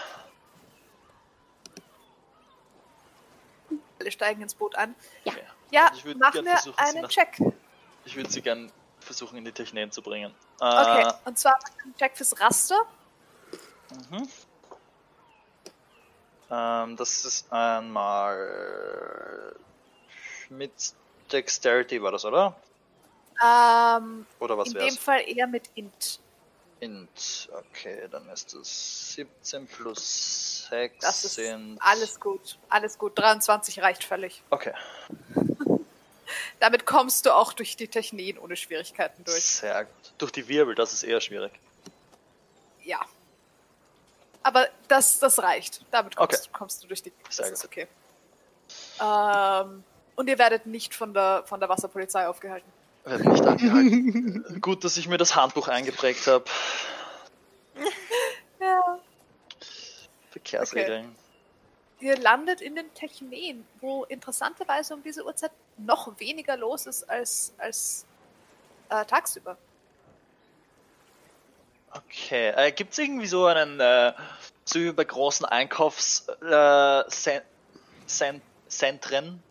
Alle steigen ins Boot an. Ja. Ja, Also mach mir einen nach- Check. Ich würde sie gern versuchen, in die Technik zu bringen. Äh, Okay, und zwar einen Check fürs Raster. Mhm. Ähm, das ist einmal mit Dexterity war das, oder? Ähm, Oder was in wäre dem Fall eher mit Int. Int. Okay, dann ist es 17 plus 6 Das ist sind... alles gut. Alles gut. 23 reicht völlig. Okay, [laughs] Damit kommst du auch durch die Technien ohne Schwierigkeiten durch. sehr gut. Durch die Wirbel, das ist eher schwierig. Ja. Aber das, das reicht. Damit kommst, Okay. kommst du durch die. Das Sehr ist okay. Ähm, und ihr werdet nicht von der, von der Wasserpolizei aufgehalten. Wird nicht angehalten. [laughs] Gut, dass ich mir das Handbuch eingeprägt habe. [laughs] Ja. Verkehrsregeln. Ihr landet in den Techneen, wo interessanterweise um diese Uhrzeit noch weniger los ist als, als äh, tagsüber. Okay, äh, gibt es irgendwie so einen, äh, so wie bei großen Einkaufszentren, äh, Zentren,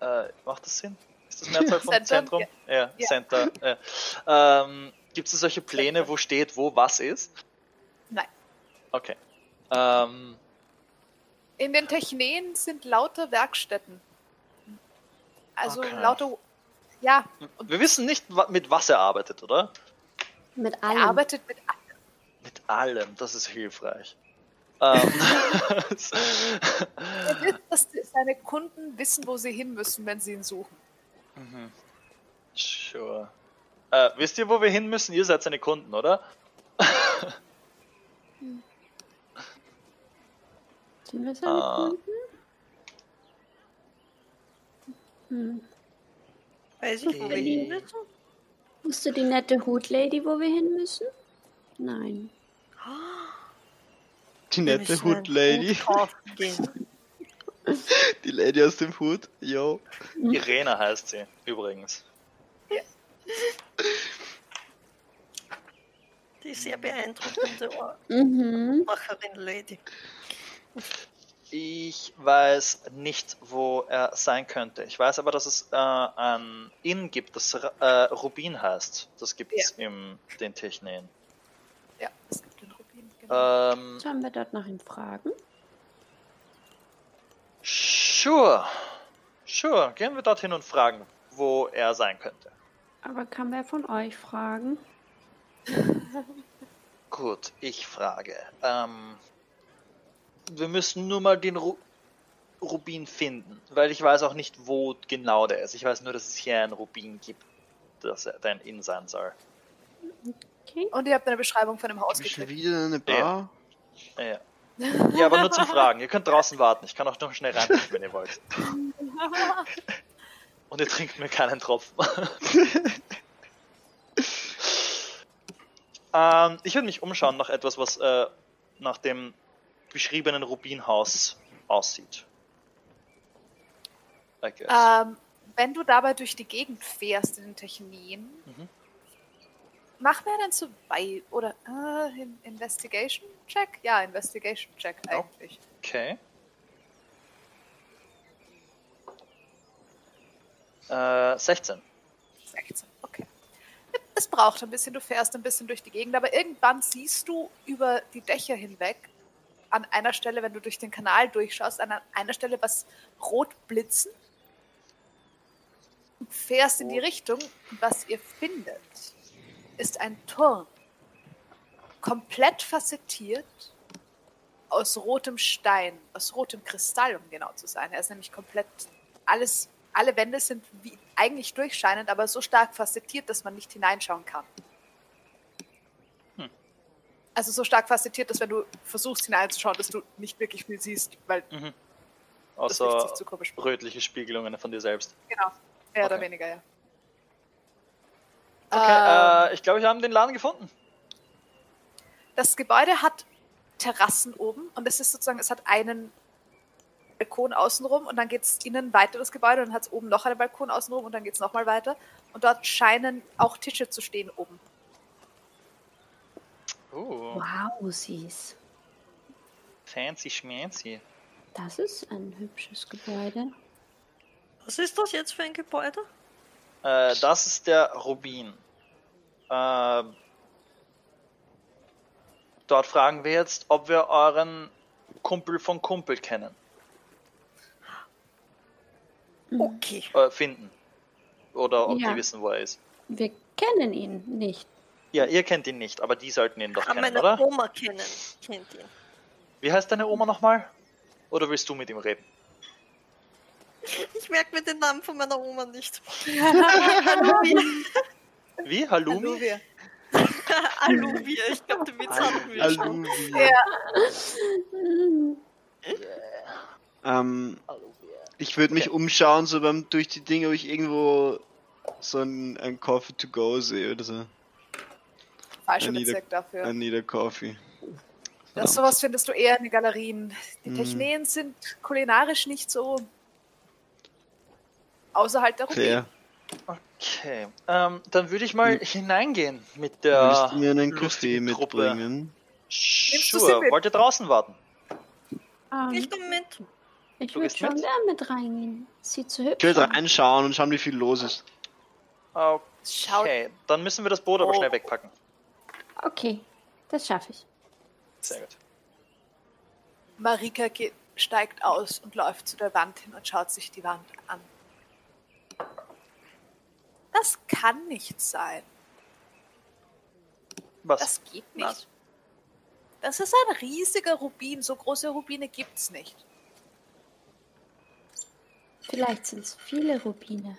äh, macht das Sinn? Ist das Mehrzahl von Zentren, Zentrum? Ja, Ja. Center. Ja. Ähm, gibt es solche Pläne, wo steht, wo was ist? Nein. Okay. Ähm, In den Techneen sind lauter Werkstätten. Also Okay. lauter. Ja, wir wissen nicht, mit was er arbeitet, oder? Mit er allem. arbeitet mit. Mit allem, das ist hilfreich. Ähm, [laughs] [laughs] Er will, dass seine Kunden wissen, wo sie hin müssen, wenn sie ihn suchen. Sure. Äh, wisst ihr, wo wir hin müssen? Ihr seid seine Kunden, oder? [laughs] Sind wir seine Ah. Kunden? Hm. Weiß ich, wo wir hin müssen? Wusst du die nette Hut-Lady, wo wir hin müssen? Nein. [gasps] Die nette Hut-Lady. Hut. [laughs] Die Lady aus dem Hut. Yo. Irena heißt sie, übrigens. Die sehr beeindruckende Ohr- Mhm. Macherin Lady. Ich weiß nicht, wo er sein könnte. Ich weiß aber, dass es äh, ein Inn gibt, das äh, Rubin heißt. Das gibt es im den Technen. Ja, es gibt den Rubin. Genau. Ähm, Sollen wir dort nach ihm fragen? Sure. Sure. Gehen wir dorthin und fragen, wo er sein könnte. Aber kann wer von euch fragen? [laughs] Gut, ich frage. Ähm, wir müssen nur mal den Ru Rubin finden, weil ich weiß auch nicht, wo genau der ist. Ich weiß nur, dass es hier einen Rubin gibt, dass er dein Inn sein soll. Okay. Und ihr habt eine Beschreibung von dem Haus Schon gekriegt. wieder eine Bar? Ja. ja, aber nur zum Fragen. Ihr könnt draußen warten. Ich kann auch noch schnell rein, wenn ihr wollt. [laughs] Und ihr trinkt mir keinen Tropfen. [laughs] ähm, ich würde mich umschauen nach etwas, was äh, nach dem beschriebenen Rubinhaus aussieht. I guess. Ähm, wenn du dabei durch die Gegend fährst in den Technien, Mhm. Mach mir einen Survival oder äh, In- Investigation Check? Ja, Investigation Check eigentlich. Okay. Äh, 16. 16, okay. Es braucht ein bisschen, du fährst ein bisschen durch die Gegend, aber irgendwann siehst du über die Dächer hinweg an einer Stelle, wenn du durch den Kanal durchschaust, an einer Stelle was rot blitzen. Und fährst in die Richtung was ihr findet, ist ein Turm. Komplett facettiert aus rotem Stein, aus rotem Kristall, um genau zu sein. Er ist nämlich komplett alles, alle Wände sind wie eigentlich durchscheinend, aber so stark facettiert, dass man nicht hineinschauen kann. Hm. Also so stark facettiert, dass wenn du versuchst hineinzuschauen, dass du nicht wirklich viel siehst, weil das liegt Außer sich zu komisch. rötliche Spiegelungen von dir selbst. Genau. Mehr oder Okay. weniger, ja. Okay, Ähm, äh, ich glaube, wir haben den Laden gefunden. Das Gebäude hat Terrassen oben und es ist sozusagen, es hat einen Balkon außenrum und dann geht es innen weiter das Gebäude und dann hat es oben noch einen Balkon außenrum und dann geht es nochmal weiter. Und dort scheinen auch Tische zu stehen oben. Uh, Wow, süß. fancy schmancy. Das ist ein hübsches Gebäude. Was ist das jetzt für ein Gebäude? Äh, das ist der Rubin. Äh, dort fragen wir jetzt, ob wir euren Kumpel von Kumpel kennen, Okay. äh, finden. Oder ob Ja. die wissen, wo er ist. Wir kennen ihn nicht. Ja, ihr kennt ihn nicht, aber die sollten ihn doch Kann kennen, meine oder? Oma kennen. Kennt ihn. Wie heißt deine Oma nochmal? Oder willst du mit ihm reden? Ich merke mir den Namen von meiner Oma nicht. Wie? Halloumi? Alluvia. [laughs] Aluvia, ich glaube, den Witz hatten wir schon. Aluvia. Ähm, ich würde mich Okay. umschauen, so beim durch die Dinge, ob ich irgendwo so ein, ein Coffee to go sehe oder so. Falscher Bezirk dafür. I need a coffee. Das sowas findest du eher in den Galerien. Die Mhm. Techneen sind kulinarisch nicht so außerhalb der Rubin. Fair. Okay, ähm, dann würde ich mal Hm. hineingehen mit der Willst du mir einen Kaffee mitbringen? Sure, mit? wollt ihr draußen warten? Ähm, Ich komme mit. ich würde schon mit? gern mit reingehen. Sieht so hübsch Ich will aus. reinschauen und schauen, wie viel los ist. Okay, dann müssen wir das Boot aber Oh. schnell wegpacken. Okay, das schaffe ich. Sehr gut. Marika geht, steigt aus und läuft zu der Wand hin und schaut sich die Wand an. Das kann nicht sein. Was? Das geht nicht. Was? Das ist ein riesiger Rubin. So große Rubine gibt's nicht. Vielleicht sind es viele Rubine.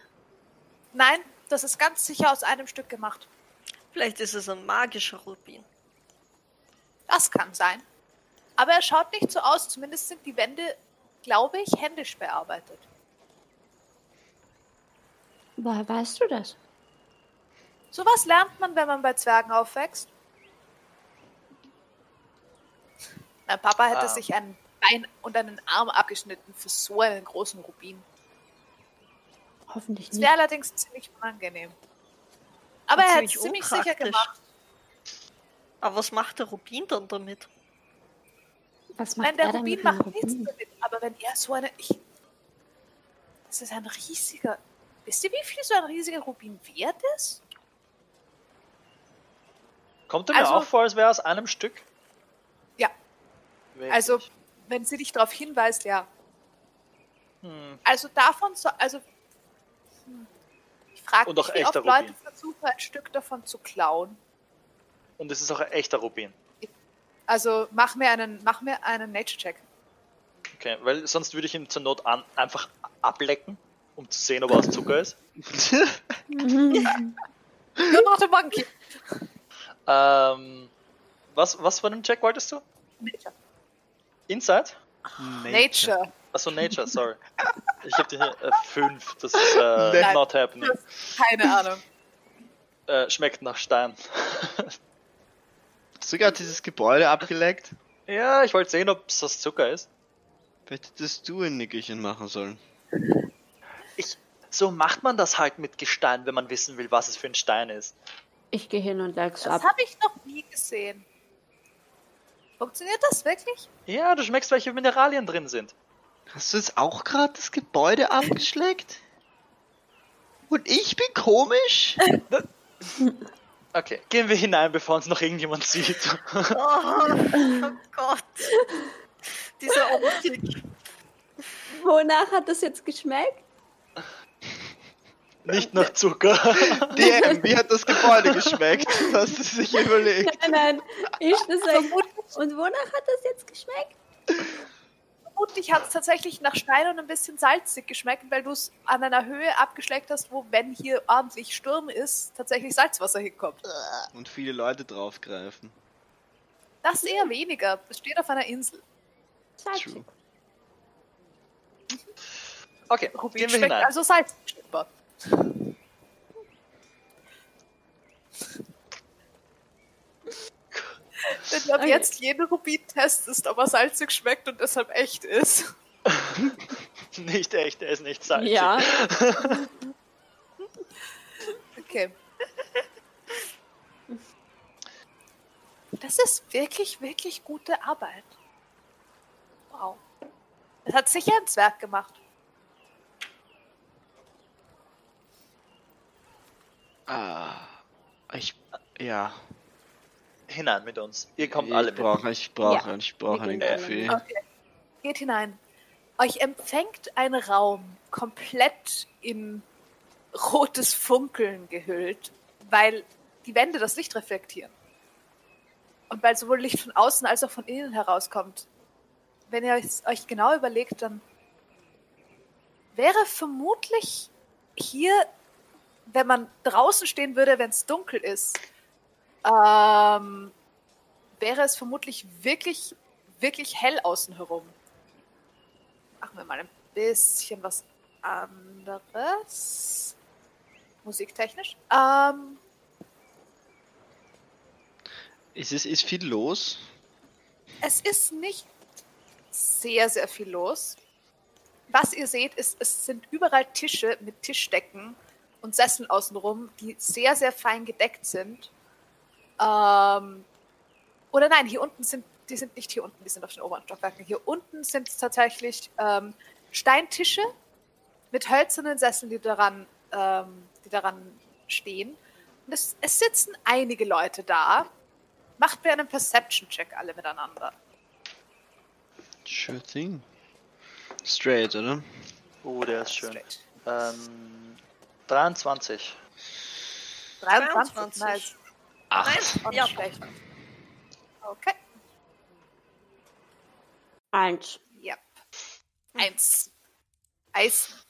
Nein, das ist ganz sicher aus einem Stück gemacht. Vielleicht ist es ein magischer Rubin. Das kann sein. Aber er schaut nicht so aus. Zumindest sind die Wände, glaube ich, händisch bearbeitet. Woher weißt du das? Sowas lernt man, wenn man bei Zwergen aufwächst. Mein Papa hätte Ah. sich ein Bein und einen Arm abgeschnitten für so einen großen Rubin. Hoffentlich Das nicht. wäre allerdings ziemlich unangenehm. Aber Und er hat es ziemlich sicher gemacht. Aber was macht der Rubin dann damit? Was macht Nein, der er Rubin macht nichts Rubin? damit. Aber wenn er so eine. Ich, das ist ein riesiger. Wisst ihr, wie viel so ein riesiger Rubin wert ist? Kommt dir mir Also- auch vor, als wäre aus einem Stück? Ja. Wirklich? Also, wenn sie dich darauf hinweist, ja. Hm. Also davon so. Also. hm. Ich frage mich, wie oft echter Leute Rubin. versuchen, ein Stück davon zu klauen. Und es ist auch ein echter Rubin. Also mach mir einen, mach mir einen Nature-Check. Okay, weil sonst würde ich ihn zur Not an, einfach ablecken, um zu sehen, ob er aus Zucker ist. [laughs] You're not a monkey. Ähm, was, was für einen Check wolltest du? Nature. Inside? Nature. Achso, Nature, sorry. Ich habe hier äh, 5. Das ist äh, [laughs] Nein. not happening. Keine Ahnung. Äh, schmeckt nach Stein. Hast du gerade dieses Gebäude abgeleckt? ja, ich wollte sehen, ob es aus Zucker ist. Hättest du ein Nickerchen machen sollen. So macht man das halt mit Gestein, wenn man wissen will, was es für ein Stein ist. Ich gehe hin und leg's Das ab. habe ich noch nie gesehen. Funktioniert das wirklich? Ja, du schmeckst, welche Mineralien drin sind. Hast du jetzt auch gerade das Gebäude abgeschleckt? Und ich bin komisch? Okay, gehen wir hinein, bevor uns noch irgendjemand sieht. Oh, oh Gott. Diese Optik. Wonach hat das jetzt geschmeckt? Nicht nach Zucker. [laughs] DM, wie hat das Gebäude geschmeckt? [laughs] Hast du sich überlegt? Nein, nein, ich das echt. Und wonach hat das jetzt geschmeckt? Vermutlich hat es tatsächlich nach Stein und ein bisschen salzig geschmeckt, weil du es an einer Höhe abgeschleckt hast, wo, wenn hier ordentlich Sturm ist, tatsächlich Salzwasser hinkommt. Und viele Leute draufgreifen. Das eher weniger. Es steht auf einer Insel. Salzig. True. Okay, Rubin gehen wir hinein. also salzig. Wenn du ab Okay. jetzt jeden Rubin testest, ob er salzig schmeckt und deshalb echt ist. [laughs] Nicht echt, er ist nicht salzig. Ja, [laughs] Okay. Das ist wirklich, wirklich gute Arbeit. Wow. Das hat sicher ein Zwerg gemacht. Ah, ich, ja. Hinein mit uns. Ihr kommt ich alle mit. brauche, ich brauche, Ja, ich brauche einen alle Kaffee. mit. Okay. Geht hinein. Euch empfängt ein Raum komplett in rotes Funkeln gehüllt, weil die Wände das Licht reflektieren. Und weil sowohl Licht von außen als auch von innen herauskommt. Wenn ihr es euch genau überlegt, dann wäre vermutlich hier, wenn man draußen stehen würde, wenn es dunkel ist, ähm, wäre es vermutlich wirklich, wirklich hell außen herum. Machen wir mal ein bisschen was anderes. Musiktechnisch. Ähm, Ist es ist viel los? es ist nicht sehr, sehr viel los. Was ihr seht, ist, es sind überall Tische mit Tischdecken und Sesseln außenrum, die sehr, sehr fein gedeckt sind. Ähm, oder nein, hier unten sind, die sind nicht hier unten, die sind auf den oberen Stockwerken. Hier unten sind es tatsächlich ähm, Steintische mit hölzernen Sesseln, die daran, ähm, die daran stehen. Und es, es sitzen einige Leute da. Macht mir einen Perception-Check alle miteinander. Sure thing. Straight, oder? Oh, der ist schön. Straight. Ähm, 23. 23, 23. nice. Acht. Auch nicht Ja. schlecht. Okay, eins. ja. Eins. Eis.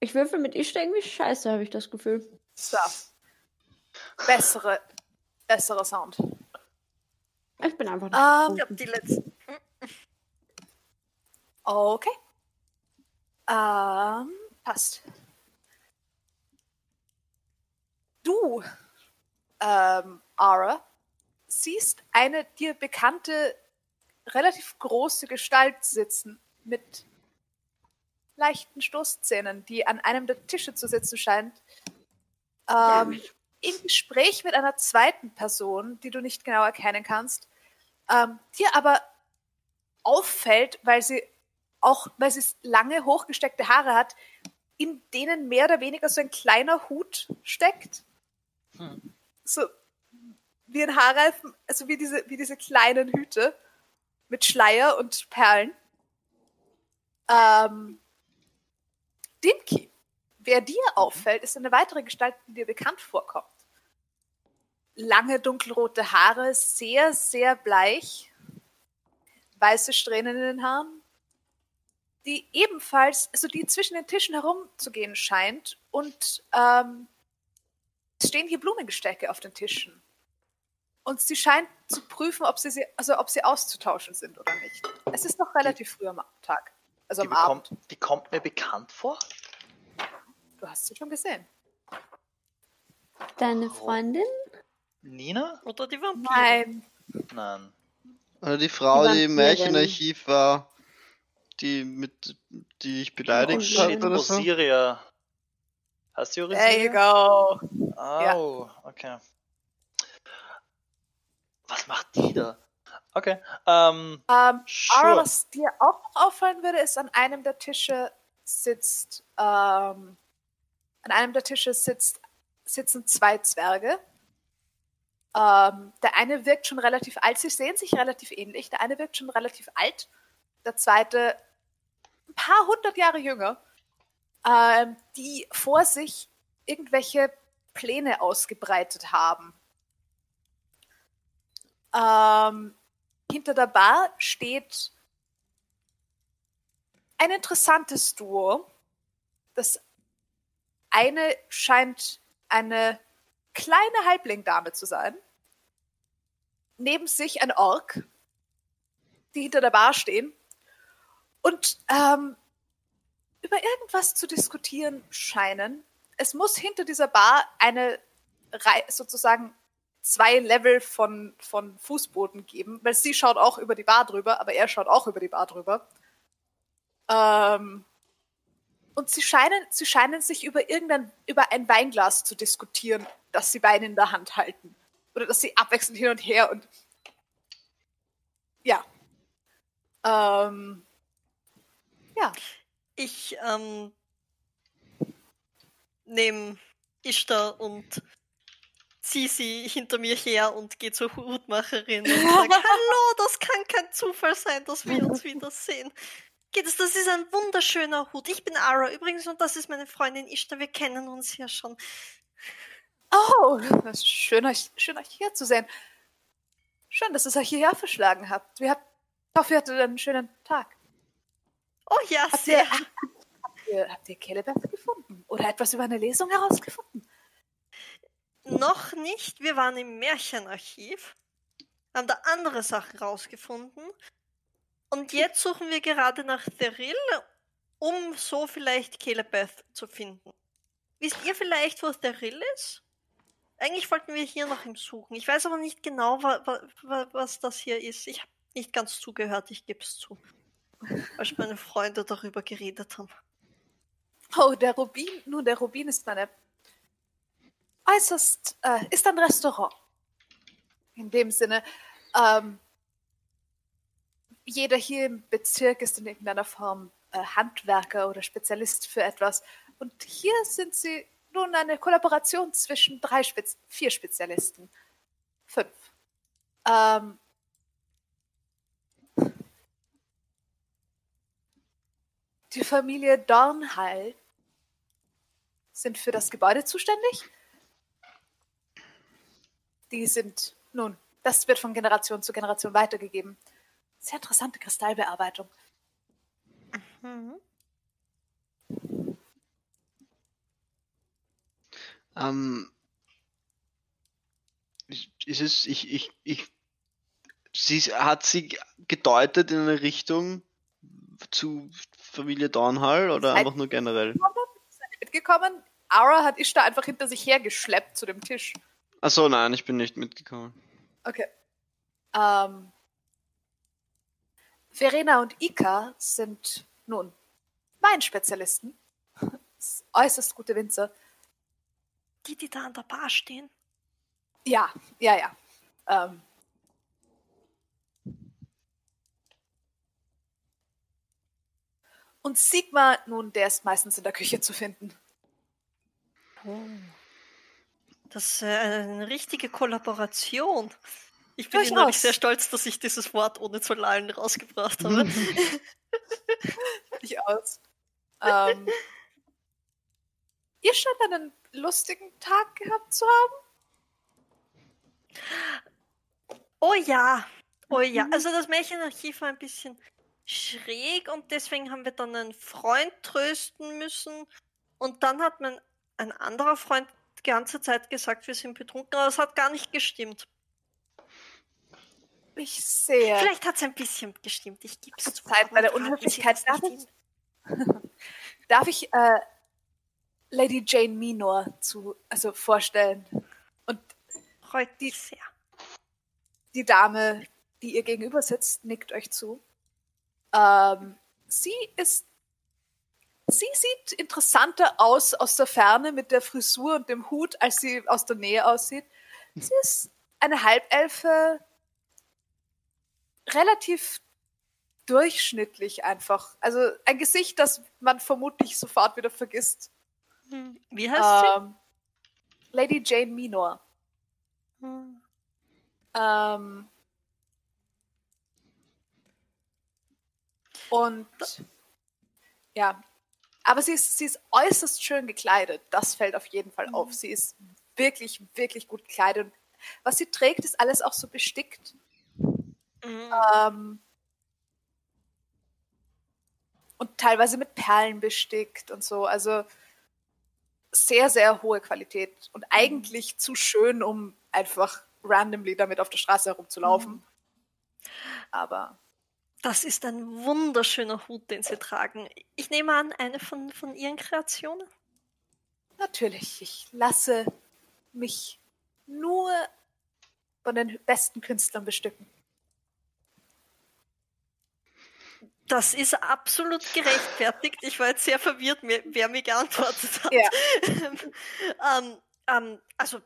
Ich würfel mit ich irgendwie scheiße, habe ich das Gefühl. So. Bessere, bessere Sound. Ich bin einfach nicht Ähm, Ich hab die letzten. Okay. Ähm, passt. Du, ähm, Ara, siehst eine dir bekannte, relativ große Gestalt sitzen mit leichten Stoßzähnen, die an einem der Tische zu sitzen scheint. Ähm, Im Gespräch mit einer zweiten Person, die du nicht genau erkennen kannst, ähm, dir aber auffällt, weil sie auch, weil sie lange hochgesteckte Haare hat, in denen mehr oder weniger so ein kleiner Hut steckt. Hm. So wie ein Haarreifen, also wie diese, wie diese kleinen Hüte mit Schleier und Perlen. Ähm, Dimki, wer dir auffällt, ist eine weitere Gestalt, die dir bekannt vorkommt. Lange dunkelrote Haare, sehr, sehr bleich, weiße Strähnen in den Haaren, die ebenfalls, also die zwischen den Tischen herumzugehen scheint und ähm, es stehen hier Blumengestecke auf den Tischen. Und sie scheint zu prüfen, ob sie, sie, also ob sie auszutauschen sind oder nicht. Es ist noch relativ früh am Tag. Also Die, am Abend. bekommt, die kommt mir bekannt vor. Du hast sie schon gesehen. Deine Freundin? Nina? Oder die Vampire. Nein. Nein. Oder die Frau, Die die im. Märchenarchiv war, die mit, die ich beleidigt Oh, hat shit, oder so. Osiria. Hast du Osiria? There you go. Oh, okay. Was macht die da? Okay. Ähm, Ähm, sure. was dir auch noch auffallen würde, ist, an einem der Tische sitzt, ähm, an einem der Tische sitzt, sitzen zwei Zwerge. Ähm, der eine wirkt schon relativ alt, sie sehen sich relativ ähnlich. Der eine wirkt schon relativ alt, der zweite ein paar hundert Jahre jünger, ähm, die vor sich irgendwelche Pläne ausgebreitet haben. Ähm, hinter der Bar steht ein interessantes Duo. Das eine scheint eine kleine Halblingdame zu sein. Neben sich ein Ork, die hinter der Bar stehen und ähm, über irgendwas zu diskutieren scheinen. Es muss hinter dieser Bar eine Rei sozusagen zwei Level von, von Fußboden geben, weil sie schaut auch über die Bar drüber, aber er schaut auch über die Bar drüber. Ähm, und sie scheinen, sie scheinen sich über irgendein, über ein Weinglas zu diskutieren, das sie beide in der Hand halten. Oder dass sie abwechselnd hin und her und ja. Ähm, ja. Ich ähm, nehme Ishtar und ziehe sie hinter mir her und gehe zur Hutmacherin und sage, [laughs] hallo, das kann kein Zufall sein, dass wir uns wiedersehen. Geht es, das ist ein wunderschöner Hut. Ich bin Ara übrigens und das ist meine Freundin Ishtar. Wir kennen uns ja schon. Oh, das ist schön, euch, schön, euch hier zu sehen. Schön, dass ihr es euch hierher verschlagen habt. Wir habt, ich hoffe, ihr hattet einen schönen Tag. Oh ja, Habt sehr. ihr, habt ihr, habt ihr Kelebeth gefunden? Oder etwas über eine Lesung herausgefunden? Noch nicht. Wir waren im Märchenarchiv, haben da andere Sachen rausgefunden. Und jetzt suchen wir gerade nach Therill, um so vielleicht Kelebeth zu finden. Wisst ihr vielleicht, wo Therill ist? Eigentlich wollten wir hier nach ihm suchen. Ich weiß aber nicht genau, wa wa was das hier ist. Ich habe nicht ganz zugehört, ich gebe es zu. Als meine Freunde darüber geredet haben. Oh, der Rubin. Nun, der Rubin ist eine äußerst, äh, ist ein Restaurant. In dem Sinne, ähm, jeder hier im Bezirk ist in irgendeiner Form äh, Handwerker oder Spezialist für etwas. Und hier sind sie nun eine Kollaboration zwischen drei, Spez vier Spezialisten. Fünf. Ähm, die Familie Dornhall sind für das Gebäude zuständig. Die sind, nun, das wird von Generation zu Generation weitergegeben. Sehr interessante Kristallbearbeitung. Mhm. Ähm, ist es, ich, ich, ich, sie hat sie gedeutet in eine Richtung zu Familie Dornhall oder Seid- einfach nur generell? Mitgekommen, Ara hat Ishtar einfach hinter sich hergeschleppt zu dem Tisch. Achso, nein, ich bin nicht mitgekommen. Okay. Ähm, Verena und Ika sind nun Weinspezialisten. [laughs] Äußerst gute Winzer. Die, die da an der Bar stehen. Ja, ja, ja. Ähm, und Sigma, nun, der ist meistens in der Küche zu finden. Das ist äh, eine richtige Kollaboration. Ich bin innerlich sehr stolz, dass ich dieses Wort ohne zu lallen rausgebracht habe. [laughs] Nicht aus. Ähm, ihr scheint einen lustigen Tag gehabt zu haben. Oh ja, oh ja. Also das Märchenarchiv war ein bisschen schräg und deswegen haben wir dann einen Freund trösten müssen. Und dann hat mein ein anderer Freund die ganze Zeit gesagt, wir sind betrunken, aber es hat gar nicht gestimmt. Ich sehe. Vielleicht hat es ein bisschen gestimmt, ich gebe es zu. Zeit bei der Unhöflichkeit. Darf ich, [laughs] darf ich äh, Lady Jane Minor zu, also vorstellen? Und Freut mich sehr. die Dame, die ihr gegenüber sitzt, nickt euch zu. Ähm, sie ist. Sie sieht interessanter aus aus der Ferne mit der Frisur und dem Hut, als sie aus der Nähe aussieht. Sie ist eine Halbelfe, relativ durchschnittlich einfach. Also ein Gesicht, das man vermutlich sofort wieder vergisst. Hm, Wie heißt Ähm, Lady Jane Minor. sie? Hm. Ähm, und ja, aber sie ist, sie ist äußerst schön gekleidet. Das fällt auf jeden Fall auf. Sie ist wirklich, wirklich gut gekleidet. Und was sie trägt, ist alles auch so bestickt. Mhm. Ähm, und teilweise mit Perlen bestickt und so. Also sehr, sehr hohe Qualität. Und eigentlich zu schön, um einfach randomly damit auf der Straße herumzulaufen. Aber Das ist ein wunderschöner Hut, den Sie tragen. Ich nehme an, eine von, von Ihren Kreationen. natürlich, ich lasse mich nur von den besten Künstlern bestücken. Das ist absolut gerechtfertigt. Ich war jetzt sehr verwirrt, wer mir geantwortet hat. Ja. [laughs] ähm, ähm, also,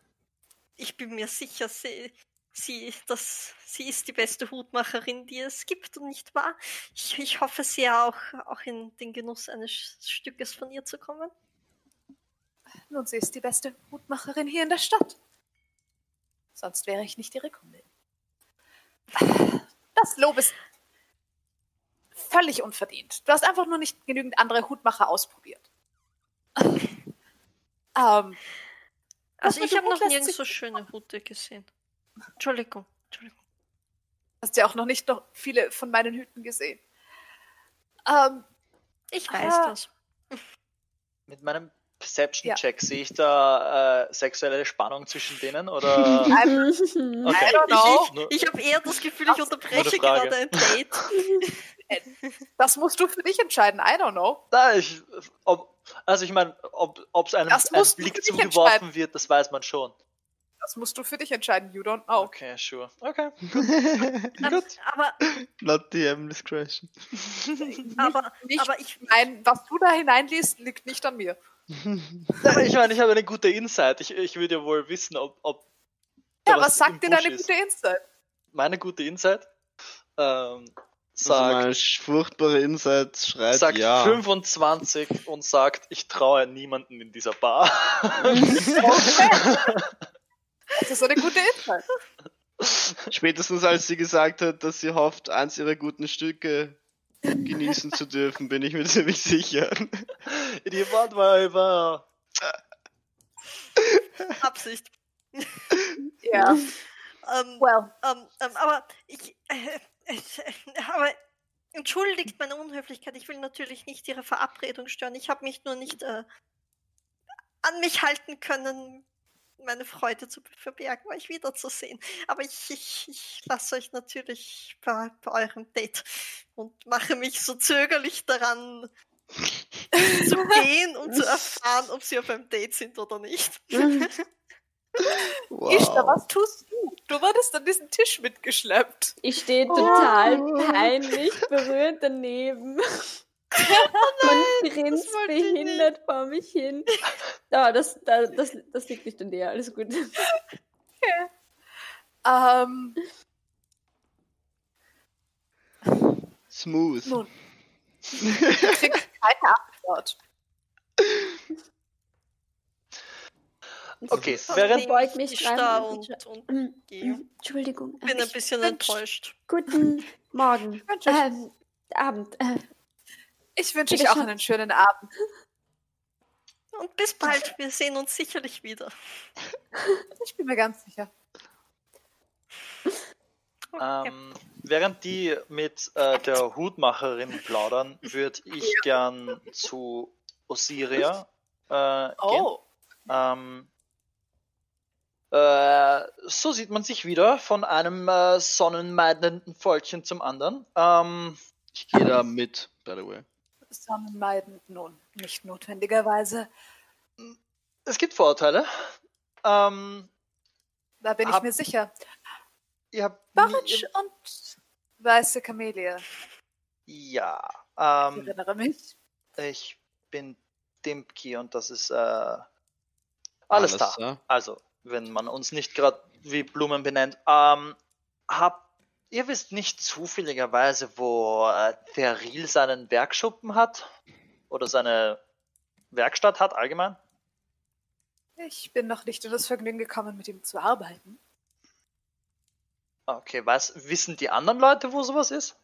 ich bin mir sicher, sie, sie, das, sie ist die beste Hutmacherin, die es gibt, und nicht wahr? Ich, ich hoffe sehr auch, auch in den Genuss eines Stückes von ihr zu kommen. Nun, sie ist die beste Hutmacherin hier in der Stadt. Sonst wäre ich nicht ihre Kundin. Das Lob ist völlig unverdient. Du hast einfach nur nicht genügend andere Hutmacher ausprobiert. ähm, Also, ich habe noch nirgends so schöne Hute gesehen. Entschuldigung, Entschuldigung. hast ja auch noch nicht noch viele von meinen Hüten gesehen. Ähm, Ich weiß Ah. das. Mit meinem Perception-Check sehe ich da äh, sexuelle Spannung zwischen denen oder? [laughs] I'm. [laughs] Okay. I don't know. Nur- Ich habe eher das Gefühl, ich unterbreche gerade ein Date. [laughs] Das musst du für dich entscheiden. I don't know. Da ich, ob, also ich meine, ob es einem ein Blick zugeworfen wird, das weiß man schon. Das musst du für dich entscheiden. You don't know. Okay, sure. Okay. [laughs] Ähm, aber, Not DM discretion. [laughs] aber, Nicht aber ich, Nein, was du da hineinliest, liegt nicht an mir. [laughs] Ich meine, ich habe eine gute Insight. Ich, ich würde ja wohl wissen, ob. ob Ja, was sagt im dir Busch deine gute Insight? Meine gute Insight ähm, Also sagt, meine furchtbare Insights schreit sagt ja. 25 und sagt, ich traue niemanden in dieser Bar. Das ist so eine gute Insight. [laughs] Spätestens als sie gesagt hat, dass sie hofft, eins ihrer guten Stücke genießen zu dürfen, bin ich mir [laughs] ziemlich sicher. [laughs] Die Wortweiber. Absicht. Ja. Ähm, Well, ähm, ähm, aber ich, äh, äh, aber entschuldigt meine Unhöflichkeit. Ich will natürlich nicht Ihre Verabredung stören. Ich habe mich nur nicht äh, an mich halten können, meine Freude zu verbergen, euch wiederzusehen. Aber ich, ich, ich lasse euch natürlich bei, bei eurem Date und mache mich so zögerlich daran, zu gehen und zu erfahren, ob sie auf einem Date sind oder nicht. [laughs] Wow. Ishtar, was tust du? Du wurdest an diesen Tisch mitgeschleppt. Ich stehe total peinlich berührt daneben. Und grinst behindert vor mich hin. Ja, das, das, das, das liegt nicht an dir, alles gut. [laughs] Ähm, Smooth. nun. [laughs] Du kriegst keine Antwort. Okay, Von während beug mich da und- und, und gehe. mm, Entschuldigung. bin ein ich- bisschen Mensch. enttäuscht. Guten Morgen. Ähm, Abend. Äh, Ich wünsche euch auch einen schönen Abend. Und bis bald, wir sehen uns sicherlich wieder. [laughs] Ich bin mir ganz sicher. Ähm, während die mit äh, der Hutmacherin plaudern, würde ich gern zu Osiria äh, gehen. Oh, Ähm, äh, so sieht man sich wieder von einem äh, sonnenmeidenden Volkchen zum anderen. Ähm, Ich gehe da mit, by the way. Sonnenmeidend nun. Nicht notwendigerweise. es gibt Vorurteile. Ähm, Da bin ich Hab- mir sicher. ihr habt Baric nie, und weiße Kamelie. ja, Ich ähm, erinnere mich. ich bin Dimki und das ist äh, alles, da. da. Also, wenn man uns nicht gerade wie Blumen benennt. Ähm, habt, ihr wisst nicht zufälligerweise, wo äh, Theril seinen Werkschuppen hat? Oder seine Werkstatt hat allgemein? Ich bin noch nicht in das Vergnügen gekommen, mit ihm zu arbeiten. Okay, weiß, wissen die anderen Leute, wo sowas ist?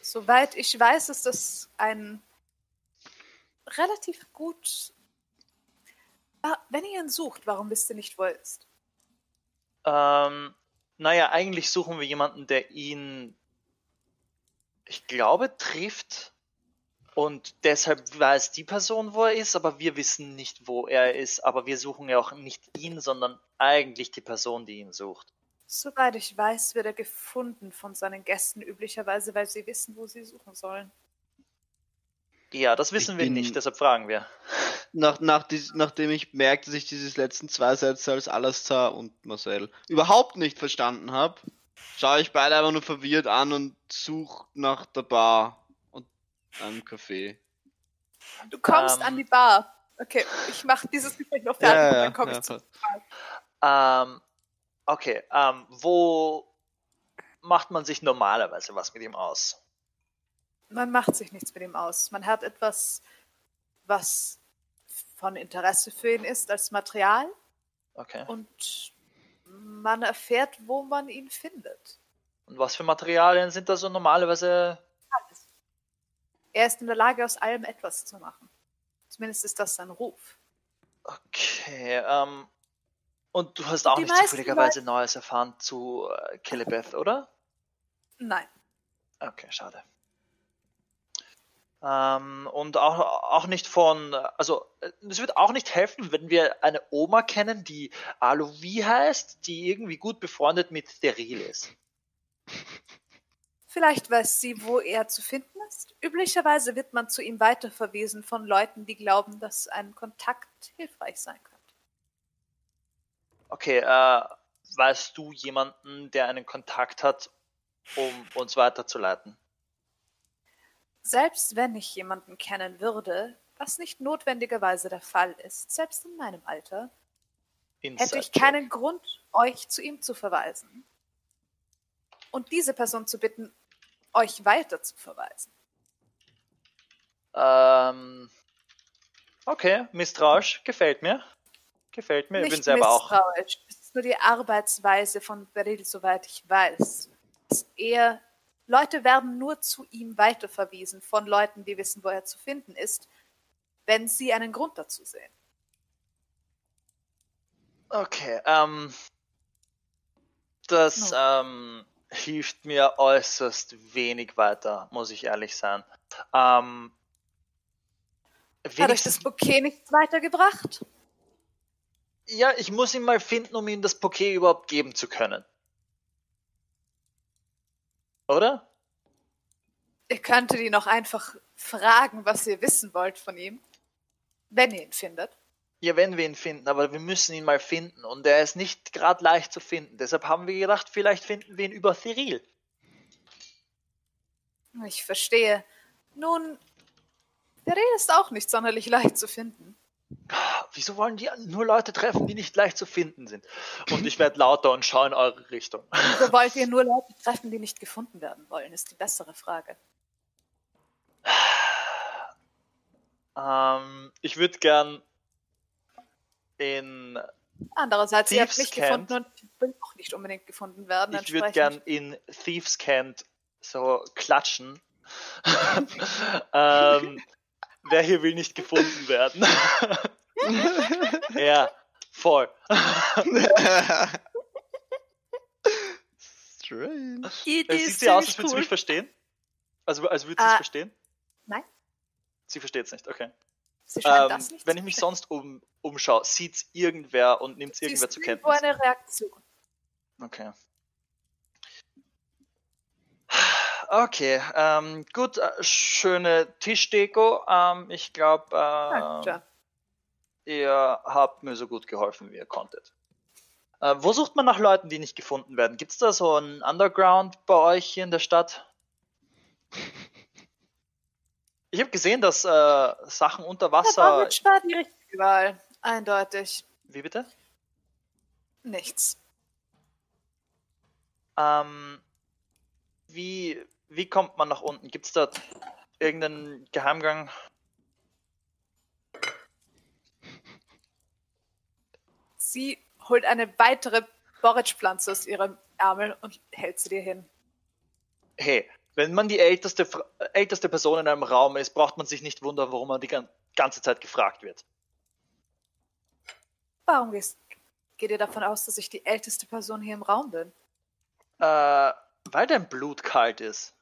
Soweit ich weiß, ist das ein relativ gut. Ah, wenn ihr ihn sucht, warum wisst ihr nicht, wo er ist? Ähm, naja, eigentlich suchen wir jemanden, der ihn, ich glaube, trifft. Und deshalb weiß die Person, wo er ist, aber wir wissen nicht, wo er ist. Aber wir suchen ja auch nicht ihn, sondern eigentlich die Person, die ihn sucht. Soweit ich weiß, wird er gefunden von seinen Gästen üblicherweise, weil sie wissen, wo sie suchen sollen. Ja, das wissen Ich wir nicht, deshalb fragen wir. Nach, nach dies, nachdem ich merkte, dass ich diese letzten zwei Sätze als Alastar und Marcel überhaupt nicht verstanden habe, schaue ich beide einfach nur verwirrt an und suche nach der Bar und einem Café. Du kommst Ähm. an die Bar. Okay, ich mache dieses Gespräch noch fertig und dann komme ich zu. Ähm, okay, ähm, wo macht man sich normalerweise was mit ihm aus? Man macht sich nichts mit ihm aus. Man hat etwas, was von Interesse für ihn ist als Material Okay. und man erfährt, wo man ihn findet. Und was für Materialien sind da so normalerweise? Alles. Er ist in der Lage, aus allem etwas zu machen. Zumindest ist das sein Ruf. Okay, ähm, und du hast auch Die nicht zufälligerweise Neues erfahren zu äh, Kelebeth, oder? Nein. Okay, schade. Ähm, und auch, auch nicht von, also es wird auch nicht helfen, wenn wir eine Oma kennen, die Aluvi heißt, die irgendwie gut befreundet mit Deril ist. Vielleicht weiß sie, wo er zu finden ist. Üblicherweise wird man zu ihm weiterverwiesen von Leuten, die glauben, dass ein Kontakt hilfreich sein könnte. Okay, äh, weißt du jemanden, der einen Kontakt hat, um uns weiterzuleiten? Selbst wenn ich jemanden kennen würde, was nicht notwendigerweise der Fall ist, selbst in meinem Alter, hätte ich keinen Grund, euch zu ihm zu verweisen. Und diese Person zu bitten, euch weiter zu verweisen. Ähm, okay, misstrauisch, gefällt mir. Gefällt mir, ich bin Nicht selber auch. misstrauisch. Es ist nur die Arbeitsweise von Beryl, soweit ich weiß. Dass er, Leute werden nur zu ihm weiterverwiesen von Leuten, die wissen, wo er zu finden ist, wenn sie einen Grund dazu sehen. Okay, ähm, das No. ähm, hilft mir äußerst wenig weiter, muss ich ehrlich sein. Ähm, Hat euch das Bouquet nichts weitergebracht? ja, ich muss ihn mal finden, um ihm das Bouquet überhaupt geben zu können. Oder? Ihr könntet ihn auch einfach fragen, was ihr wissen wollt von ihm. Wenn ihr ihn findet. Ja, wenn wir ihn finden, aber wir müssen ihn mal finden und er ist nicht gerade leicht zu finden. Deshalb haben wir gedacht, vielleicht finden wir ihn über Cyril. Ich verstehe. Nun, Reh ist auch nicht sonderlich leicht zu finden. Wieso wollen die nur Leute treffen, die nicht leicht zu finden sind? Und ich werde lauter und schaue in eure Richtung. Wieso wollt ihr [laughs] nur Leute treffen, die nicht gefunden werden wollen, ist die bessere Frage. Ähm, ich würde gern in. Andererseits, ihr habt mich Thieves gefunden und will auch nicht unbedingt gefunden werden. Ich würde gern in Thieves Cant so klatschen. [laughs] [laughs] ähm, wer hier will nicht gefunden werden? ja, voll. Strange. Es ist sieht sie aus, als würde sie mich verstehen. Also, als würde sie es Ah, verstehen. nein. Sie versteht es nicht, okay. Sie Ähm, das nicht wenn ich mich sonst um, umschaue, sieht es irgendwer und nimmt es irgendwer zur Kenntnis. eine Reaktion. Okay. Okay, ähm, gut, äh, schöne Tischdeko. Ähm, ich glaube, äh, ihr habt mir so gut geholfen, wie ihr konntet. Äh, wo sucht man nach Leuten, die nicht gefunden werden? Gibt es da so ein Underground bei euch hier in der Stadt? [laughs] Ich habe gesehen, dass äh, Sachen unter Wasser. Bondage war die richtige Wahl. Eindeutig. Wie bitte? Nichts. Ähm, wie, wie kommt man nach unten? Gibt es da irgendeinen Geheimgang? Sie holt eine weitere Borage-Pflanze aus ihrem Ärmel und hält sie dir hin. Hey, wenn man die älteste, älteste Person in einem Raum ist, braucht man sich nicht wundern, warum man die gan- ganze Zeit gefragt wird. Warum gehst, geht ihr davon aus, dass ich die älteste Person hier im Raum bin? Äh, weil dein Blut kalt ist.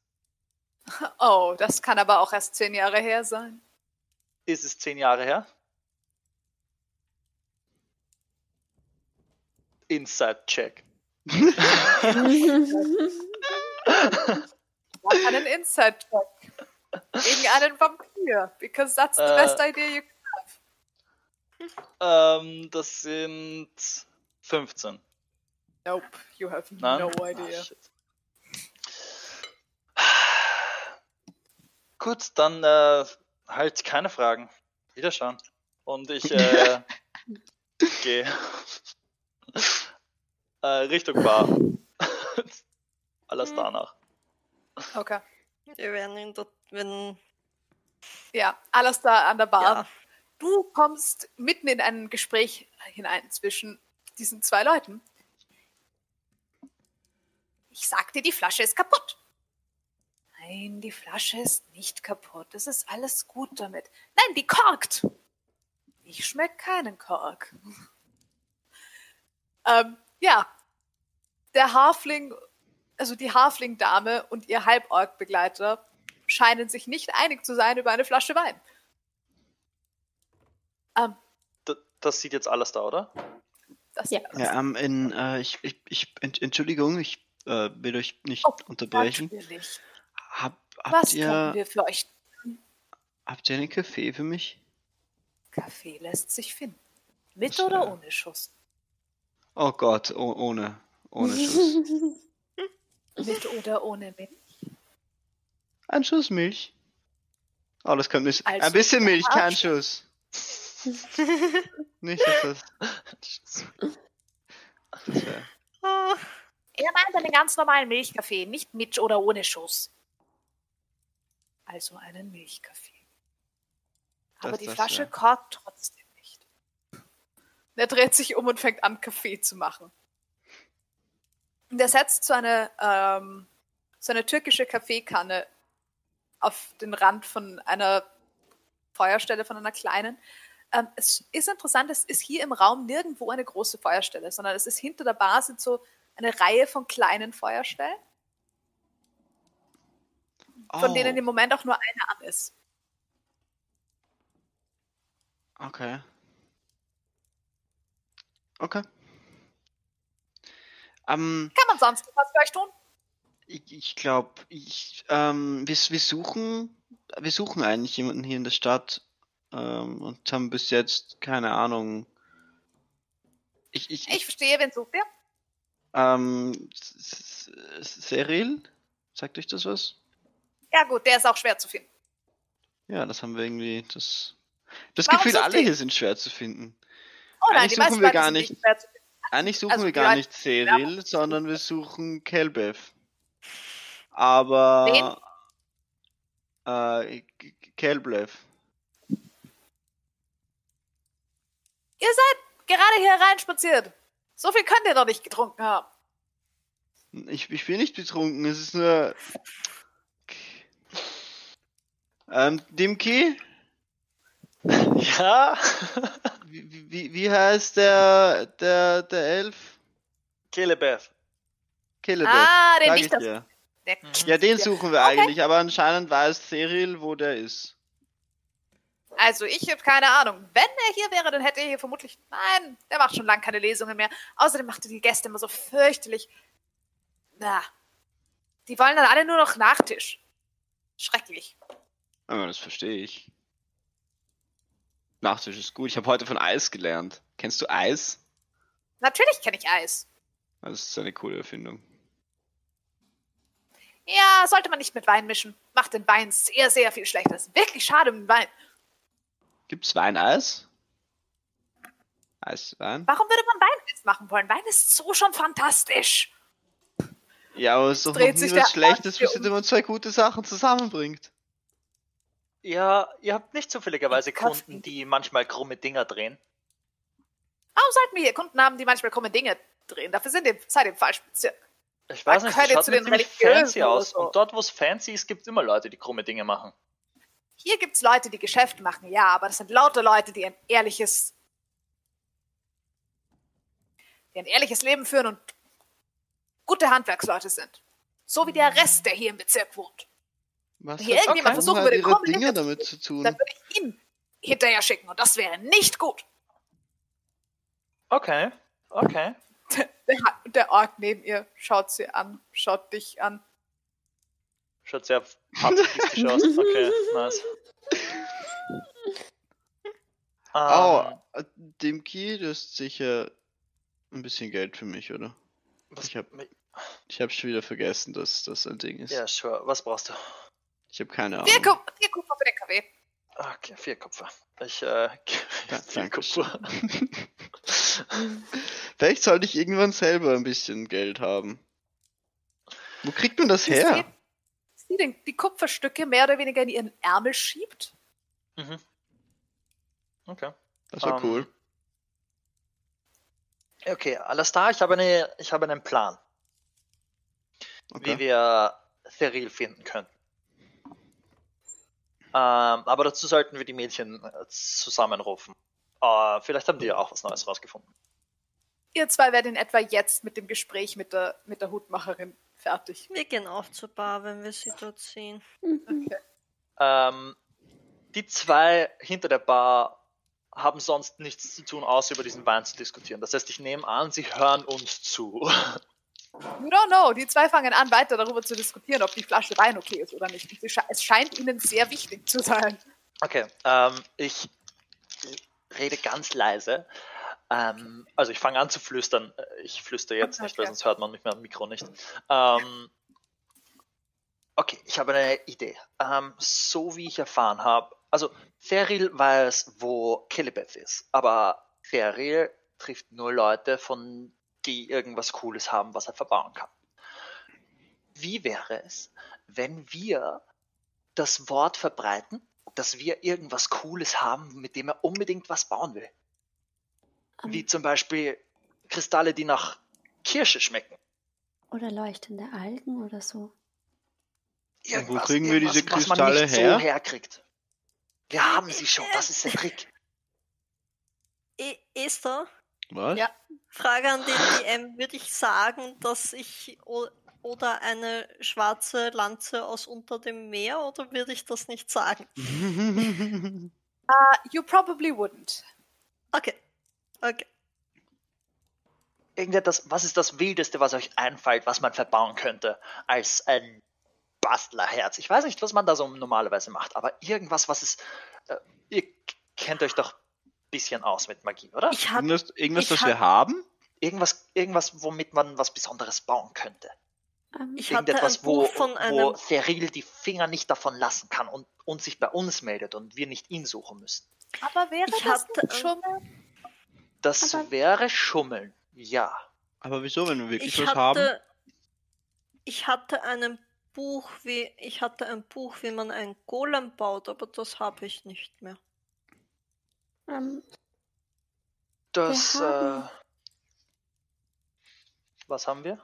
Oh, das kann aber auch erst zehn Jahre her sein. Ist es zehn Jahre her? Inside-Check. [laughs] Mach einen Inside-Check. Gegen einen Vampir. Because that's the Äh. best idea you can Ähm, das sind 15. Nope, you have Nein? no Ah, idea. shit. Gut, dann äh, halt keine Fragen. Wiederschauen. Und ich äh, [laughs] gehe äh, Richtung Bar. Alles danach. okay. Wir werden ihn dort, wenn. Ja, alles da an der Bar. Ja. Du kommst mitten in ein Gespräch hinein zwischen diesen zwei Leuten. Ich sagte, die Flasche ist kaputt. Nein, die Flasche ist nicht kaputt. Es ist alles gut damit. Nein, die korkt. Ich schmeck keinen Kork. [laughs] ähm, ja. Der Hafling, also die Hafling-Dame und ihr Halborg-Begleiter scheinen sich nicht einig zu sein über eine Flasche Wein. Ähm, das sieht jetzt alles da, oder? das Ja. Ja, ähm, in, äh, ich, ich, ich, Ent- Entschuldigung, ich äh, will euch nicht Oh, unterbrechen. Natürlich. Hab, Was habt, können ihr, wir für euch? habt ihr einen Kaffee für mich? Kaffee lässt sich finden. Mit Das, oder äh, ohne Schuss? Oh Gott, oh, ohne. Ohne Schuss. [laughs] Mit oder ohne Milch? Ein Schuss Milch. Oh, das könnte nicht. Also, ein bisschen Milch, kein. Schuss. [laughs] nicht, dass das. das wär, [laughs] Er meint einen ganz normalen Milchkaffee, nicht mit oder ohne Schuss. Also einen Milchkaffee. Aber Das- die Flasche wär- korkt trotzdem nicht. Er dreht sich um und fängt an, Kaffee zu machen. Und er setzt so eine, ähm, so eine türkische Kaffeekanne auf den Rand von einer Feuerstelle, von einer kleinen. Ähm, es ist interessant, es ist hier im Raum nirgendwo eine große Feuerstelle, sondern es ist hinter der Bar sind so eine Reihe von kleinen Feuerstellen, von oh, denen im Moment auch nur eine an ist. Okay. Okay. Ähm, Kann man sonst was für euch tun? Ich, ich glaube, ich, ähm, wir, wir suchen, wir suchen eigentlich jemanden hier in der Stadt ähm, und haben bis jetzt keine Ahnung. Ich, ich, Ich verstehe, wen sucht ihr? ähm, Seril? Sagt euch das was? Ja gut, der ist auch schwer zu finden. Ja, das haben wir irgendwie, das, das Warum Gefühl, alle hier sind schwer zu finden. Oh nein, Eigentlich suchen wir gar nicht. schwer zu finden. Eigentlich suchen Also wir gar nicht Seril, sondern wir suchen Kelbev. Aber äh, K- Kelblev. Ihr seid gerade hier reinspaziert. So viel könnt ihr doch nicht getrunken haben. Ich, ich bin nicht betrunken, es ist nur. Ähm, Dimki? [laughs] Ja, Wie, wie, wie heißt der, der, der Elf? Kelebeth. Kelebeth. Ah, den ich das. dir. Der Ja, den suchen wir Okay. eigentlich, aber anscheinend weiß Cyril, wo der ist. Also, ich habe keine Ahnung. Wenn er hier wäre, dann hätte er hier vermutlich. Nein, der macht schon lange keine Lesungen mehr. Außerdem macht er die Gäste immer so fürchterlich. Na. Die wollen dann alle nur noch Nachtisch. Schrecklich. Aber das verstehe ich. Nachtisch ist gut. Ich habe heute von Eis gelernt. Kennst du Eis? Natürlich kenne ich Eis. Das ist eine coole Erfindung. Ja, sollte man nicht mit Wein mischen. Macht den Wein sehr, sehr viel schlechter. Ist wirklich schade den Wein. Gibt's Weineis? Eiswein? Warum würde man Wein machen wollen? Wein ist so schon fantastisch. Ja, aber es ist doch noch nie was Schlechtes, bis um. immer zwei gute Sachen zusammenbringt. Ja, ihr habt nicht zufälligerweise. Kunden, die manchmal krumme Dinger drehen. Warum sollten wir hier Kunden haben, die manchmal krumme Dinge drehen? Dafür sind ihr, seid ihr im falschen Bezirk. Ich weiß Man nicht, das schaut zu mir den ziemlich fancy aus. so. Und dort, wo es fancy ist, gibt es immer Leute, die krumme Dinge machen. Hier gibt's Leute, die Geschäfte machen, ja, aber das sind lauter Leute, die ein ehrliches, die ein ehrliches Leben führen und gute Handwerksleute sind. So wie der Rest, der hier im Bezirk wohnt. Was Hier irgendjemand versuchen würde, ihre krumme Dinge damit tun, zu tun? Dann würde ich ihn hinterher schicken und das wäre nicht gut. Okay, okay. [laughs] Der, der Ork neben ihr schaut sie an, schaut dich an. Schaut sehr pazifistisch aus. Okay, nice. [laughs] Oh, Ähm, äh, Dimki, du hast sicher ein bisschen Geld für mich, oder? was, Ich hab, ich hab schon wieder vergessen, dass das ein Ding ist. ja, sure. Was brauchst du? Ich habe keine Vier, Ahnung. Kup vier Kupfer für den Kaffee. Okay, vier Kupfer. Ich, äh, [laughs] Ja, vier Kupfer. [laughs] Vielleicht sollte ich irgendwann selber ein bisschen Geld haben. Wo kriegt man das her? Sie, sie den, die Kupferstücke mehr oder weniger in ihren Ärmel schiebt. Mhm. Okay. Das war Ähm, cool. Okay, alles da. Ich habe, eine, ich habe einen Plan, wie Okay. wir Theril finden können. Ähm, aber dazu sollten wir die Mädchen äh, zusammenrufen. Äh, vielleicht haben die ja auch was Neues rausgefunden. Ihr zwei werdet in etwa jetzt mit dem Gespräch mit der, mit der Hutmacherin fertig. Wir gehen auch zur Bar, wenn wir sie dort sehen. Mhm. Okay. Ähm, die zwei hinter der Bar haben sonst nichts zu tun, außer über diesen Wein zu diskutieren. Das heißt, ich nehme an, sie hören uns zu. [laughs] You don't know. Die zwei fangen an, weiter darüber zu diskutieren, ob die Flasche Wein okay ist oder nicht. Es scheint ihnen sehr wichtig zu sein. Okay, ähm, ich rede ganz leise. Ähm, also ich fange an zu flüstern. Ich flüstere jetzt nicht, weil Okay. sonst hört man mich mit dem Mikro nicht. Ähm, okay, ich habe eine Idee. Ähm, so wie ich erfahren habe, also Theril weiß, wo Kelebeth ist, aber Theril trifft nur Leute, von die irgendwas Cooles haben, was er verbauen kann. Wie wäre es, wenn wir das Wort verbreiten, dass wir irgendwas Cooles haben, mit dem er unbedingt was bauen will? Wie Ähm, zum Beispiel Kristalle, die nach Kirsche schmecken. Oder leuchtende Algen oder so. Und wo kriegen wir diese was man Kristalle nicht her? so herkriegt. Wir haben sie schon, das ist der Trick. Esther, Was? Ja. Frage an den DM. Würde ich sagen, dass ich oder eine schwarze Lanze aus unter dem Meer oder würde ich das nicht sagen? [laughs] Uh, you probably wouldn't. Okay. Okay. irgendetwas, was ist das Wildeste, was euch einfällt, was man verbauen könnte als ein Bastlerherz? Ich weiß nicht, was man da so normalerweise macht, aber irgendwas, was ist. Äh, ihr kennt euch doch bisschen aus mit Magie, oder? Ich hatte Irgendwas, irgendwas ich was hab- wir haben? Irgendwas, irgendwas, womit man was Besonderes bauen könnte. Ähm, Ich hatte Irgendetwas, ein wo, von wo einem. Feril die Finger nicht davon lassen kann und, und sich bei uns meldet und wir nicht ihn suchen müssen. Aber wäre Ich das hatte, Schummeln? Das Aber- wäre Schummeln, ja. Aber wieso, wenn wir wirklich Ich was haben? hatte, ich hatte ein Buch, wie ich hatte ein Buch, wie man einen Golem baut, aber das habe ich nicht mehr. Ähm, Das, Wir haben- äh, was haben wir?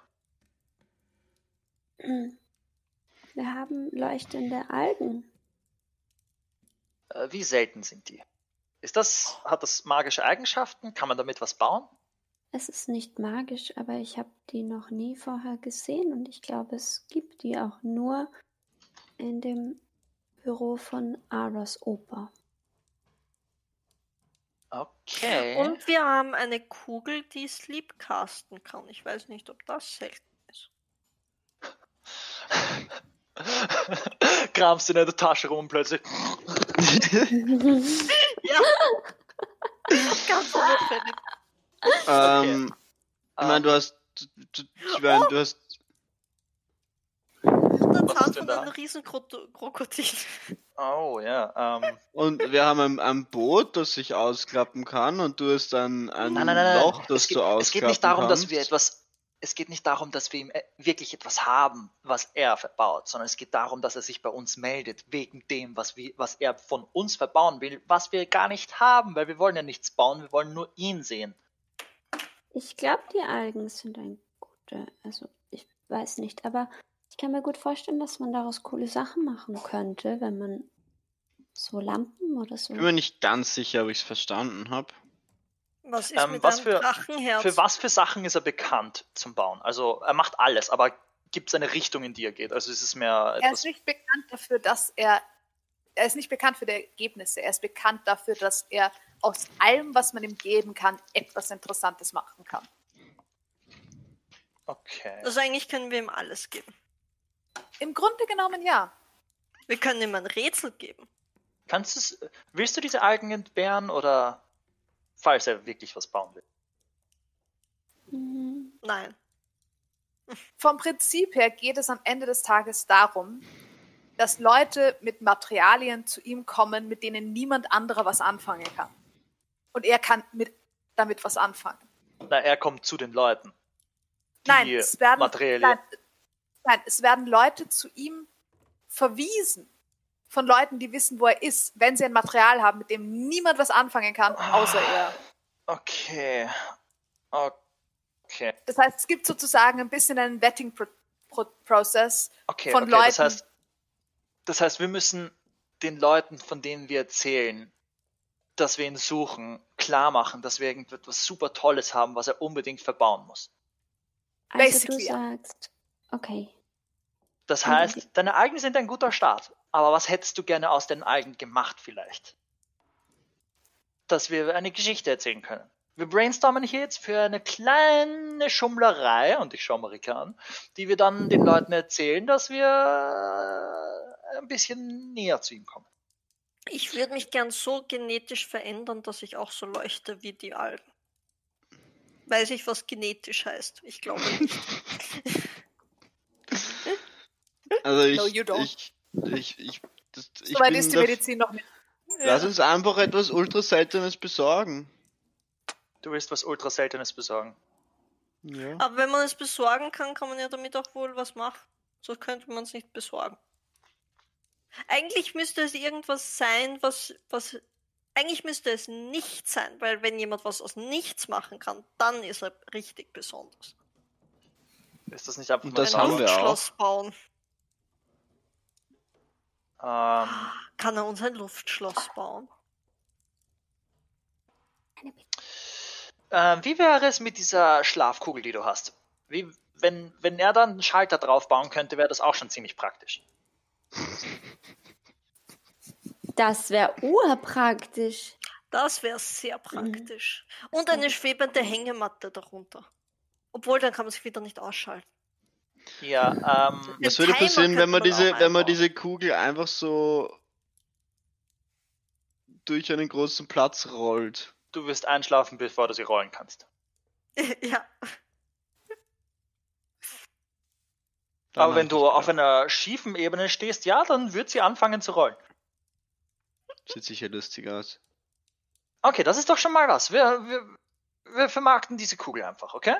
wir haben leuchtende Algen. Äh, wie selten sind die? Ist das, hat das magische Eigenschaften? Kann man damit was bauen? Es ist nicht magisch, aber ich habe die noch nie vorher gesehen und ich glaube, es gibt die auch nur in dem Büro von Aros Oper. Okay. Und wir haben eine Kugel, die Sleepcasten kann. Ich weiß nicht, ob das selten ist. [laughs] Kramst in der Tasche rum und plötzlich. [laughs] Ja. [laughs] Ganz unauffällig. ähm, ich meine, du hast. Du, du, ich mein, du hast. Was Zahn von einem Riesenkrokodil. Oh ja. Ähm, Und wir haben ein, ein Boot, das sich ausklappen kann, und du hast ein, ein nein, nein, nein, nein. Loch, das es, geht, du ausklappen es geht nicht darum, kannst. dass wir etwas. Es geht nicht darum, dass wir ihm äh, wirklich etwas haben, was er verbaut, sondern es geht darum, dass er sich bei uns meldet, wegen dem, was, wir, was er von uns verbauen will, was wir gar nicht haben, weil wir wollen ja nichts bauen, wir wollen nur ihn sehen. Ich glaube, die Algen sind ein guter, also ich weiß nicht, aber kann mir gut vorstellen, dass man daraus coole Sachen machen könnte, wenn man so Lampen oder so. Ich bin mir nicht ganz sicher, ob ich es verstanden habe. Was ist Ähm, mit was für- Drachenherz? Für was für Sachen ist er bekannt zum Bauen? Also er macht alles, aber gibt es eine Richtung, in die er geht? Also ist es mehr Er ist nicht bekannt dafür, dass er. Er ist nicht bekannt für die Ergebnisse. Er ist bekannt dafür, dass er aus allem, was man ihm geben kann, etwas Interessantes machen kann. Okay. Also eigentlich können wir ihm alles geben. Im Grunde genommen ja. Wir können ihm ein Rätsel geben. Kannst du's, willst du diese Algen entbehren oder falls er wirklich was bauen will? Mhm. Nein. Vom Prinzip her geht es am Ende des Tages darum, dass Leute mit Materialien zu ihm kommen, mit denen niemand anderer was anfangen kann. Und er kann mit, damit was anfangen. Na, er kommt zu den Leuten. Die Nein, es werden, Materialien. nein, nein, es werden Leute zu ihm verwiesen. Von Leuten, die wissen, wo er ist, wenn sie ein Material haben, mit dem niemand was anfangen kann, außer er. Okay. Okay. Das heißt, es gibt sozusagen ein bisschen einen Vetting-Prozess. Okay, Von okay. Leuten. Das heißt, das heißt, wir müssen den Leuten, von denen wir erzählen, dass wir ihn suchen, klar machen, dass wir irgendetwas super Tolles haben, was er unbedingt verbauen muss. Also du Basically, ja. sagst, okay, Das heißt, deine Algen sind ein guter Start. Aber was hättest du gerne aus den Algen gemacht vielleicht? Dass wir eine Geschichte erzählen können. Wir brainstormen hier jetzt für eine kleine Schummlerei, und ich schaue Marika an, die wir dann den Leuten erzählen, dass wir äh, ein bisschen näher zu ihm kommen. Ich würde mich gern so genetisch verändern, dass ich auch so leuchte wie die Algen. Weiß ich, was genetisch heißt? Ich glaube nicht. [laughs] Also ich, No, you don't. ich, ich, ich, das, ich Soweit bin ist die Medizin noch nicht. Lass uns einfach etwas ultra seltenes besorgen. Du willst was ultra Seltenes besorgen. Ja. Aber wenn man es besorgen kann, kann man ja damit auch wohl was machen. So könnte man es nicht besorgen. Eigentlich müsste es irgendwas sein, was, was. Eigentlich müsste es nicht sein, weil wenn jemand was aus nichts machen kann, dann ist er richtig besonders. Ist das nicht einfach Und nur das ein haben wir auch. Luftschloss bauen. Ähm, Kann er uns ein Luftschloss bauen? Ähm, wie wäre es mit dieser Schlafkugel, die du hast? Wie, wenn, wenn er dann einen Schalter drauf bauen könnte, wäre das auch schon ziemlich praktisch. Das wäre urpraktisch. Das wäre sehr praktisch. Und eine schwebende Hängematte darunter. Obwohl, dann kann man sich wieder nicht ausschalten. Ja, ähm, Was würde passieren, wenn man diese, wenn man diese Kugel einfach so durch einen großen Platz rollt? du wirst einschlafen, bevor du sie rollen kannst. [laughs] ja. Dann Aber wenn du auf einer schiefen Ebene stehst, ja, dann wird sie anfangen zu rollen. Sieht sicher lustig aus. Okay, das ist doch schon mal was. Wir, wir, wir vermarkten diese Kugel einfach, okay?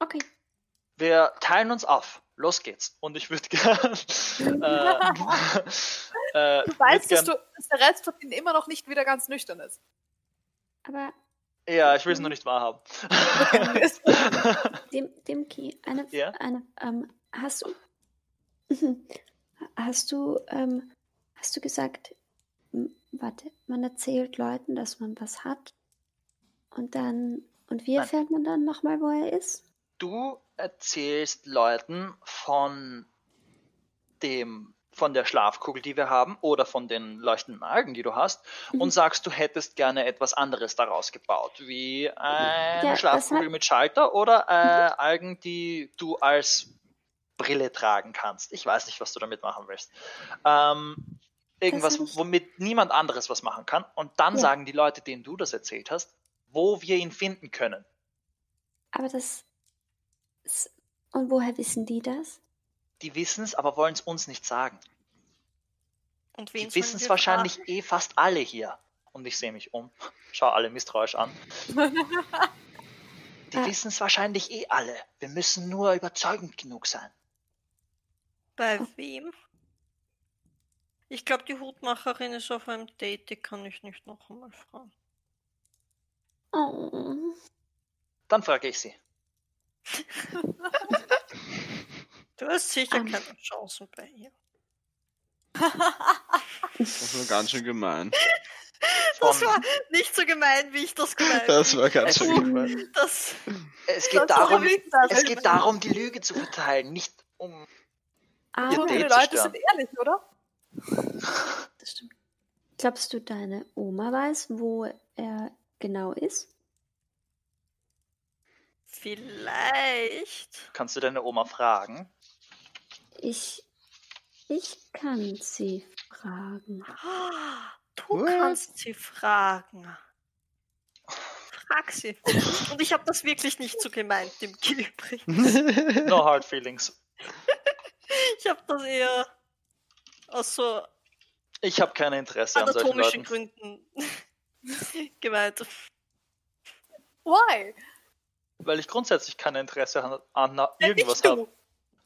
Okay. Wir teilen uns auf. Los geht's. Und ich würde [laughs] gern. äh, äh, Du weißt, dass, gern, du, dass der Rest von ihnen immer noch nicht wieder ganz nüchtern ist. Aber Ja, ich will es noch nicht wahrhaben. dem, Dimki, eine, Ja? eine, ähm, hast du, [laughs] hast du, ähm, hast du gesagt, warte, man erzählt Leuten, dass man was hat und dann, und wie Nein. erfährt man dann nochmal, wo er ist? du erzählst Leuten von dem von der Schlafkugel, die wir haben, oder von den leuchtenden Algen, die du hast, Mhm. und sagst, du hättest gerne etwas anderes daraus gebaut, wie eine Ja, Schlafkugel hat- mit Schalter oder äh, Algen, die du als Brille tragen kannst. Ich weiß nicht, was du damit machen willst. Ähm, irgendwas, ich- womit niemand anderes was machen kann. Und dann Ja. sagen die Leute, denen du das erzählt hast, wo wir ihn finden können. Aber das, s- und woher wissen die das? Die wissen es, aber wollen es uns nicht sagen. Und wen Die wissen es wahrscheinlich fragen? eh fast alle hier. Und ich sehe mich um. [laughs] Schau alle misstrauisch an. [laughs] Die Ah. wissen es wahrscheinlich eh alle. Wir müssen nur überzeugend genug sein. Bei wem? Ich glaube, die Hutmacherin ist auf einem Date, die kann ich nicht noch einmal fragen. Oh, Dann frage ich sie. Du hast sicher Ähm. keine Chancen bei ihr. Das [laughs] war ganz schön gemein. Das war nicht so gemein, wie ich das gemeint Das war ganz schön gemein. Das, es geht Das darum, es geht darum, die Lüge zu verteilen, nicht um. aber, So viele Date zu Leute sind ehrlich, oder? [laughs] das stimmt. Glaubst du, deine Oma weiß, wo er genau ist? Vielleicht. Kannst du deine Oma fragen? Ich, ich kann sie fragen. Ah, Du What? kannst sie fragen. Frag sie. Und ich habe das wirklich nicht so gemeint, im übrigens. [laughs] No hard feelings. Ich habe das eher aus so Ich habe kein Interesse an solchen anatomischen Leuten. Gründen [laughs] gemeint. Why? Weil ich grundsätzlich kein Interesse an, an irgendwas habe.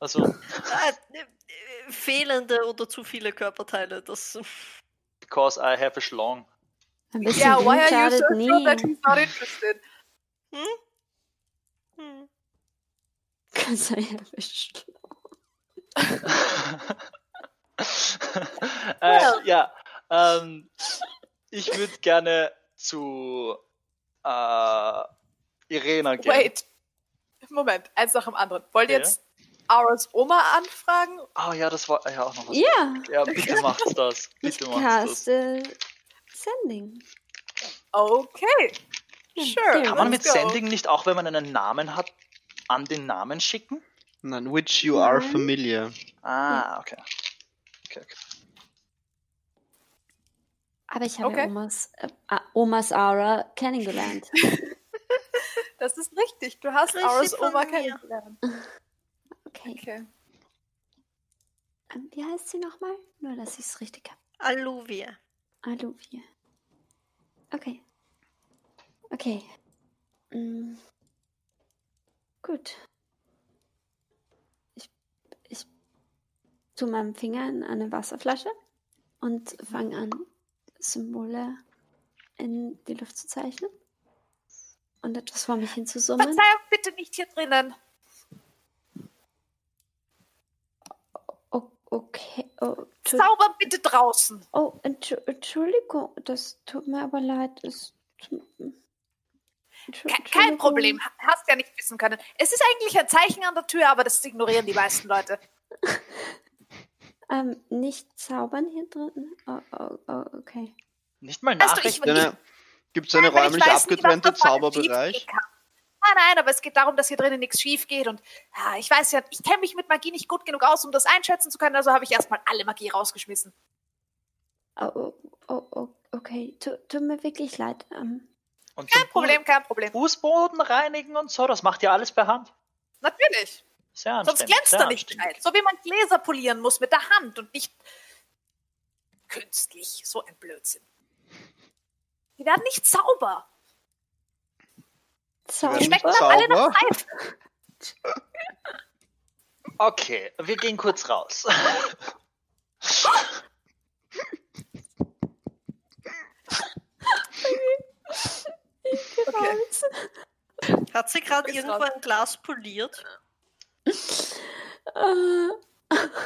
Also, Ah, äh, äh, fehlende oder zu viele Körperteile, das because I have a schlong. Ein bisschen Yeah, why are you so sure that nie. he's not interested? hm. Ganz erwischt. [laughs] äh, ja, ähm, ich würde gerne zu äh, Irena gehen. Wait. Moment, eins nach dem anderen. Wollt ihr jetzt Auras Oma anfragen? Ah ja, das war ja auch noch was. Ja, Ja, bitte macht das. Bitte macht das. caste Sending. Okay. Sure. Kann man mit go. Sending nicht auch, wenn man einen Namen hat, an den Namen schicken? Nein, which you are familiar. Ah, okay. Okay, okay. Aber ich habe Okay. Omas, äh, Omas Aura kennengelernt. [laughs] Das ist richtig. Du hast Grüß Auras Sie von Oma kennengelernt. [laughs] Okay. Okay. Ähm, Wie heißt sie nochmal? Nur, dass ich es richtig habe. Alluvia. Aluvia. Okay. Okay. Mm. Gut. Ich, ich tue meinen Finger in eine Wasserflasche und fange an, Symbole in die Luft zu zeichnen und etwas vor mich hinzusummen. Verzeihung, bitte nicht hier drinnen. O okay. Oh, Zaubern bitte draußen. oh Entschu Entschuldigung, das tut mir aber leid. Es kein. Problem. Ha- Hast ja nicht wissen können. Es ist eigentlich ein Zeichen an der Tür, aber das ignorieren die meisten Leute. [laughs] Ähm, nicht zaubern hier drin? Oh, oh, oh, okay. Nicht mal Weißt du, ich- Nachrichten. Gibt es eine Nein, räumlich weiß abgetrennte Zauberbereich? Nein, nein, aber es geht darum, dass hier drinnen nichts schief geht und ja, ich weiß ja, ich kenne mich mit Magie nicht gut genug aus, um das einschätzen zu können, also habe ich erstmal alle Magie rausgeschmissen. Oh, oh, oh, oh okay. Tu, tut mir wirklich leid. Ähm, Und Kein Problem, kein Problem. Fußboden reinigen und so, das macht ihr alles per Hand. Natürlich. Sehr Sonst glänzt er nicht gescheit. So wie man Gläser polieren muss mit der Hand und nicht künstlich. So ein Blödsinn. Die werden nicht sauber. sorry. Nicht Schmecken dann alle nach sauber? Seife. Okay, wir gehen kurz raus. Okay. Hat sie gerade irgendwo raus. ein Glas poliert?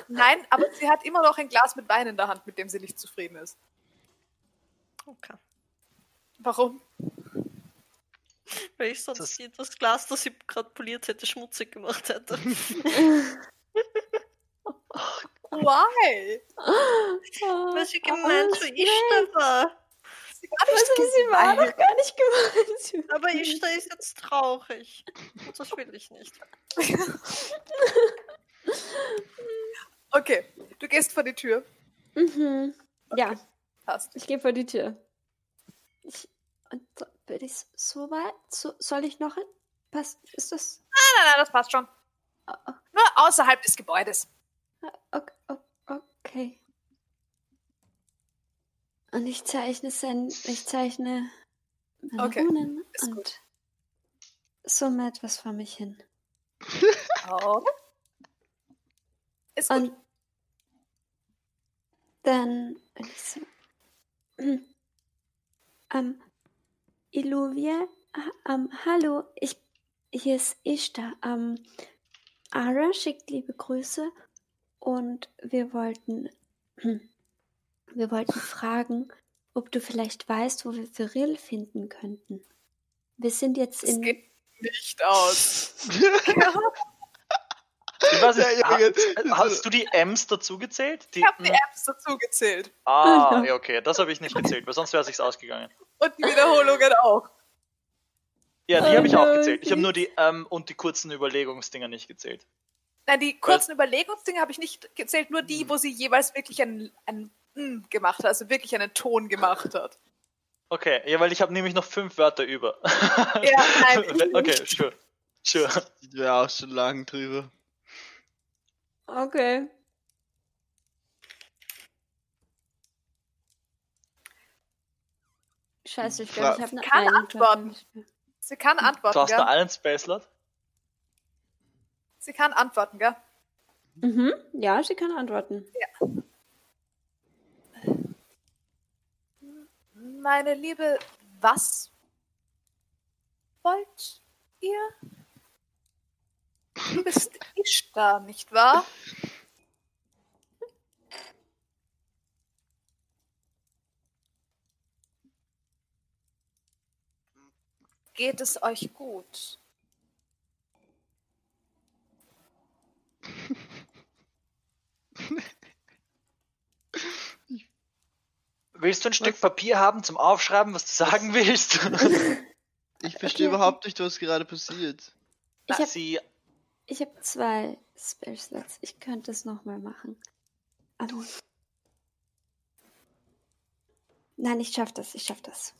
Nein, aber sie hat immer noch ein Glas mit Wein in der Hand, mit dem sie nicht zufrieden ist. Okay. Warum? Weil ich sonst Das- das Glas, das sie gerade poliert hätte, schmutzig gemacht hätte. [laughs] Why? Weil sie gemeint zu Ishtar war. Sie war nicht Also, sie war doch gar nicht gemeint. Aber Ishtar ist jetzt traurig. Und das will ich nicht. Okay, du gehst vor die Tür. Mhm. Ja, Passt. ich gehe vor die Tür. Ich, und so, bin ich so weit? So, soll ich noch? Passt, ist das? Nein, nein, nein, das passt schon. Oh, oh, Nur außerhalb des Gebäudes. ok- o- Okay. Und ich zeichne sein, ich zeichne meine Okay, Runen ist gut. und summe etwas vor mich hin. [laughs] Oh. Ist gut. Und dann ich so, ähm, Illuvia, ha- ähm, hallo, ich, hier ist Ishtar. Ähm, Ara schickt liebe Grüße und wir wollten, [clears throat] wir wollten fragen, ob du vielleicht weißt, wo wir Cyril finden könnten. Wir sind jetzt Das in, geht nicht aus. [laughs] [laughs] Weiß nicht, Ja, jetzt- hast du die M's dazu gezählt? Die, Ich habe die hm, Apps dazu gezählt. ah, ja, okay, das habe ich nicht gezählt, weil sonst wäre es sich ausgegangen. Und die Wiederholungen auch. Ja, die habe ich auch gezählt. Ich habe nur die ähm und die kurzen Überlegungsdinger nicht gezählt. Nein, die kurzen Überlegungsdinge habe ich nicht gezählt, nur Hm. die, wo sie jeweils wirklich ein, ein mm gemacht hat, also wirklich einen Ton gemacht hat. Okay, ja, weil ich habe nämlich noch fünf Wörter über. Ja, nein. [laughs] okay, sure. Sure. Ich wäre auch schon lang drüber. Okay. Scheiße, ich glaube, ich habe eine Kann antworten. Sie kann Du antworten, hast da gell? einen Spacelot? Sie kann antworten, gell? Mhm. Ja, sie kann antworten. Meine Liebe, was wollt ihr? Du bist Ishtar, nicht wahr? Geht es euch gut? Willst du ein Stück Papier haben zum Aufschreiben, was du sagen willst? Ich verstehe Okay. überhaupt nicht, was gerade passiert. Ich habe Sie, ich hab zwei Spell-Slots. Ich könnte es nochmal machen. Aber Nein, ich schaff das. Ich schaff das.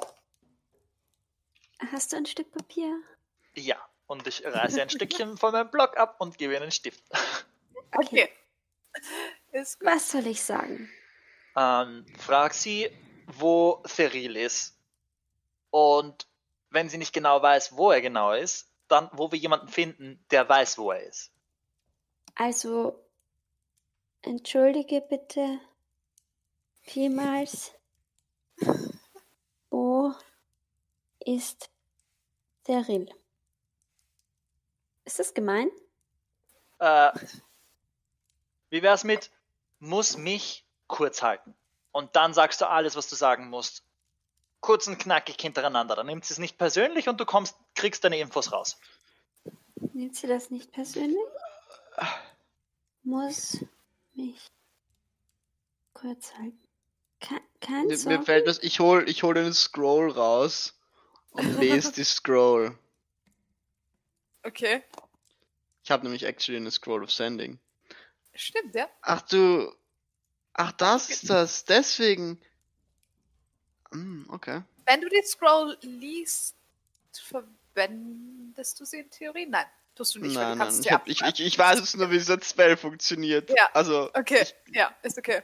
Hast du ein Stück Papier? ja, und ich reiße ein Stückchen von meinem Block ab und gebe ihr einen Stift. Okay. Ist gut. Was soll ich sagen? Ähm, frag sie, wo Cyril ist. Und wenn sie nicht genau weiß, wo er genau ist, dann, wo wir jemanden finden, der weiß, wo er ist. Also, entschuldige bitte vielmals. [laughs] Wo ist Cyril? Ist das gemein? Äh, wie wär's mit, muss mich kurz halten. Und dann sagst du alles, was du sagen musst. Kurz und knackig hintereinander. Dann nimmt sie es nicht persönlich und du kommst, kriegst deine Infos raus. Nimmt sie das nicht persönlich? Muss mich kurz halten. Ke- Kein Mir, mir fällt was, ich hol, ich hol den Scroll raus und [laughs] lese die Scroll. Okay. Ich habe nämlich actually eine Scroll of Sending. Stimmt, ja. Ach du. Ach, das ist das. Deswegen. Hm, okay. Wenn du die Scroll liest, verwendest du sie in Theorie? Nein, tust du nicht, weil nein, du nein. kannst Ich, hab, ich, ich, ich weiß jetzt nur, wie dieser Spell funktioniert. Ja. Also, Okay, ja, ist okay.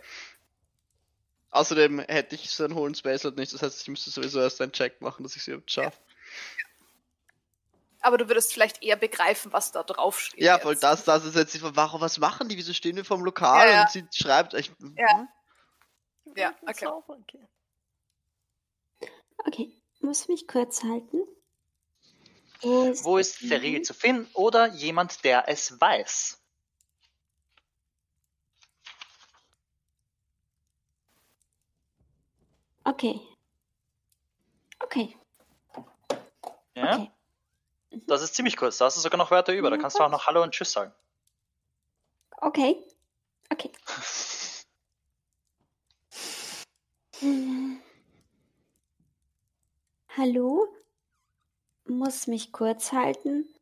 außerdem hätte ich so einen hohen Space nicht. Das heißt, ich müsste sowieso erst einen Check machen, dass ich sie überhaupt schaffe. Aber du würdest vielleicht eher begreifen, was da drauf steht. Ja, jetzt. voll das, das ist jetzt die Frage, warum, was machen die? Wieso stehen wir vom Lokal Ja, ja. und sie schreibt, ich, Ja. Wir Ja, okay. Okay, muss mich kurz halten. Wo ist, Wo ist Feril zu finden oder jemand, der es weiß? Okay. Okay, Ja? okay. Das ist ziemlich kurz. Da hast du sogar noch Wörter über. Da Ja, kannst du auch noch Hallo und Tschüss sagen. Okay. Okay. Hm. [laughs] Hallo? Muss mich kurz halten.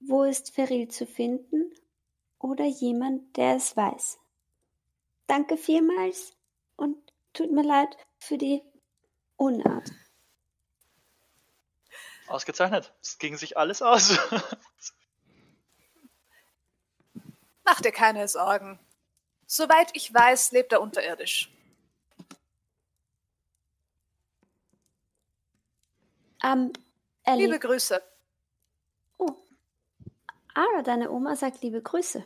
Wo ist Feril zu finden? Oder jemand, der es weiß? Danke vielmals und tut mir leid für die Unart. Ausgezeichnet. Es ging sich alles aus. Mach dir keine Sorgen. Soweit ich weiß, lebt er unterirdisch. Ähm, Liebe Grüße. Oh. Ara, deine Oma sagt liebe Grüße.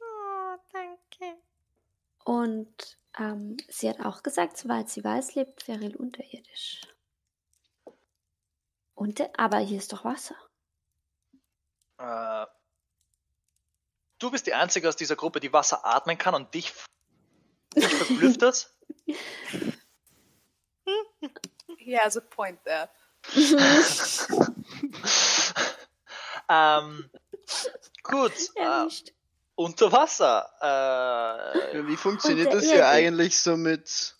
Oh, danke. Und ähm, sie hat auch gesagt, soweit sie weiß, lebt Feril unterirdisch. Unter aber hier ist doch Wasser. äh, du bist die Einzige aus dieser Gruppe, die Wasser atmen kann und dich, dich verblüfft das? [laughs] He has a point there. [laughs] ähm, gut. [laughs] Äh, unter Wasser. Äh, wie funktioniert das hier eigentlich so mit,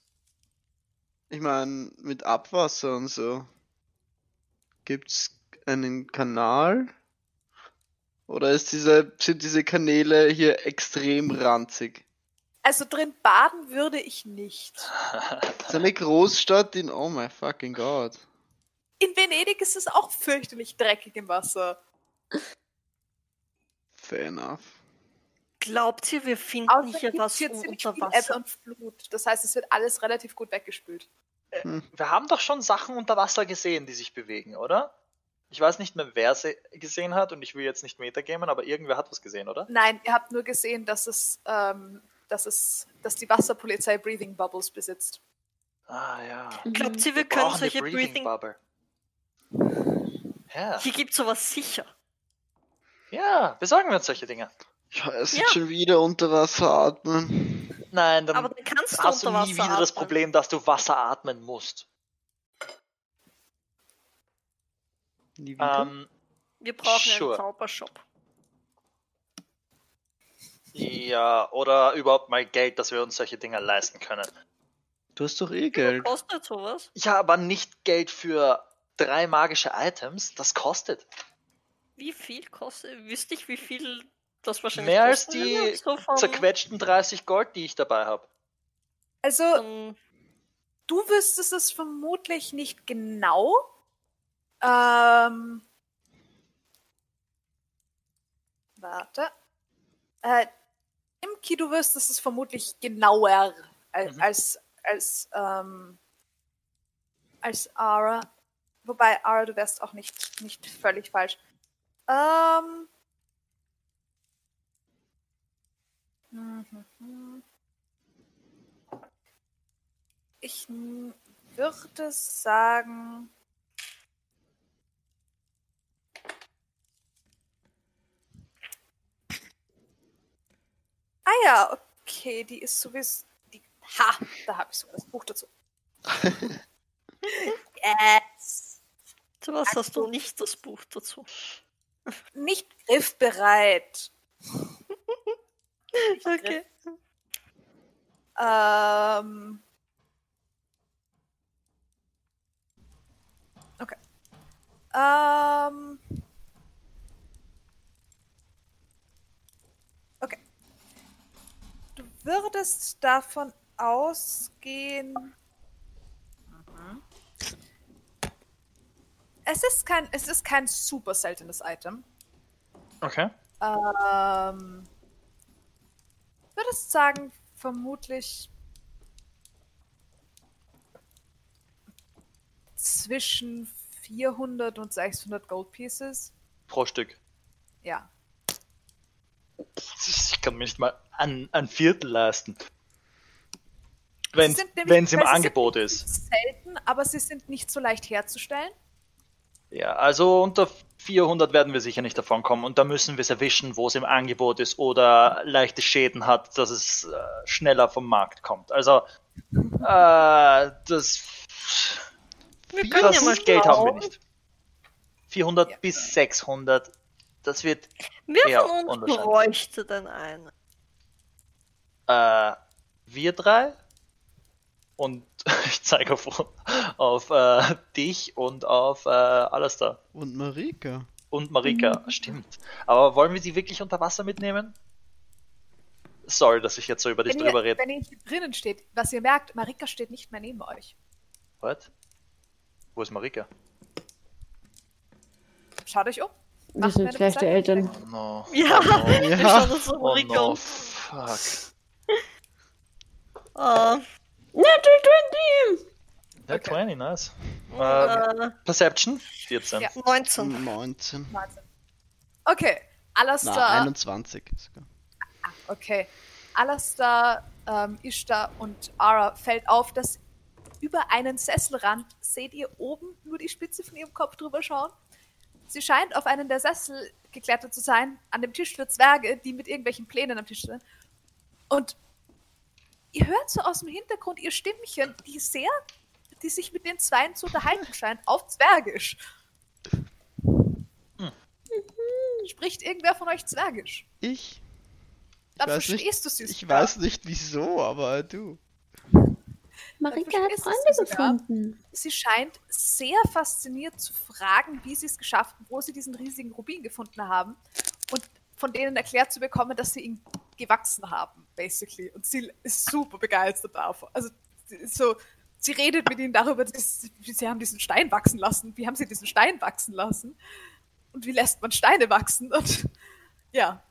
ich meine, mit Abwasser und so? Gibt's einen Kanal? Oder ist diese, sind diese Kanäle hier extrem ranzig? Also drin baden würde ich nicht. [laughs] Das ist eine Großstadt in, oh my fucking god. In Venedig ist es auch fürchterlich dreckig im Wasser. Fair enough. Glaubt ihr, wir finden Außer hier was hier unter viel Ebbe Wasser? und Flut. Das heißt, es wird alles relativ gut weggespült. wir haben doch schon Sachen unter Wasser gesehen, die sich bewegen, oder? Ich weiß nicht mehr, wer sie gesehen hat und ich will jetzt nicht Metagamen, aber irgendwer hat was gesehen, oder? Nein, ihr habt nur gesehen, dass es, ähm, dass es, dass die Wasserpolizei Breathing Bubbles besitzt. Ah ja. Glaubt ihr, wir Wir können solche Breathing... Bubble. Ja. Hier gibt sowas sicher. ja, besorgen wir uns solche Dinge. Ich weiß Ja. schon wieder unter Wasser atmen. Nein, dann Aber dann kannst du hast du nie Wasser wieder das atmen. Problem, dass du Wasser atmen musst. Nie wieder. Ähm, Wir brauchen Sure. einen Zaubershop. ja, oder überhaupt mal Geld, dass wir uns solche Dinge leisten können. du hast doch eh Geld. kostet sowas? Ja, aber nicht Geld für drei magische Items. Das kostet. Wie viel kostet? Wüsste ich, wie viel das wahrscheinlich Mehr als die? So vom- Zerquetschten 30 Gold, die ich dabei habe. Also, vom- du wüsstest es vermutlich nicht genau. Ähm, warte. Äh, Imki, du wüsstest es vermutlich genauer als, Mhm. als, als, ähm, als Ara. Wobei, Ara, du wärst auch nicht, nicht völlig falsch. Ähm. Mhm. Ich würde sagen. Ah ja, okay, die ist sowieso. Die, ha, da habe ich sogar das Buch dazu. yes. [laughs] was hast du also nicht das Buch dazu? Nicht griffbereit. [laughs] nicht okay. Griff. Ähm. Okay. Ähm. Okay. Du würdest davon ausgehen, Es ist kein, es ist kein super seltenes Item. Okay. Ähm, würdest sagen, vermutlich zwischen 400 und 600 Gold Pieces. Pro Stück. Ja. [laughs] Ich kann mir nicht mal ein, ein Viertel leisten. Wenn es im weil sie sind Angebot ist. Selten, aber sie sind nicht so leicht herzustellen. Ja, also unter 400 werden wir sicher nicht davon kommen und da müssen wir es erwischen, wo es im Angebot ist oder leichte Schäden hat, dass es äh, schneller vom Markt kommt. Also, äh, das Wir können ja das mal Geld haben wir nicht. 400 Ja. bis 600, das wird Wer Ja, von uns bräuchte denn einen? äh, wir drei und [laughs] ich zeige auf, auf äh, dich und auf äh, Alastair Und Marika. und Marika. Stimmt. Aber wollen wir sie wirklich unter Wasser mitnehmen? Sorry, dass ich jetzt so über dich Wenn drüber ihr, rede. wenn ihr hier drinnen steht, was ihr merkt, Marika steht nicht mehr neben euch. What? Wo ist Marika? Schaut euch um. Wir sind schlechte. Eltern. Oh no. [laughs] Ja, Oh no. [laughs] wir Ja. schauen uns so Oh Rico no. um. Fuck. Äh, Natural 20! Ja, Okay. 20, nice. Äh, Perception? 14. Ja. 19. 19. Wahnsinn. Okay, Na, Alastair. 21 sogar. Okay. Alastair, ähm, Ishtar und Ara fällt auf, dass über einen Sesselrand seht ihr oben nur die Spitze von ihrem Kopf drüber schauen. Sie scheint auf einen der Sessel geklettert zu sein, an dem Tisch für Zwerge, die mit irgendwelchen Plänen am Tisch sind. Und ihr hört so aus dem Hintergrund ihr Stimmchen, die sehr, die sich mit den Zweien zu unterhalten scheint, auf Zwergisch. Spricht irgendwer von euch Zwergisch? Ich? Dann weiß verstehst nicht- du sie Ich sogar. weiß nicht wieso, aber du. Marika hat Freunde gefunden. Sie scheint sehr fasziniert zu fragen, wie sie es geschafft haben, wo sie diesen riesigen Rubin gefunden haben und von denen erklärt zu bekommen, dass sie ihn gewachsen haben, basically. Und sie ist super begeistert davon. Also so, sie redet mit ihnen darüber, dass, wie sie haben diesen Stein wachsen lassen. Wie haben sie diesen Stein wachsen lassen? Und wie lässt man Steine wachsen? Und ja.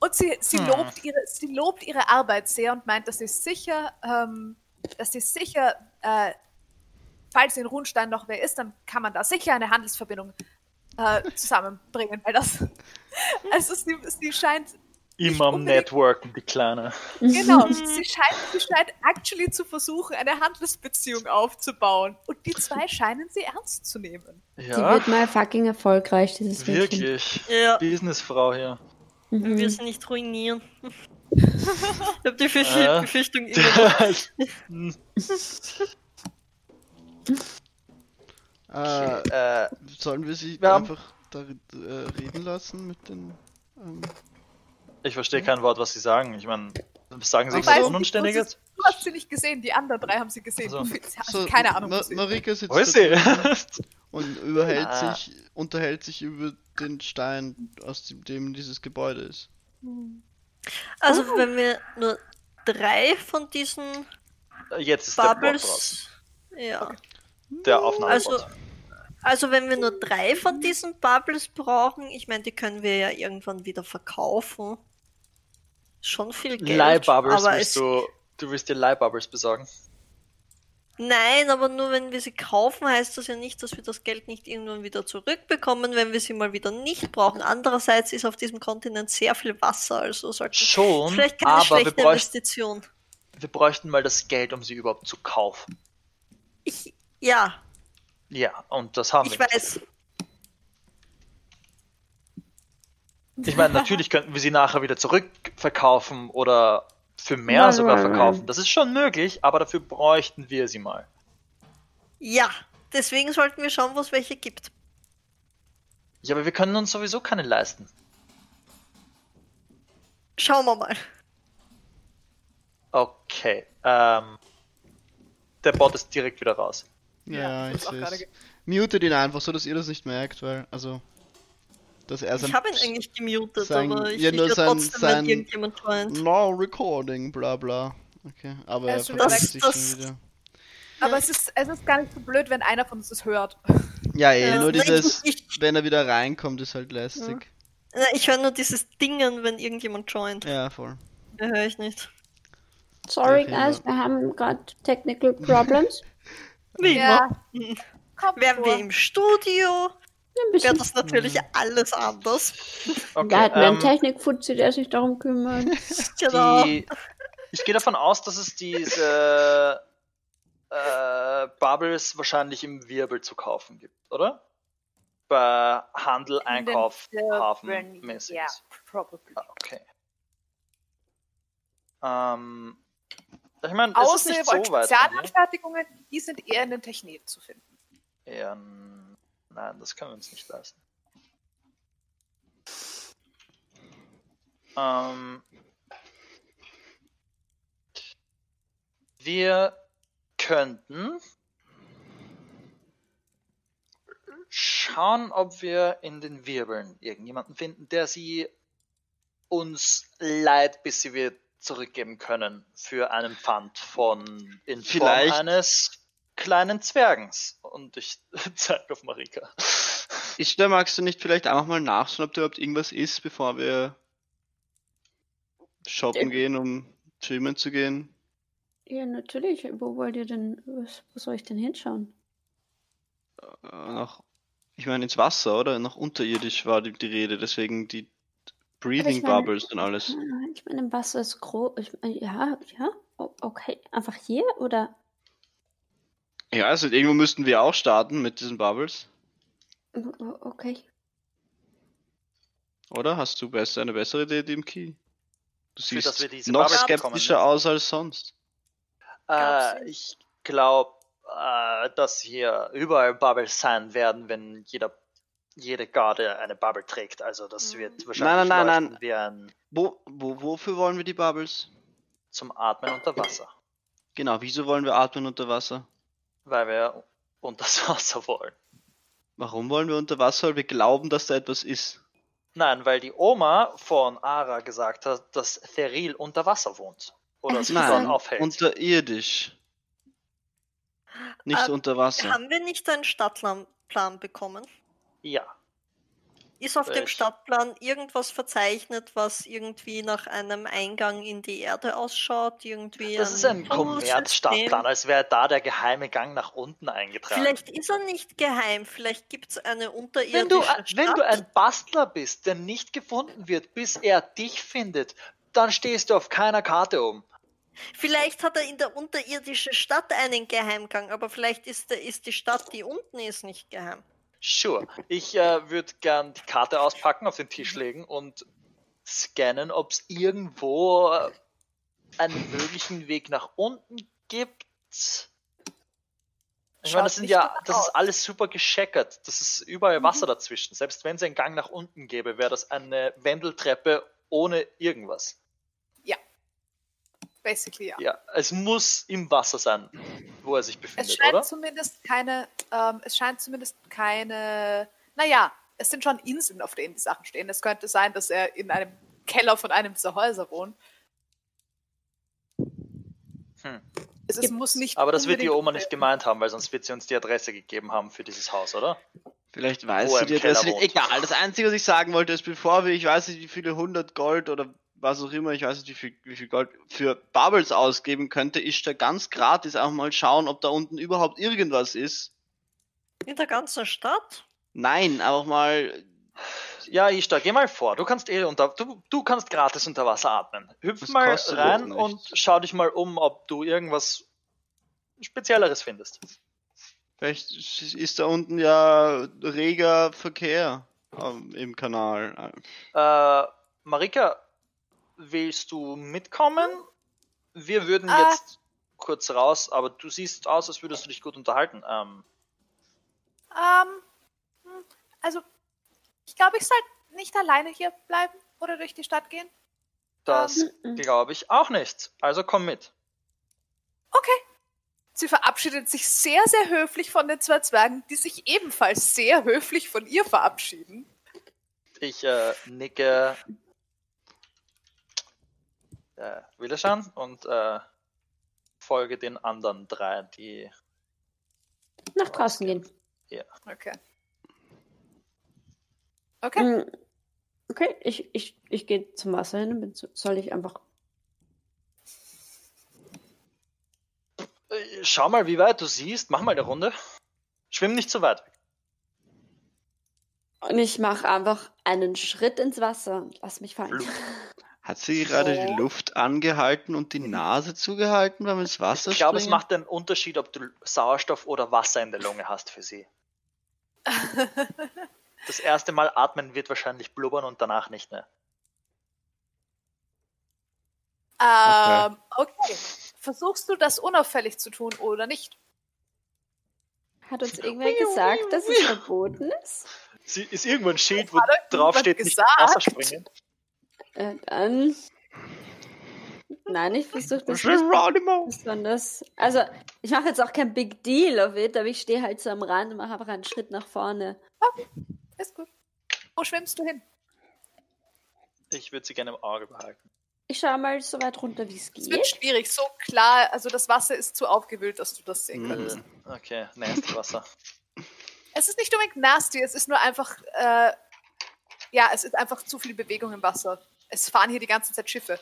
Und sie, sie, Hm. lobt ihre, sie lobt ihre Arbeit sehr und meint, dass sie sicher, ähm, dass sie sicher, äh, falls in Runstein noch wer ist, dann kann man da sicher eine Handelsverbindung äh, zusammenbringen, weil das, [laughs] also sie, sie scheint, Immer am Networken, die Kleine. genau, sie scheint, sie scheint actually zu versuchen, eine Handelsbeziehung aufzubauen und die zwei [laughs] scheinen sie ernst zu nehmen. Sie Ja, wird mal fucking erfolgreich, dieses Mädchen. wirklich. Ja, Businessfrau hier. wenn wir Mhm. sie nicht ruinieren. [laughs] ich habe die. Befürchtung immer. Hm, Äh, äh, sollen wir sie Wir haben- einfach da äh, reden lassen mit den. Ähm, ich verstehe kein Wort, was sie sagen. Ich meine, sagen sie Ich was weiß nicht, Unanständiges? Du hast sie nicht gesehen, die anderen drei haben sie gesehen. Also. [laughs] So, keine Ahnung. Ma Marika sitzt Wo ist sie? und [laughs] überhält Ah. sich, unterhält sich über den Stein, aus dem, dem dieses Gebäude ist. Also wenn wir nur drei von diesen Jetzt ist der Bot draußen. Bubbles. Ja. Der Aufnahmebot. Also, also wenn wir nur drei von diesen Bubbles brauchen, ich meine, die können wir ja irgendwann wieder verkaufen. Schon viel Geld. Leihbubbles aber willst du. Du willst dir Leihbubbles besorgen. Nein, aber nur wenn wir sie kaufen, heißt das ja nicht, dass wir das Geld nicht irgendwann wieder zurückbekommen, wenn wir sie mal wieder nicht brauchen. Andererseits ist auf diesem Kontinent sehr viel Wasser, also sollten Schon, vielleicht keine aber wir schlechte bräuchten, Investition. wir bräuchten mal das Geld, um sie überhaupt zu kaufen. Ich, ja, Ja, und das haben ich wir. nicht. weiß. Ich meine, natürlich [laughs] könnten wir sie nachher wieder zurückverkaufen oder für mehr Nein, sogar nein, nein. verkaufen. Das ist schon möglich, aber dafür bräuchten wir sie mal. Ja, deswegen sollten wir schauen, wo es welche gibt. Ja, aber wir können uns sowieso keine leisten. Schauen wir mal. Okay. Ähm, der Bot ist direkt wieder raus. Ja, Ja, ich sehe Mutet ihn einfach, so dass ihr das nicht merkt, weil, also. dass er sein, Ich habe ihn eigentlich gemutet, sein- aber ich, ja, nur sein- trotzdem, sein- wenn irgendjemand joint. No recording, bla bla. Okay, aber Er weg. sich Das- schon wieder. Aber es ist, es ist gar nicht so blöd, wenn einer von uns es hört. Ja, eh, [laughs] Ja, nur dieses, ich- wenn er wieder reinkommt, ist halt lästig. Na, Ich höre nur dieses Dingen, wenn irgendjemand joint. Ja, voll. Ja, höre ich nicht. Sorry, Okay, guys, wir haben gerade technical problems. [laughs] Wie Ja. immer. Kommt Wären wir vor. im Studio, wäre das natürlich alles anders. Hm. da hat man einen ähm, Technikfuzzi, der sich darum kümmert. [laughs] Genau. die, ich gehe davon aus, dass es diese äh, Bubbles wahrscheinlich im Wirbel zu kaufen gibt, oder? Bei Handel, Einkauf, Hafen mäßig. Ja, probably. Ah, okay. Ähm, ich meine, es ist nicht so weit. von hier. Spezialanfertigungen, die sind eher in den Technik zu finden. Ja, nein, das können wir uns nicht leisten. Ähm, wir könnten schauen, ob wir in den Wirbeln irgendjemanden finden, der sie uns leiht, bis sie wir zurückgeben können für einen Pfand von in Form Vielleicht- eines kleinen Zwergens. Und ich [laughs] zeige auf Marika. Ich da magst du nicht vielleicht einfach mal nachschauen, ob da überhaupt irgendwas ist, bevor wir shoppen gehen, um schwimmen zu gehen? Ja, natürlich. Wo wollt ihr denn, was, wo soll ich denn hinschauen? Äh, nach, ich meine ins Wasser, oder? Nach unterirdisch war die, die Rede, deswegen die Breathing meine- Bubbles und alles. Ich meine, im Wasser ist groß. Ich, mein, ja, ja, okay. Einfach hier oder? Ja, also irgendwo müssten wir auch starten mit diesen Bubbles, Okay. oder? Hast du besser eine bessere Idee, Dim Key? Du Für das siehst wir diese noch Bubbles skeptischer bekommen, ne? aus als sonst. Äh, ich glaube, äh, dass hier überall Bubbles sein werden, wenn jeder, jede Garde eine Bubble trägt. Also das Mhm. wird wahrscheinlich nein, nein, leuchten wie ein Wo, wo, wofür wollen wir die Bubbles? zum Atmen unter Wasser. Genau, wieso wollen wir atmen unter Wasser? Weil wir unter das Wasser wollen. Warum wollen wir unter Wasser? Weil wir glauben, dass da etwas ist. Nein, weil die Oma von Ara gesagt hat, dass Theril unter Wasser wohnt. Oder sich Nein, dort Nein, aufhält. unterirdisch. Nicht Äh, unter Wasser. Haben wir nicht einen Stadtplan bekommen? Ja. Ist auf dem Welch? Stadtplan irgendwas verzeichnet, was irgendwie nach einem Eingang in die Erde ausschaut? Irgendwie Das ist ein? Kommerzstadtplan, als wäre da der geheime Gang nach unten eingetragen. Vielleicht ist er nicht geheim, vielleicht gibt es eine unterirdische Wenn du, Stadt. wenn du ein Bastler bist, der nicht gefunden wird, bis er dich findet, dann stehst du auf keiner Karte um. Vielleicht hat er in der unterirdischen Stadt einen Geheimgang, aber vielleicht ist, der, ist die Stadt, die unten ist, nicht geheim. Sure. Ich äh, würde gern die Karte auspacken, auf den Tisch legen und scannen, ob es irgendwo äh, einen möglichen Weg nach unten gibt. Ich meine, das sind ja, das ist alles super gescheckert. Das ist überall Wasser dazwischen. Selbst wenn es einen Gang nach unten gäbe, wäre das eine Wendeltreppe ohne irgendwas. Basically, ja. Ja, es muss im Wasser sein, wo er sich Es befindet, scheint oder? zumindest keine, ähm, es scheint zumindest keine, naja, es sind schon Inseln, auf denen die Sachen stehen. Es könnte sein, dass er in einem Keller von einem dieser Häuser wohnt. Hm. Es ist, muss nicht Aber das wird die Oma nicht gemeint haben, weil sonst wird sie uns die Adresse gegeben haben für dieses Haus, oder? Vielleicht weiß sie nicht. wohnt. Egal, das Einzige, was ich sagen wollte, ist, bevor wir, ich weiß nicht, wie viele 100 Gold oder was auch immer, ich weiß nicht, wie viel, wie viel Gold für Bubbles ausgeben könnte, ist da ganz gratis einfach mal schauen, ob da unten überhaupt irgendwas ist. In der ganzen Stadt? Nein, einfach mal, Ja, Ishtar, geh mal vor. Du kannst eh unter, du, du kannst gratis unter Wasser atmen. Hüpf Das mal rein und schau dich mal um, ob du irgendwas Spezielleres findest. vielleicht ist da unten ja reger Verkehr ähm, im Kanal. Äh, Marika, willst du mitkommen? Wir würden Ah. jetzt kurz raus, aber du siehst aus, als würdest du dich gut unterhalten. Ähm, Ähm, hm, also, ich glaube, ich sollte nicht alleine hier bleiben oder durch die Stadt gehen. das Mhm. glaube ich auch nicht. Also komm mit. Okay. Sie verabschiedet sich sehr, sehr höflich von den zwei Zwergen, die sich ebenfalls sehr höflich von ihr verabschieden. Ich äh, nicke äh, Widerstand und äh, folge den anderen drei, die. Nach draußen gehen. Okay. Okay. Mm, Okay, ich, ich, ich gehe zum Wasser hin und soll ich einfach. Äh, Schau mal, wie weit du siehst. Mach mal eine Runde. Schwimm nicht zu weit weg. Und ich mache einfach einen Schritt ins Wasser und lass mich fallen. Hat sie gerade die Oh. Luft angehalten und die Nase zugehalten, weil wir ins Wasser Ich glaube, es macht einen Unterschied, ob du Sauerstoff oder Wasser in der Lunge hast für sie. [laughs] Das erste Mal atmen wird wahrscheinlich blubbern und danach nicht mehr. ähm, okay. Versuchst du das unauffällig zu tun oder nicht? Hat uns irgendwer gesagt, dass es verboten ist? Sie ist irgendwo ein Schild, wo Hat euch drauf niemand steht, nicht Wasser springen. Äh, dann. Nein, ich versuche das Schwimm, nicht Geronimo! besonders. Also, ich mache jetzt auch kein Big Deal of it, aber ich stehe halt so am Rand und mache einfach einen Schritt nach vorne. Ist gut. Wo schwimmst du hin? Ich würde sie gerne im Auge behalten. Ich schaue mal so weit runter, wie es Es wird geht. schwierig. So klar, also das Wasser ist zu aufgewühlt, dass du das sehen Mhm. könntest. Okay, nasty Wasser. Es ist nicht unbedingt nasty, es ist nur einfach, äh, ja, es ist einfach zu viel Bewegung im Wasser. Es fahren hier die ganze Zeit Schiffe.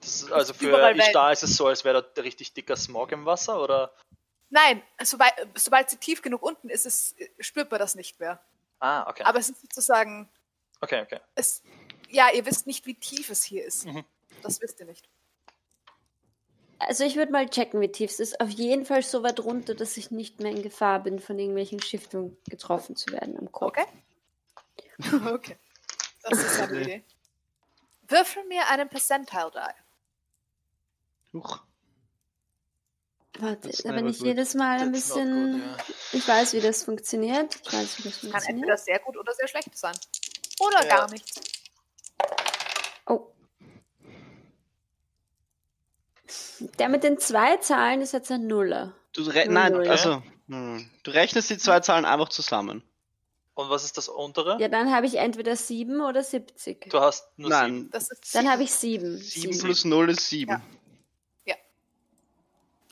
Das ist, also für da ist es so, als wäre da richtig dicker Smog im Wasser, oder? Nein, sobald, sobald sie tief genug unten ist, ist, spürt man das nicht mehr. Ah, okay. Aber es ist sozusagen, Okay, okay. es, ja, ihr wisst nicht, wie tief es hier ist. Mhm. Das wisst ihr nicht. Also, ich würde mal checken, wie tief es ist. Auf jeden Fall so weit runter, dass ich nicht mehr in Gefahr bin, von irgendwelchen Schiffen getroffen zu werden am Kopf. Okay? [laughs] okay. Das ist eine [laughs] Idee. Würfel mir einen Percentile die. Huch. Warte, da bin ich jedes Mal ein bisschen. good, ja. Ich weiß, wie das funktioniert. Ich weiß, wie das Kann funktioniert. entweder sehr gut oder sehr schlecht sein. Oder Ja. gar nichts. Oh. Der mit den zwei Zahlen ist jetzt ein Nuller. Du Null, Nein, also, hm, du rechnest die zwei Zahlen einfach zusammen. Und was ist das untere? Ja, dann habe ich entweder 7 oder 70. Du hast nur sieben. Nein, Das ist Dann habe ich 7. 7 plus 0 ist 7. Ja. Ja.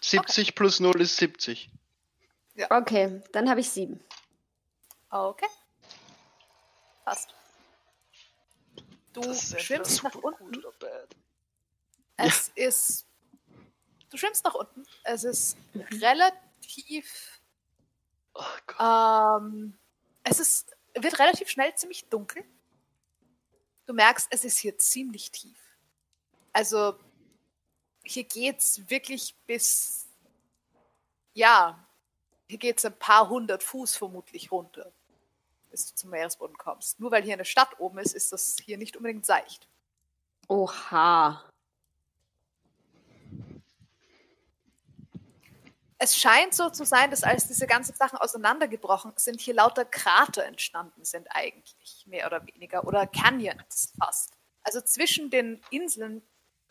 70 plus 0 ist 70. Okay, dann habe ich 7. Okay. Passt. Du schwimmst nach unten. gut oder bad. Es ist. Du schwimmst nach unten. Es ist relativ. Oh Gott. Ähm, es ist, wird relativ schnell ziemlich dunkel. Du merkst, es ist hier ziemlich tief. Also, hier geht's wirklich bis. Ja, hier geht's ein paar hundert Fuß vermutlich runter, bis du zum Meeresboden kommst. Nur weil hier eine Stadt oben ist, ist das hier nicht unbedingt seicht. Oha. Es scheint so zu sein, dass als diese ganzen Sachen auseinandergebrochen sind, hier lauter Krater entstanden sind eigentlich, mehr oder weniger, oder Canyons fast. Also zwischen den Inseln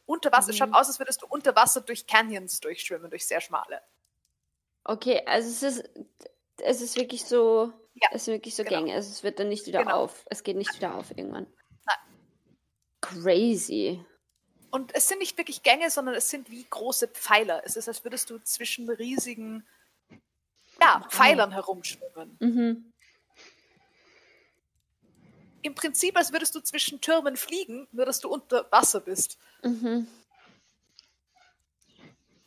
unter Wasser, es schaut aus, als würdest du unter Wasser durch Canyons durchschwimmen, durch sehr schmale. Okay, also es ist, es ist wirklich so, Ja, es ist wirklich so genau. Gänge. Also es wird dann nicht wieder Genau. auf. Es geht nicht wieder auf irgendwann. Nein. Crazy. Und es sind nicht wirklich Gänge, sondern es sind wie große Pfeiler. Es ist, als würdest du zwischen riesigen ja, Pfeilern herumschwimmen. Mhm. Im Prinzip, als würdest du zwischen Türmen fliegen, nur dass du unter Wasser bist. Mhm.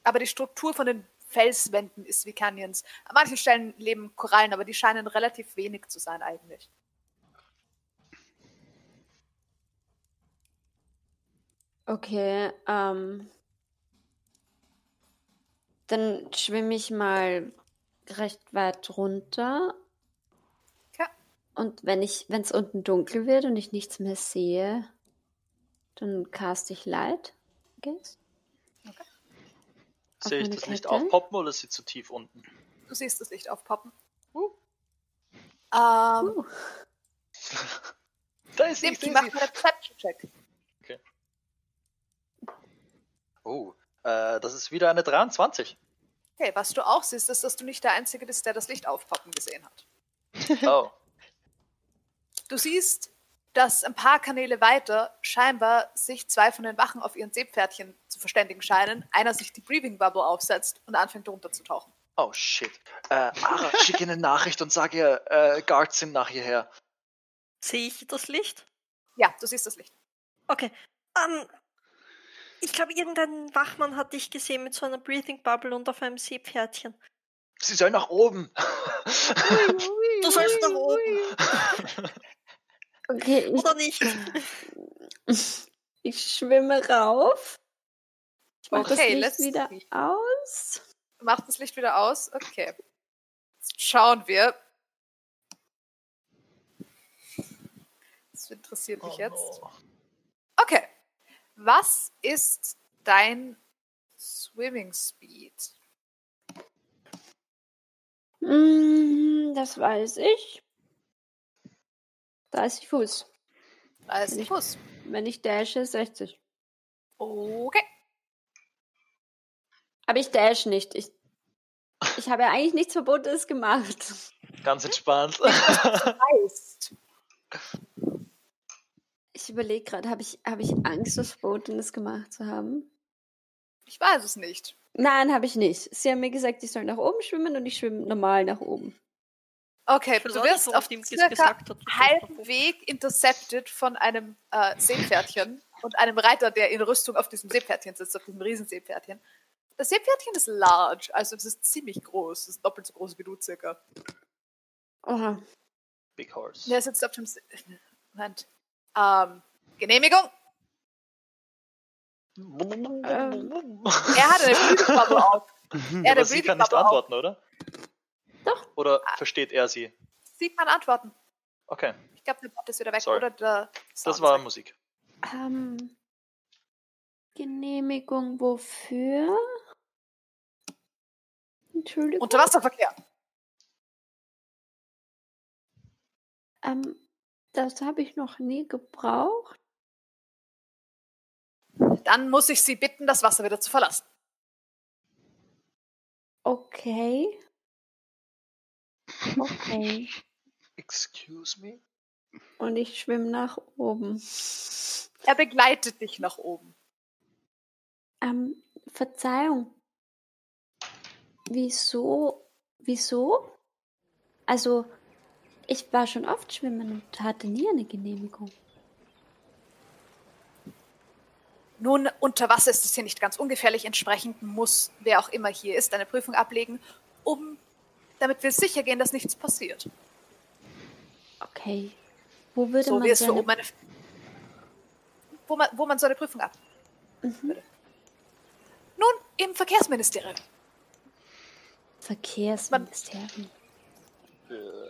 aber die Struktur von den Felswänden ist wie Canyons. An manchen Stellen leben Korallen, aber die scheinen relativ wenig zu sein eigentlich. Okay, ähm. Dann schwimme ich mal recht weit runter. Okay. Und wenn ich, wenn es unten dunkel wird und ich nichts mehr sehe, dann cast ich Light. Guess. Auf Sehe ich das Licht Kette? aufpoppen oder ist sie zu tief unten? Du siehst das Licht aufpoppen. Uh. Ähm, Uh, [laughs] Da ist sie, ich mach mal einen Perception-Check. Oh, äh, das ist wieder eine 23. Okay, was du auch siehst, ist, dass du nicht der Einzige bist, der das Licht aufpoppen gesehen hat. [laughs] Oh, Du siehst dass ein paar Kanäle weiter scheinbar sich zwei von den Wachen auf ihren Seepferdchen zu verständigen scheinen. Einer sich die Breathing Bubble aufsetzt und anfängt runterzutauchen. Oh shit. Äh, Ara, [laughs] schick ihr eine Nachricht und sag ihr, äh, Guards sind nach hierher. Sehe ich das Licht? Ja, du siehst das Licht. Okay. Ähm, ich glaube, irgendein Wachmann hat dich gesehen mit so einer Breathing Bubble und auf einem Seepferdchen. Sie soll nach oben. Du sollst nach oben. [laughs] Okay, ich, Oder nicht? ich schwimme rauf. Ich mach das Okay, Licht let's wieder see. aus. Macht das Licht wieder aus? Okay. Jetzt schauen wir. Das interessiert mich Oh jetzt. no. Okay. Was ist dein Swimming Speed? Mm, das weiß ich. 30 Fuß. 30 Nicht. Fuß. Wenn ich dashe, 60. Okay. Aber ich dash nicht. Ich, ich habe ja eigentlich nichts Verbotenes gemacht. Ganz entspannt. Heißt. [laughs] Ich überlege gerade, habe ich, hab ich Angst, was Verbotenes gemacht zu haben? Ich weiß es nicht. Nein, habe ich nicht. Sie haben mir gesagt, ich soll nach oben schwimmen und ich schwimme normal nach oben. Okay, du wirst auf nach halben. Weg intercepted von einem äh, Seepferdchen und einem Reiter, der in Rüstung auf diesem Seepferdchen sitzt, auf diesem Riesenseepferdchen. Das Seepferdchen ist large, also es ist ziemlich groß. Es ist doppelt so groß wie du circa. Oha. Big Horse. Der sitzt auf dem Se Moment. Ähm, Genehmigung? Ähm. Er hat eine Breathing Bubble auf. Er hat Aber eine sie kann nicht auf. antworten, oder? Doch. Oder versteht er sie? Sieht man Antworten. Okay, Ich glaube, der Bot ist wieder weg. Sorry. Oder der das war weg. Musik. Ähm, Genehmigung wofür? Entschuldigung. Unterwasserverkehr. Ähm, das habe ich noch nie gebraucht. Dann muss ich Sie bitten, das Wasser wieder zu verlassen. Okay. Okay. [laughs] Excuse me? Und ich schwimme nach oben. Er begleitet dich nach oben. Ähm, Verzeihung. Wieso? Wieso? Also, ich war schon oft schwimmen und hatte nie eine Genehmigung. Nun, unter Wasser ist es hier nicht ganz ungefährlich. Entsprechend muss, wer auch immer hier ist, eine Prüfung ablegen, um, damit wir sicher gehen, dass nichts passiert. Okay. Wo würde So man so eine- eine, wo man, wo man so eine Prüfung ab. Mhm. Nun, im Verkehrsministerium. Verkehrsministerium.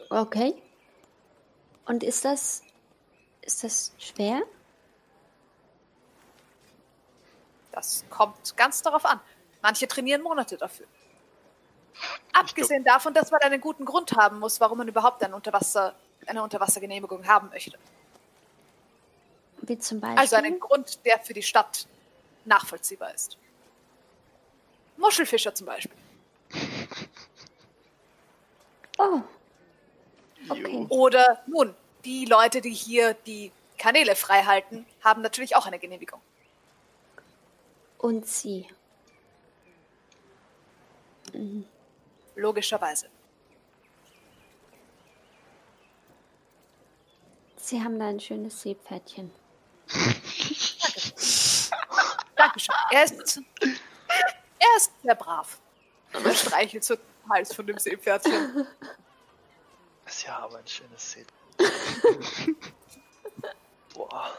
Okay. Und ist das ist das schwer? Das kommt ganz darauf an. Manche trainieren Monate dafür. Abgesehen davon, dass man einen guten Grund haben muss, warum man überhaupt ein Unterwasser, eine Unterwassergenehmigung haben möchte. Wie zum Beispiel? Also einen Grund, der für die Stadt nachvollziehbar ist. Muschelfischer zum Beispiel. Oh. Okay. Oder nun, die Leute, die hier die Kanäle frei halten, haben natürlich auch eine Genehmigung. Und sie. Logischerweise. Sie haben da ein schönes Seepferdchen. Dankeschön. Er ist, er ist sehr brav. Er streichelt so den Hals von dem Seepferdchen. Sie haben ein schönes Set. [laughs] Boah.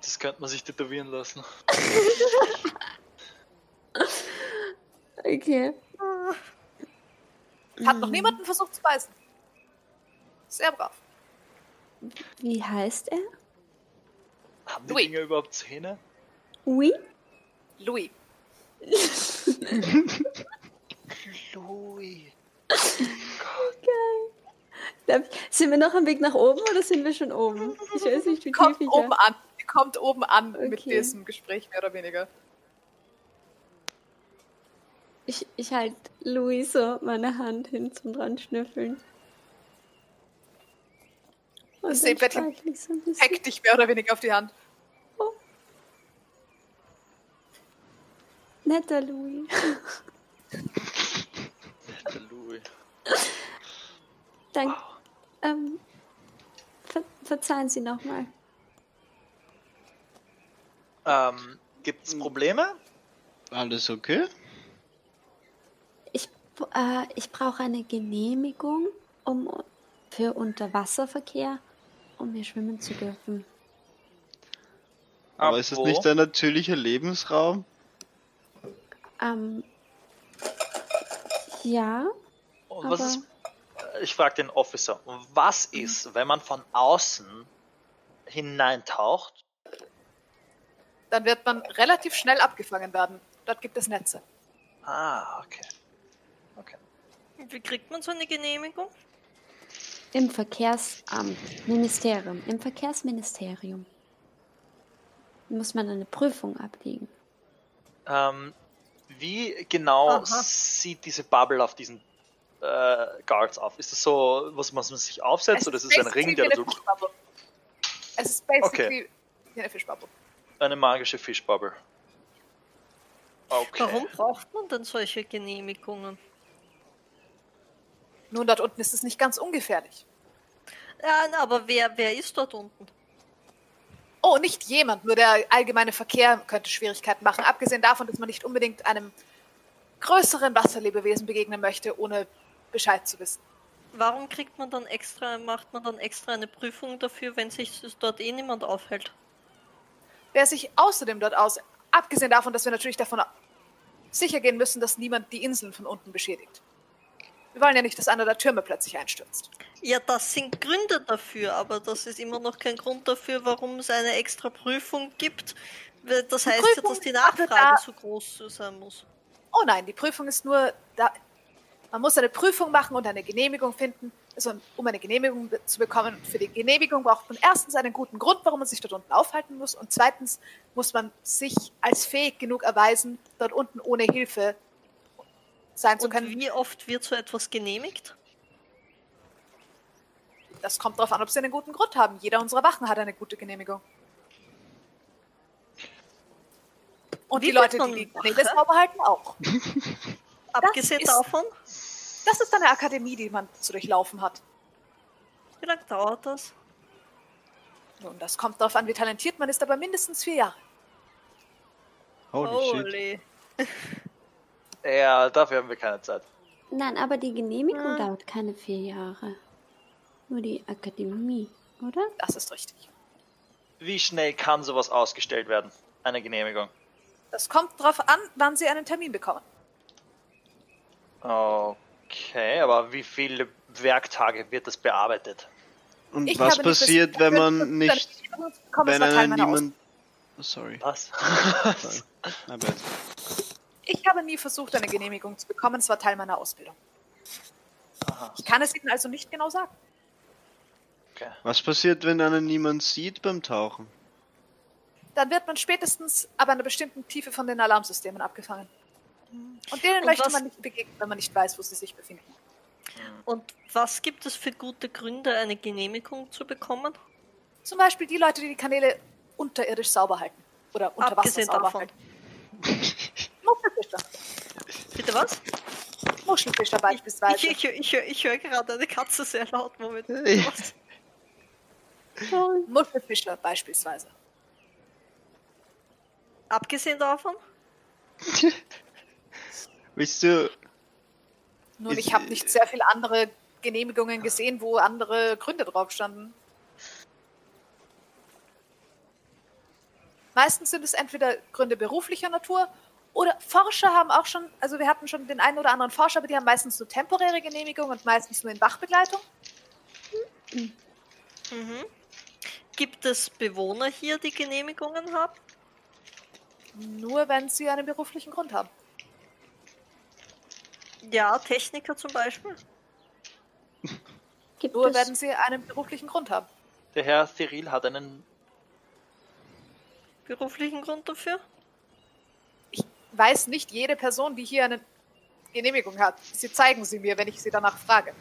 Das könnte man sich tätowieren lassen. Okay. Hat noch niemanden versucht zu beißen. Sehr brav. Wie heißt er? Haben die Louis. Dinger überhaupt Zähne? Oui. Louis. [laughs] [laughs] Louis. Darf- Sind wir noch am Weg nach oben oder sind wir schon oben? Ich weiß nicht, wie Kommt tief ich oben an. Die kommt oben an mit Okay. diesem Gespräch, mehr oder weniger. Ich, ich halte Louis so meine Hand hin zum dran schnüffeln. Und ich so hackt dich mehr oder weniger auf die Hand. Netter Louis. [laughs] Louis. Dann, ähm, ver verzeihen Sie nochmal. Ähm, gibt's Probleme? Alles okay? Ich, äh, ich brauche eine Genehmigung um, für Unterwasserverkehr, um hier schwimmen zu dürfen. Aber Ab ist es nicht ein natürlicher Lebensraum? Ähm, ja, Und was aber ist, ich frage den Officer, was ist, wenn man von außen hineintaucht? Dann wird man relativ schnell abgefangen werden. Dort gibt es Netze. Ah, okay. Okay. Wie kriegt man so eine Genehmigung? im Verkehrsamt, Ministerium, im Verkehrsministerium muss man eine Prüfung ablegen. Ähm, wie genau Aha. sieht diese Bubble auf diesen äh, Guards auf? Ist das so, was was man sich aufsetzt, oder ist es ein Ring, der Fischbubble. Es ist basically wie eine Fischbubble. eine magische Fischbubble? Okay. Warum braucht man denn solche Genehmigungen? Nun, dort unten ist es nicht ganz ungefährlich. Ja, aber wer, wer ist dort unten? Oh, nicht jemand, nur der allgemeine Verkehr könnte Schwierigkeiten machen. Abgesehen davon, dass man nicht unbedingt einem größeren Wasserlebewesen begegnen möchte, ohne Bescheid zu wissen. Warum kriegt man dann extra, macht man dann extra eine Prüfung dafür, wenn sich dort eh niemand aufhält? Wer sich außerdem dort aus, abgesehen davon, dass wir natürlich davon sicher gehen müssen, dass niemand die Inseln von unten beschädigt. Wir wollen ja nicht, dass einer der Türme plötzlich einstürzt. Ja, das sind Gründe dafür, aber das ist immer noch kein Grund dafür, warum es eine extra Prüfung gibt. Das Die heißt ja, Prüfung dass die Nachfrage da- so groß sein muss. Oh nein, die Prüfung ist nur da. Man muss eine Prüfung machen und eine Genehmigung finden. Also, um eine Genehmigung zu bekommen, für die Genehmigung braucht man erstens einen guten Grund, warum man sich dort unten aufhalten muss. Und zweitens muss man sich als fähig genug erweisen, dort unten ohne Hilfe sein zu Und können. wie oft wird so etwas genehmigt? Das kommt darauf an, ob sie einen guten Grund haben. Jeder unserer Wachen hat eine gute Genehmigung. Und Wie die Leute, die die sauber halten, auch. [laughs] Abgesehen davon, Das ist eine Akademie, die man zu durchlaufen hat. wie lange dauert das? Nun, das kommt darauf an, wie talentiert man ist, aber mindestens vier Jahre. Holy shit. Holy. [laughs] Ja, dafür haben wir keine Zeit. Nein, aber die Genehmigung Ah. dauert keine vier Jahre. Nur die Akademie, oder? Das ist richtig. Wie schnell kann sowas ausgestellt werden? Eine Genehmigung. Das kommt darauf an, wann sie einen Termin bekommen. Okay, aber wie viele Werktage wird das bearbeitet? Und Ich was passiert, wenn man nicht, wenn einen niemand... Oh, sorry. Was? Aus- [laughs] Ich habe nie versucht, eine Genehmigung zu bekommen. Es war Teil meiner Ausbildung. Aha, Ich kann es Ihnen also nicht genau sagen. okay. Was passiert, wenn einen niemand sieht beim Tauchen? Dann wird man spätestens ab einer bestimmten Tiefe von den Alarmsystemen abgefangen. Und denen Und möchte was- man nicht begegnen, wenn man nicht weiß, wo sie sich befinden. Und was gibt es für gute Gründe, eine Genehmigung zu bekommen? Zum Beispiel die Leute, die die Kanäle unterirdisch sauber halten. Oder unter Wasser Abgesehen sauber davon. halten. Muschelfischer. Bitte was? Muschelfischer beispielsweise. ich, ich, ich, höre- ich höre gerade eine Katze sehr laut. Moment. Muschelfischer beispielsweise. Abgesehen davon? [laughs] Willst du... Nun, ich habe nicht sehr viele andere Genehmigungen gesehen, wo andere Gründe drauf standen. Meistens sind es entweder Gründe beruflicher Natur oder Forscher haben auch schon, also wir hatten schon den einen oder anderen Forscher, aber die haben meistens nur temporäre Genehmigung und meistens nur in Wachbegleitung. Mhm. Gibt es Bewohner hier, die Genehmigungen haben? Nur wenn sie einen beruflichen Grund haben. Ja, Techniker zum Beispiel. Gibt Nur es, wenn sie einen beruflichen Grund haben. Der Herr Cyril hat einen. Beruflichen Grund dafür? Ich weiß nicht jede Person, die hier eine Genehmigung hat. Sie zeigen sie mir, wenn ich sie danach frage.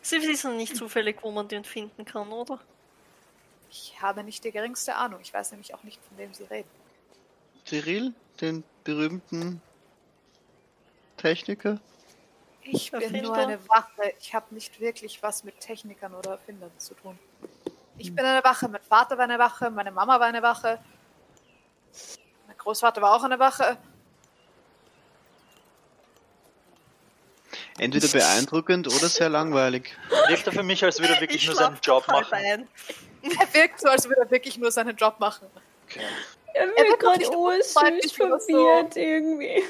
Sie wissen nicht zufällig, wo man den finden kann, oder? Ich habe nicht die geringste Ahnung. Ich weiß nämlich auch nicht, von wem Sie reden. Cyril, den berühmten Techniker? Ich bin nur eine Wache. Ich habe nicht wirklich was mit Technikern oder Erfindern zu tun. Ich bin eine Wache. Mein Vater war eine Wache. Meine Mama war eine Wache. Mein Großvater war auch eine Wache. Entweder beeindruckend oder sehr [laughs] langweilig. Wirkt er für mich, als würde er wirklich Ich nur seinen Job machen. ein. Er wirkt so, als würde er wirklich nur seinen Job machen. Okay. Er wird doch gerade so. verwirrt irgendwie.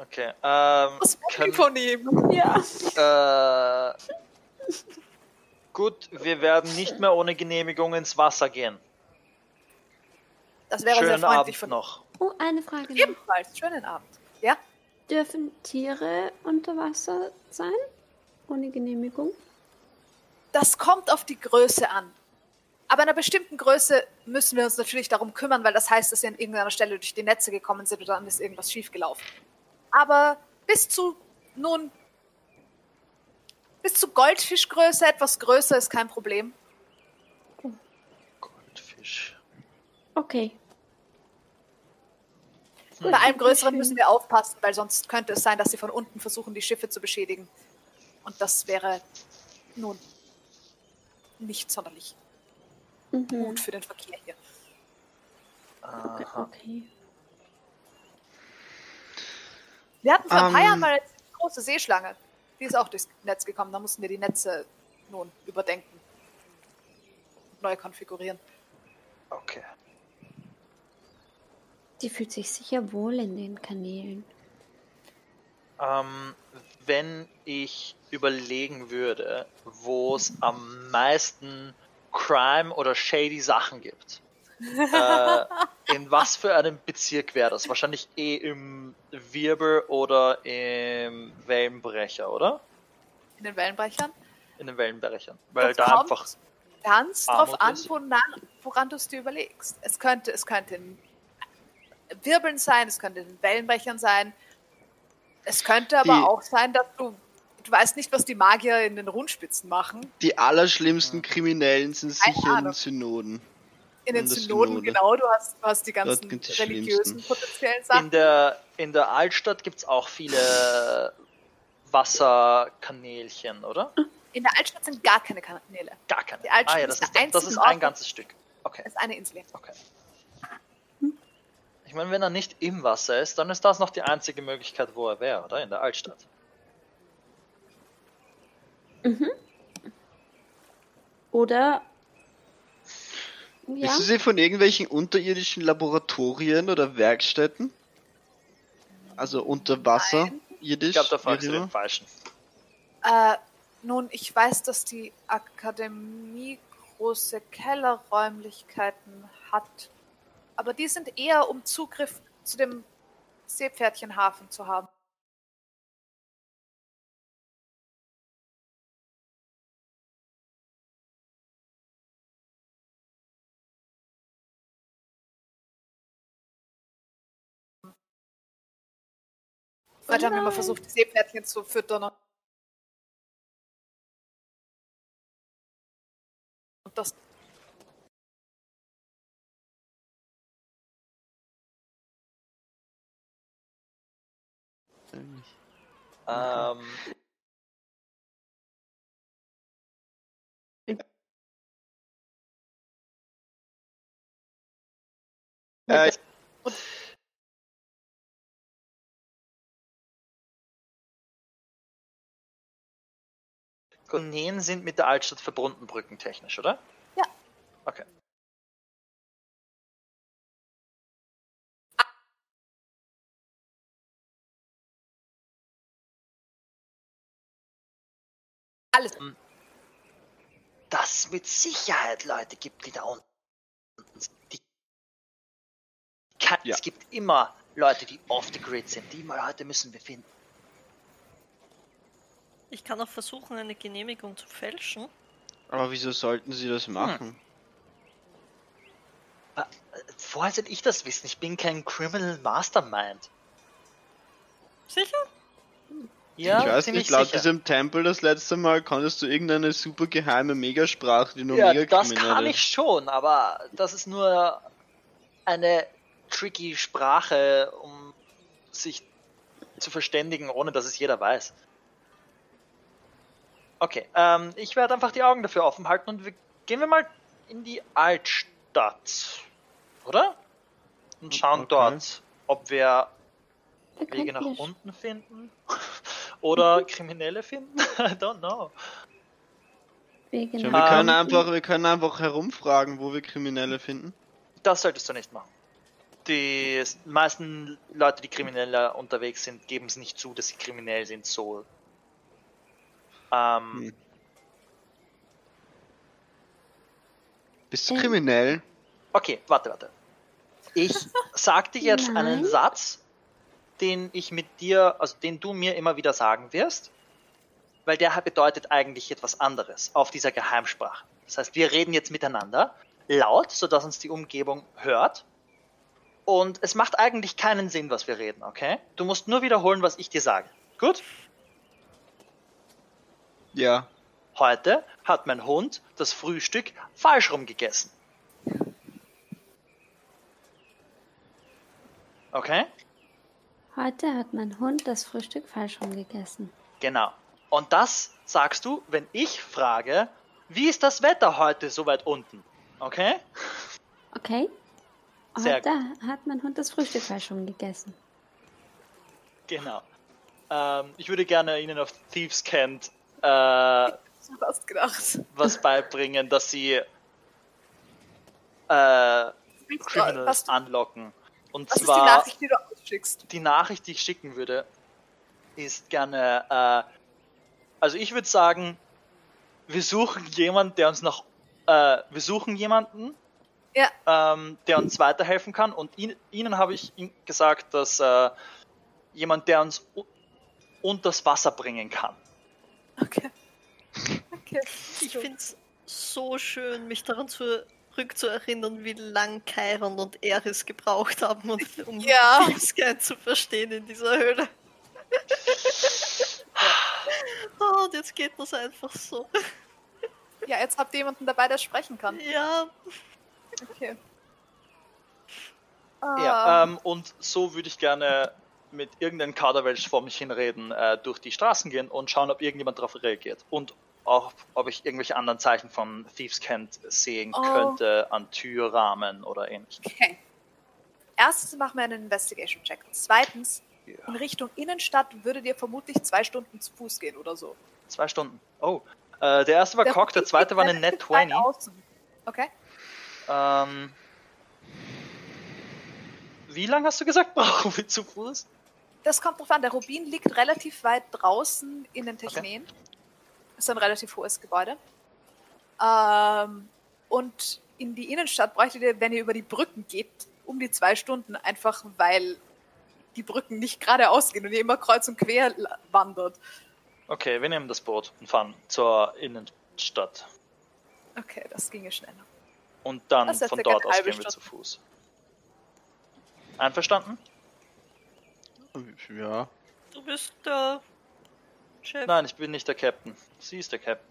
Okay. Ähm, Was ich von ihm? Ja. äh, gut, wir werden nicht mehr ohne Genehmigung ins Wasser gehen. Das wäre sehr Schönen freundlich Abend von noch. Oh, eine Frage noch. Ebenfalls. Schönen Abend. Ja? Dürfen Tiere unter Wasser sein? Ohne Genehmigung? Das kommt auf die Größe an. Aber in einer bestimmten Größe müssen wir uns natürlich darum kümmern, weil das heißt, dass sie an irgendeiner Stelle durch die Netze gekommen sind oder dann ist irgendwas schiefgelaufen. Aber bis zu, nun, bis zu Goldfischgröße, etwas größer ist kein Problem. Goldfisch. Okay. Gut, Bei allem Größeren müssen wir aufpassen, weil sonst könnte es sein, dass sie von unten versuchen, die Schiffe zu beschädigen. Und das wäre nun nicht sonderlich Mhm. gut für den Verkehr hier. Okay, Aha. okay. Wir hatten vor ein paar Ähm. Jahren mal eine große Seeschlange. Die ist auch durchs Netz gekommen. Da mussten wir die Netze nun überdenken. Neu konfigurieren. Okay. Die fühlt sich sicher wohl in den Kanälen. Ähm, wenn ich überlegen würde, wo es am meisten Crime oder shady Sachen gibt, äh, in was für einem Bezirk wäre das? Wahrscheinlich eh im Wirbel oder im Wellenbrecher, oder? In den Wellenbrechern. In den Wellenbrechern. Weil Das da kommt einfach. ganz Armut drauf an, woran, woran du es dir überlegst. Es könnte, es könnte in Wirbeln sein, es könnte in Wellenbrechern sein. Es könnte aber Die- auch sein, dass du, du weißt nicht, was die Magier in den Rundspitzen machen. Die allerschlimmsten Kriminellen sind Keine sicher in Ahnung. Synoden. In den das Synoden, Synode. genau, du hast, du hast die ganzen religiösen potenziellen Sachen. In der, in der Altstadt gibt es auch viele Wasserkanälchen, oder? In der Altstadt sind gar keine Kanäle. Gar keine. Die Altstadt ah ja, das ist das ist ein Ort- ganzes Stück. Okay. Es ist eine Insel. Okay. Ich meine, wenn er nicht im Wasser ist, dann ist das noch die einzige Möglichkeit, wo er wäre, oder? In der Altstadt. Oder. Ja. Wissen Sie von irgendwelchen unterirdischen Laboratorien oder Werkstätten? Also unter Wasser, Nein. irdisch? Ich glaube, da fragst du den? Falschen. Äh, nun, ich weiß, dass die Akademie große Kellerräumlichkeiten hat. Aber die sind eher, um Zugriff zu dem Seepferdchenhafen zu haben. Heute haben wir mal versucht, die Seepferdchen zu füttern. Und das Ähm, Äh, Goneen sind mit der Altstadt verbunden, brückentechnisch, oder? Ja. Okay. alles. Dass es mit Sicherheit Leute gibt, die da unten sind. Die kann, Ja. Es gibt immer Leute, die off the grid sind. Die Leute müssen wir finden. Ich kann auch versuchen, eine Genehmigung zu fälschen. aber wieso sollten Sie das machen? Äh, Woher soll ich das wissen? Ich bin kein Criminal Mastermind. Sicher? Ja, ich weiß nicht, laut sicher. diesem Tempel das letzte Mal konntest du irgendeine super geheime Megasprache, die nur Ja, mega das kann ich schon, aber das ist nur eine tricky Sprache, um sich zu verständigen, ohne dass es jeder weiß. Okay, ähm, ich werde einfach die Augen dafür offen halten und wir, gehen wir mal in die Altstadt, oder? Und schauen Okay. dort, ob wir Wir Wege nach ja unten finden [laughs] oder [laughs] Kriminelle finden. [laughs] I don't know. Wege nach wir, können einfach, wir können einfach herumfragen, wo wir Kriminelle finden. Das solltest du nicht machen. Die meisten Leute, die krimineller unterwegs sind, geben es nicht zu, dass sie kriminell sind, so. Ähm, Hm. Bist du Ähm. kriminell? Okay, warte, warte. Ich [laughs] sag dir jetzt einen. Satz, den ich mit dir, also den du mir immer wieder sagen wirst, weil der bedeutet eigentlich etwas anderes auf dieser Geheimsprache. Das heißt, wir reden jetzt miteinander laut, sodass uns die Umgebung hört. Und es macht eigentlich keinen Sinn, was wir reden, okay? Du musst nur wiederholen, was ich dir sage. Gut? Ja. Heute hat mein Hund das Frühstück falsch rum gegessen. Okay? Heute hat mein Hund das Frühstück falsch rumgegessen. Genau. Und das sagst du, wenn ich frage, wie ist das Wetter heute so weit unten? Okay? Okay? Sehr Heute hat mein Hund das Frühstück falsch rumgegessen. Genau. Ähm, ich würde gerne Ihnen auf Thieves Cant äh, was beibringen, dass Sie äh, Criminals Was, anlocken. Und ist die zwar Nachricht, die du ausschickst? die Nachricht, die ich schicken würde, ist gerne, äh, also ich würde sagen, wir suchen jemanden, der uns noch, äh, wir suchen jemanden, Ja, ähm, der uns weiterhelfen kann. Und ihn, Ihnen habe ich gesagt, dass äh, jemand, der uns unters Wasser bringen kann. Okay. Okay. Ich finde es so schön, mich daran zurückzuerinnern, wie lang Chiron und Eris gebraucht haben, um, [laughs] um Ja. Thieves' zu verstehen in dieser Höhle. [laughs] oh, und jetzt geht das einfach so. Ja, jetzt habt ihr jemanden dabei, der sprechen kann. Ja, Okay. Ja, Ah, ähm, und so würde ich gerne mit irgendeinem Kaderwelsch vor mich hinreden, äh, durch die Straßen gehen und schauen, ob irgendjemand darauf reagiert. Und auch, ob ich irgendwelche anderen Zeichen von Thieves Cant sehen Oh. könnte an Türrahmen oder ähnlichem. okay. Erstens machen wir einen Investigation-Check. Zweitens, in Richtung Innenstadt würde dir vermutlich zwei Stunden zu Fuß gehen oder so. Zwei Stunden. Oh. Äh, der erste war Der Cock, der zweite war eine Net relativ weit 20. außen. Okay. Ähm, wie lange hast du gesagt, [laughs] brauchen wir zu Fuß? Das kommt drauf an. Der Rubin liegt relativ weit draußen in den Technen. Ist ein relativ hohes Gebäude. Ähm, und in die Innenstadt bräuchtet ihr, wenn ihr über die Brücken geht, um die zwei Stunden, einfach weil die Brücken nicht geradeaus gehen und ihr immer kreuz und quer wandert. Okay, wir nehmen das Boot und fahren zur Innenstadt. Okay, das ginge schneller. Und dann Das von dort aus gehen wir zu Stunde. Fuß. Einverstanden? Ja. du bist der Chef. Nein, ich bin nicht der Captain. Sie ist der Captain.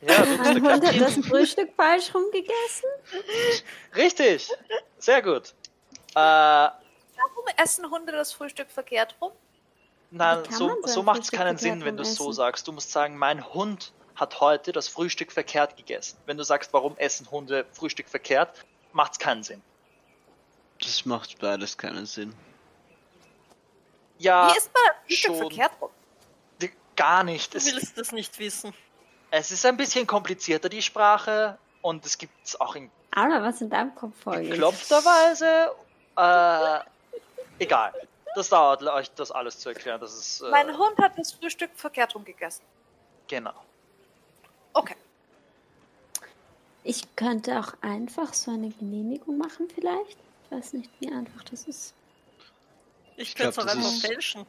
Ja, du bist der [laughs] Captain. das Frühstück falsch rumgegessen? Richtig! Sehr gut. Äh, Warum essen Hunde das Frühstück verkehrt rum? nein, so, so macht es keinen Sinn, wenn du es so sagst. Du musst sagen, mein Hund hat heute das Frühstück verkehrt gegessen. Wenn du sagst, warum essen Hunde Frühstück verkehrt, macht es keinen Sinn. Das macht beides keinen Sinn. Ja, Wie isst man das Frühstück schon. verkehrt gar nicht. Du Es, willst das nicht wissen. es ist ein bisschen komplizierter, die Sprache. Und es gibt es auch in Aula, was in deinem Kopf vorgeht. geklopfterweise. Äh, egal. Das dauert, euch das alles zu erklären. Das ist. Äh, Mein Hund hat das Frühstück verkehrt rum gegessen. Genau. Okay. Ich könnte auch einfach so eine Genehmigung machen vielleicht. Ich weiß nicht, wie einfach das ist. Ich könnte es auch das einfach ist- fälschen.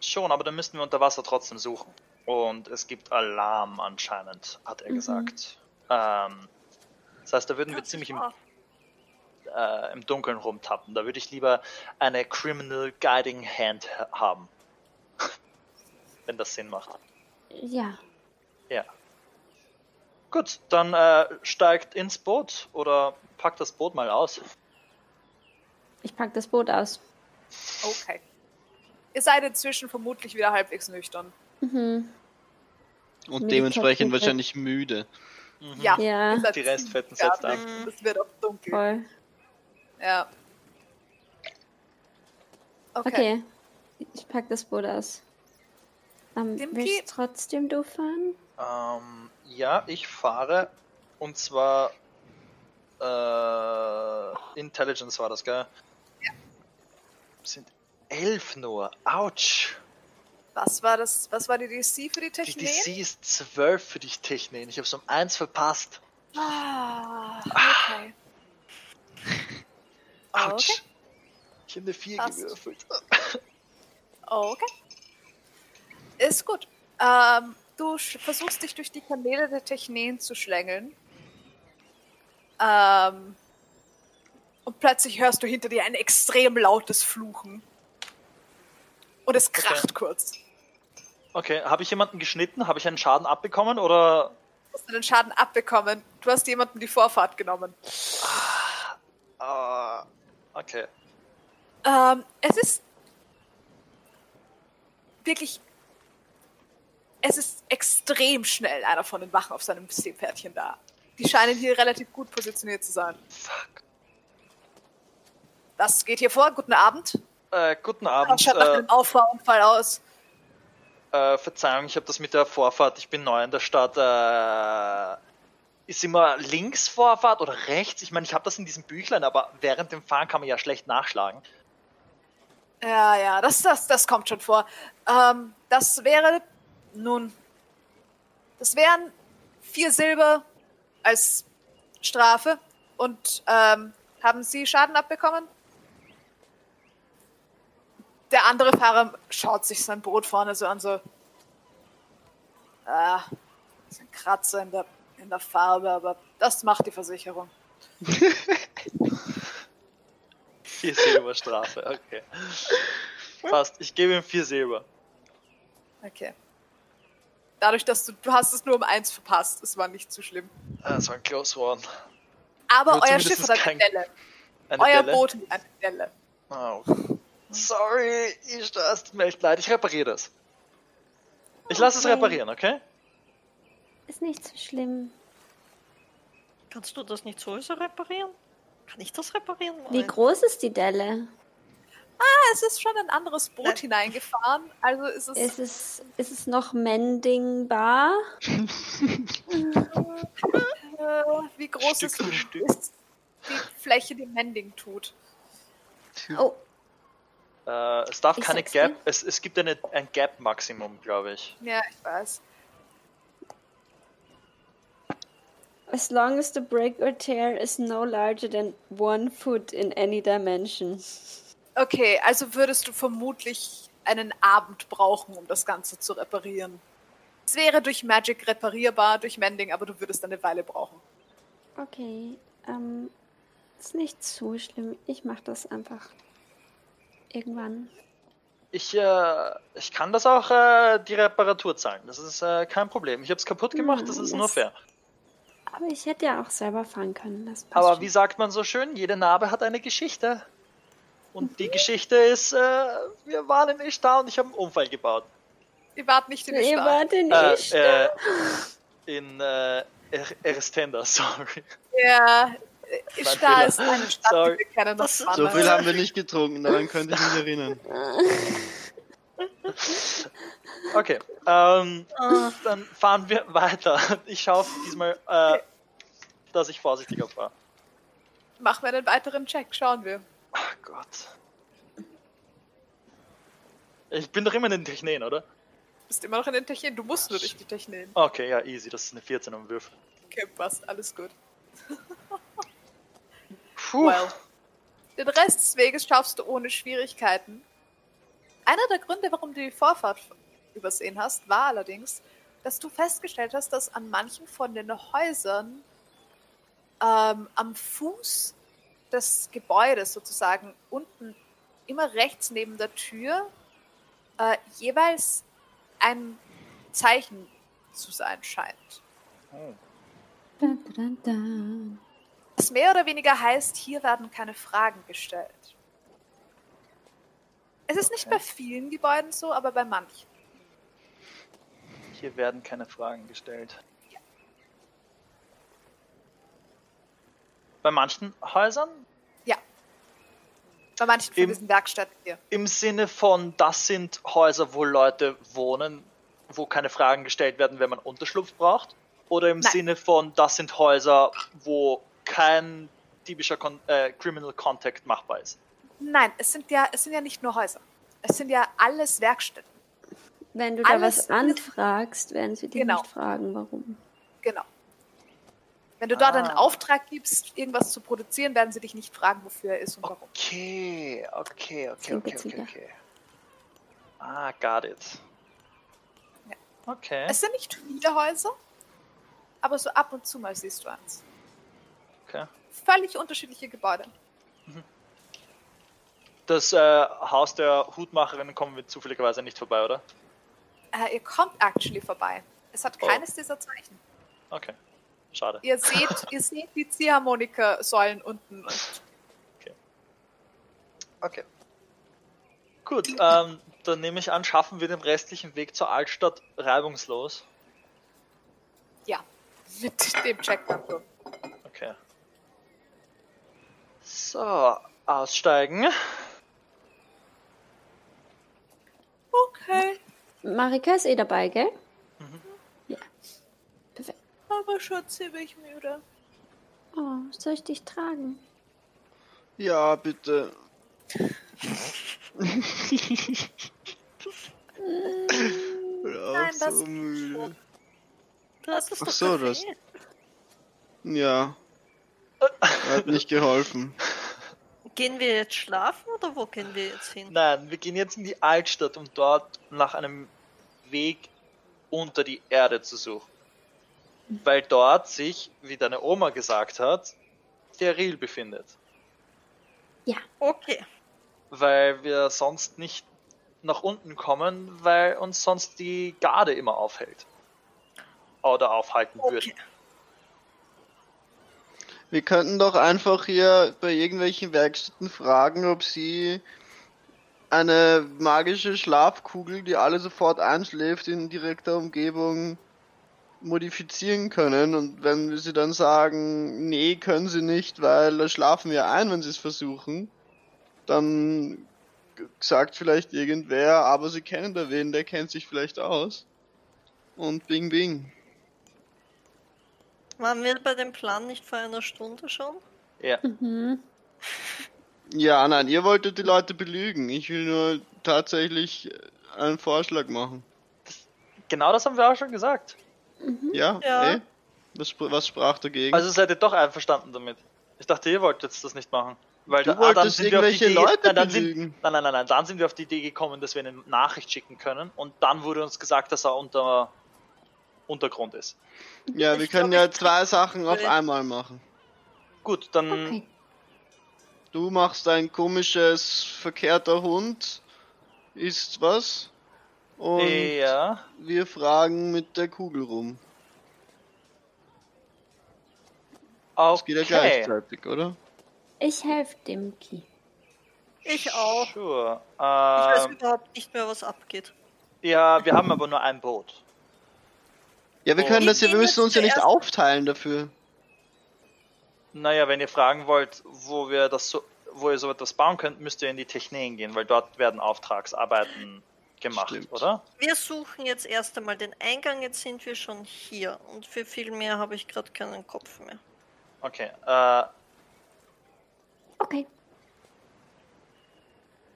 Schon, aber dann müssten wir unter Wasser trotzdem suchen. Und es gibt Alarm anscheinend, hat er Mhm. gesagt. Ähm, das heißt, da würden wir ziemlich im, äh, im Dunkeln rumtappen. Da würde ich lieber eine Criminal Guiding Hand ha- haben. [laughs] Wenn das Sinn macht. Ja. Ja. Gut, dann äh, steigt ins Boot oder packt das Boot mal aus. Ich pack das Boot aus. Okay. Ihr seid inzwischen vermutlich wieder halbwegs nüchtern. Mhm. Und Meditative. dementsprechend wahrscheinlich müde. Ja. Ja. seid Die Restfetten setzt ab. Es wird auch dunkel. Voll. Ja. Okay. Okay. Ich pack das Boot aus. Ähm, Dem willst Piep. trotzdem du fahren? Ähm, ja, ich fahre. Und zwar äh, Intelligence war das, gell? Sind elf nur. Autsch. Was war das? Was war die DC für die Die Technik? DC ist zwölf für dich, Technik. Ich hab's um eins verpasst. Ah, okay. Ah, Autsch. okay. Ich habe eine 4 Passt. gewürfelt. Oh, okay. Ist gut. Ähm, du versuchst dich durch die Kanäle der Technen zu schlängeln. Ähm, und plötzlich hörst du hinter dir ein extrem lautes Fluchen. Und es kracht kurz. Okay, habe ich jemanden geschnitten? Habe ich einen Schaden abbekommen oder Du hast den Schaden abbekommen. Du hast jemandem die Vorfahrt genommen. Ah, okay. Ähm, es ist wirklich. Es ist extrem schnell einer von den Wachen auf seinem Seepferdchen da. Die scheinen hier relativ gut positioniert zu sein. Fuck. Was geht hier vor? Guten Abend. Äh, guten Abend. schaut nach Äh, einem Auffahrunfall aus. äh, Verzeihung, ich habe das mit der Vorfahrt. Ich bin neu in der Stadt. Äh, ist immer links Vorfahrt oder rechts? Ich meine, ich habe das in diesem Büchlein, aber während dem Fahren kann man ja schlecht nachschlagen. Ja, ja, das, das, das kommt schon vor. Ähm, das wäre nun. Das wären vier Silber als Strafe. Und ähm, haben Sie Schaden abbekommen? Der andere Fahrer schaut sich sein Boot vorne so an, so. Ah, ist ein Kratzer in der, in der Farbe, aber das macht die Versicherung. [laughs] Vier Silber Strafe, okay. Passt, ich gebe ihm vier Silber. Okay. Dadurch, dass du, du hast es nur um eins verpasst, es war nicht zu schlimm. Ah, Das war ein Close One. Aber Nur euer Schiff hat kein- eine Delle. Eine Euer Delle? Boot hat eine Delle. Oh. Sorry, ich das tut mir echt leid. Ich repariere das. Ich lasse es Okay. reparieren, okay? Ist nicht so schlimm. Kannst du das nicht sowieso reparieren? Kann ich das reparieren? Wie Nein. groß ist die Delle? Ah, es ist schon ein anderes Boot Nein. hineingefahren. Also ist es. Ist es, ist es noch mendingbar? [laughs] wie groß Stück ist, ist die Fläche, die Mending tut? Oh, Äh, es darf Ich keine Gap, es, es gibt eine, ein Gap-Maximum, glaube ich. Ja, ich weiß. as long as the break or tear is no larger than one foot in any dimension. Okay, also würdest du vermutlich einen Abend brauchen, um das Ganze zu reparieren. Es wäre durch Magic reparierbar, durch Mending, aber du würdest eine Weile brauchen. Okay, ähm, ist nicht so schlimm. Ich mach das einfach irgendwann. Ich, äh, ich kann das auch äh, die Reparatur zahlen. Das ist äh, kein Problem. Ich habe es kaputt gemacht, das Ja, ist nur das- fair. Aber ich hätte ja auch selber fahren können. Das passt Aber schon. wie sagt man so schön, jede Narbe hat eine Geschichte. Und die Geschichte ist, äh, wir waren in Ishtar und ich habe einen Unfall gebaut. Ihr wart nicht in Ihr Ishtar. wart in Äh, Ishtar. äh, in äh, Er- Erstenda, [laughs] sorry. Ja, Ishtar Fehler. ist eine Stadt, Sorry. die wir kennen. Das- So viel haben wir nicht getrunken, daran könnte ich mich erinnern. [laughs] Okay, ähm, Ah, dann fahren wir weiter. Ich schaue diesmal, äh, dass ich vorsichtiger fahre. Machen wir einen weiteren Check, schauen wir. Ach Gott. Ich bin doch immer in den Technen, oder? Bist immer noch in den Technen. Du musst nur durch die Technen. Okay, ja, easy. Das ist eine 14 am Würfel. Okay, passt. Alles gut. [laughs] Puh. Well. Den Rest des Weges schaffst du ohne Schwierigkeiten. Einer der Gründe, warum du die Vorfahrt übersehen hast, war allerdings, dass du festgestellt hast, dass an manchen von den Häusern ähm, am Fuß des Gebäudes sozusagen unten immer rechts neben der Tür äh, jeweils ein Zeichen zu sein scheint. Dun, dun, dun, dun. Das mehr oder weniger heißt, hier werden keine Fragen gestellt. Es ist nicht bei vielen Gebäuden so, aber bei manchen. Hier werden keine Fragen gestellt. Bei manchen Häusern Ja. Bei manchen von Im- diesen Werkstätten hier. im Sinne von, das sind Häuser, wo Leute wohnen, wo keine Fragen gestellt werden, wenn man Unterschlupf braucht? Oder im Nein. Sinne von, das sind Häuser, wo kein typischer Kon äh, Criminal Contact machbar ist? Nein, es sind ja, es sind ja nicht nur Häuser. Es sind ja alles Werkstätten. Wenn du da Alles- was anfragst, werden sie dich Genau. nicht fragen, warum. Genau. Wenn du dort einen Ah. Auftrag gibst, irgendwas zu produzieren, werden sie dich nicht fragen, wofür er ist und warum. Okay, okay, okay, okay, okay, okay. Ah, got it. Ja. Okay. Es sind nicht viele Häuser, aber so ab und zu mal siehst du eins. Okay. Völlig unterschiedliche Gebäude. Das äh, Haus der Hutmacherin kommen wir zufälligerweise nicht vorbei, oder? Äh, ihr kommt actually vorbei. Es hat Oh. keines dieser Zeichen. Okay. Schade. Ihr seht, [laughs] ihr seht die Ziehharmonika-Säulen unten. Und Okay. Gut, ähm, dann nehme ich an, schaffen wir den restlichen Weg zur Altstadt reibungslos. ja, mit dem Checkpoint. So, aussteigen. Okay, Marika ist eh dabei, gell? Mhm. Ja. Perfekt. aber schon ziemlich müde. Oh, soll ich dich tragen? Ja, bitte. Ja, Nein, das so müde. Du hast es Ach doch so, das- Ja. Hat nicht geholfen. Gehen wir jetzt schlafen oder wo gehen wir jetzt hin? Nein, wir gehen jetzt in die Altstadt, um dort nach einem Weg unter die Erde zu suchen. Weil dort sich, wie deine Oma gesagt hat, der Riel befindet. Okay. Weil wir sonst nicht nach unten kommen, weil uns sonst die Garde immer aufhält. Oder aufhalten würde. Wir könnten doch einfach hier bei irgendwelchen Werkstätten fragen, ob sie eine magische Schlafkugel, die alle sofort einschläft, in direkter Umgebung modifizieren können. Und wenn sie dann sagen, nee, können sie nicht, weil da schlafen wir ein, wenn sie es versuchen, dann sagt vielleicht irgendwer, aber sie kennen da wen, der kennt sich vielleicht aus. Und bing bing. Waren wir bei dem Plan nicht vor einer Stunde schon? Ja. Mhm. Ja, nein, ihr wolltet die Leute belügen. Ich will nur tatsächlich äh, einen Vorschlag machen. Genau das haben wir auch schon gesagt. Ja? Ja. Eh? Was, was sprach dagegen? Also seid ihr doch einverstanden damit. Ich dachte, ihr wolltet das nicht machen. Weil Du da, ah, dann wolltest sind wir auf die irgendwelche Idee, Leute nein, dann sind, belügen. nein, nein, nein, nein, dann sind wir auf die Idee gekommen, dass wir eine Nachricht schicken können und dann wurde uns gesagt, dass er unter Untergrund ist. ja, wir ich können glaub, ja zwei Sachen auf einmal machen. Gut, dann Okay. Du machst ein komisches verkehrter Hund, isst was und ja, wir fragen mit der Kugel rum. Das geht ja okay. gleichzeitig, oder? Ich helfe dem Ki. Ich auch. Sure. Ich weiß Ähm, überhaupt nicht mehr, was abgeht. ja, wir haben aber nur ein Boot. Ja, wir Oh. können das ja, wir müssen uns ja nicht aufteilen dafür. Naja, wenn ihr fragen wollt, wo wir das so, wo ihr so etwas bauen könnt, müsst ihr in die Techniken gehen, weil dort werden Auftragsarbeiten gemacht, Stimmt. oder? Wir suchen jetzt erst einmal den Eingang, jetzt sind wir schon hier. Und für viel mehr habe ich gerade keinen Kopf mehr. Okay. Äh, Okay.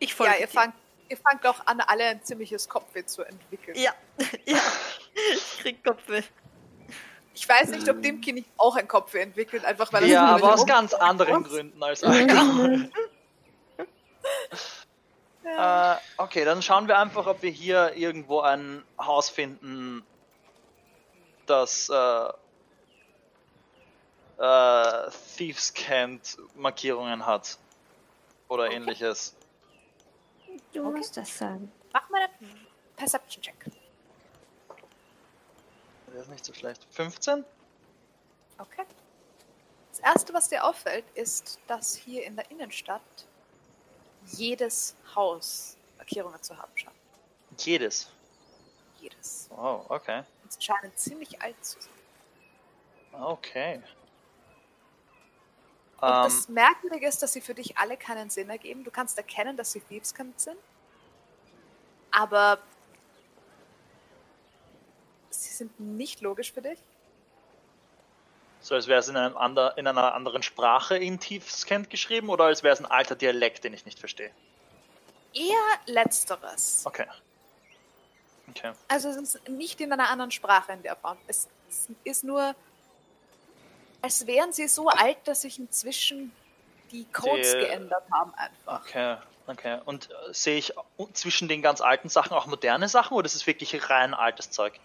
Ich folge Ja, ihr dir. fangt, ihr fangt auch an, alle ein ziemliches Kopfweh zu entwickeln. Ja, [laughs] ja. Ich krieg Kopfweh. Ich weiß nicht, ob Dimki nicht auch ein Kopfweh entwickelt, einfach weil er ja, so aber aus ganz anderen Gründen als Alkohol. Ja. [laughs] Äh, okay, dann schauen wir einfach, ob wir hier irgendwo ein Haus finden, das äh, äh, Thieves Cant Markierungen hat. Oder ähnliches. Du Okay. musst das sagen. Mach mal einen Perception-Check. Der ist nicht so schlecht. 15? Okay. Das erste, was dir auffällt, ist, dass hier in der Innenstadt jedes Haus Markierungen zu haben scheint. Jedes. Jedes. Oh, okay. Und sie scheinen ziemlich alt zu sein. Okay. Und Ähm, das Merkwürdige ist, dass sie für dich alle keinen Sinn ergeben. Du kannst erkennen, dass sie Thievescant sind. Aber sind nicht logisch für dich. so als wäre es in, einem ander, in einer anderen Sprache in Thieves-Cant geschrieben oder als wäre es ein alter Dialekt, den ich nicht verstehe. Eher letzteres. Okay. Okay. Also es ist nicht in einer anderen Sprache in der Form. Es es ist nur, als wären sie so alt, dass sich inzwischen die Codes Die- geändert haben einfach. Okay. Okay. Und äh, sehe ich zwischen den ganz alten Sachen auch moderne Sachen oder ist es wirklich rein altes Zeug?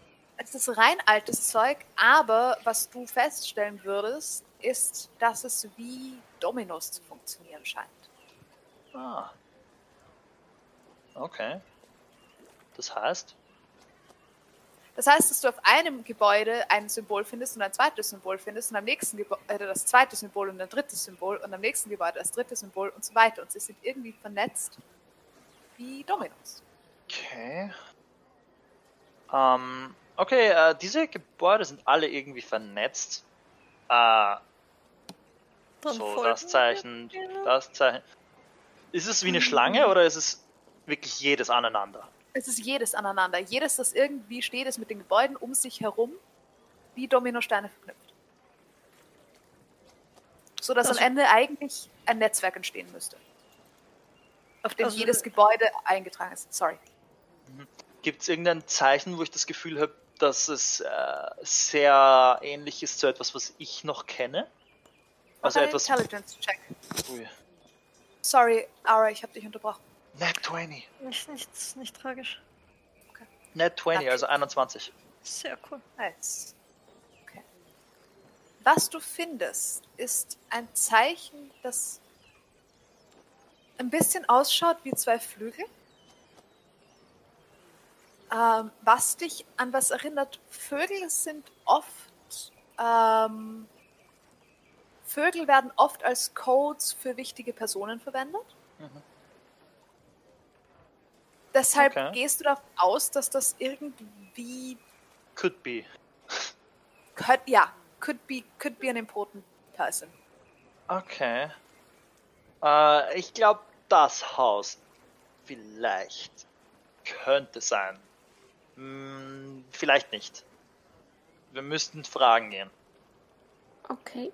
Es ist rein altes Zeug, aber was du feststellen würdest, ist, dass es wie Dominos zu funktionieren scheint. Ah. Okay. Das heißt, Das heißt, dass du auf einem Gebäude ein Symbol findest und ein zweites Symbol findest und am nächsten Gebäude das zweite Symbol und ein drittes Symbol und am nächsten Gebäude das dritte Symbol und so weiter. Und sie sind irgendwie vernetzt wie Dominos. okay. Ähm, okay, äh, diese Gebäude sind alle irgendwie vernetzt. Äh, so, das Zeichen, das Zeichen. Ist es wie eine Schlange oder ist es wirklich jedes aneinander? Es ist jedes aneinander. Jedes, das irgendwie steht, ist mit den Gebäuden um sich herum wie Dominosteine verknüpft. So dass Also- am Ende eigentlich ein Netzwerk entstehen müsste. Auf dem Also- jedes Gebäude eingetragen ist. Sorry. Gibt es irgendein Zeichen, wo ich das Gefühl habe, dass es äh, sehr ähnlich ist zu etwas, was ich noch kenne? Also Mach etwas. Intelligence-Check. Ui. Sorry, Aura, ich habe dich unterbrochen. Net 20. Nicht, nichts, nicht tragisch. Net 20, Okay. also 21. Sehr cool. Nice. Okay. Was du findest, ist ein Zeichen, das ein bisschen ausschaut wie zwei Flügel. Ähm, was dich an was erinnert, Vögel sind oft, ähm, Vögel werden oft als Codes für wichtige Personen verwendet. Mhm. Deshalb Okay. gehst du davon aus, dass das irgendwie Could be. Could, ja, could be, could be an important person. Okay. Äh, ich glaube, das Haus vielleicht könnte sein. Hm, vielleicht nicht. Wir müssten fragen gehen. Okay.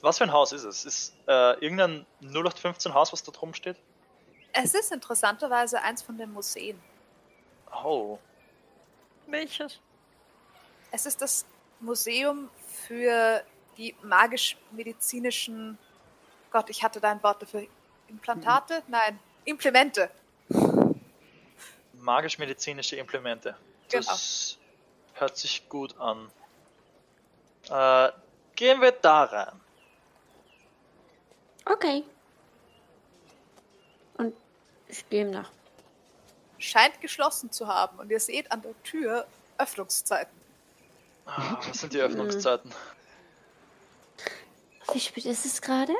Was für ein Haus ist es? Ist äh, irgendein 0815 Haus, was da drum steht? Es ist interessanterweise eins von den Museen. Oh. Welches? Es ist das Museum für die magisch-medizinischen. Gott, ich hatte da ein Wort dafür. Implantate? Nein, Implemente. Magisch-medizinische Implemente. Genau. Das hört sich gut an. Äh, gehen wir da rein. Okay. Und ich gehe ihm nach. Scheint geschlossen zu haben. Und ihr seht an der Tür Öffnungszeiten. Ah, was sind die Öffnungszeiten? Wie spät ist es gerade?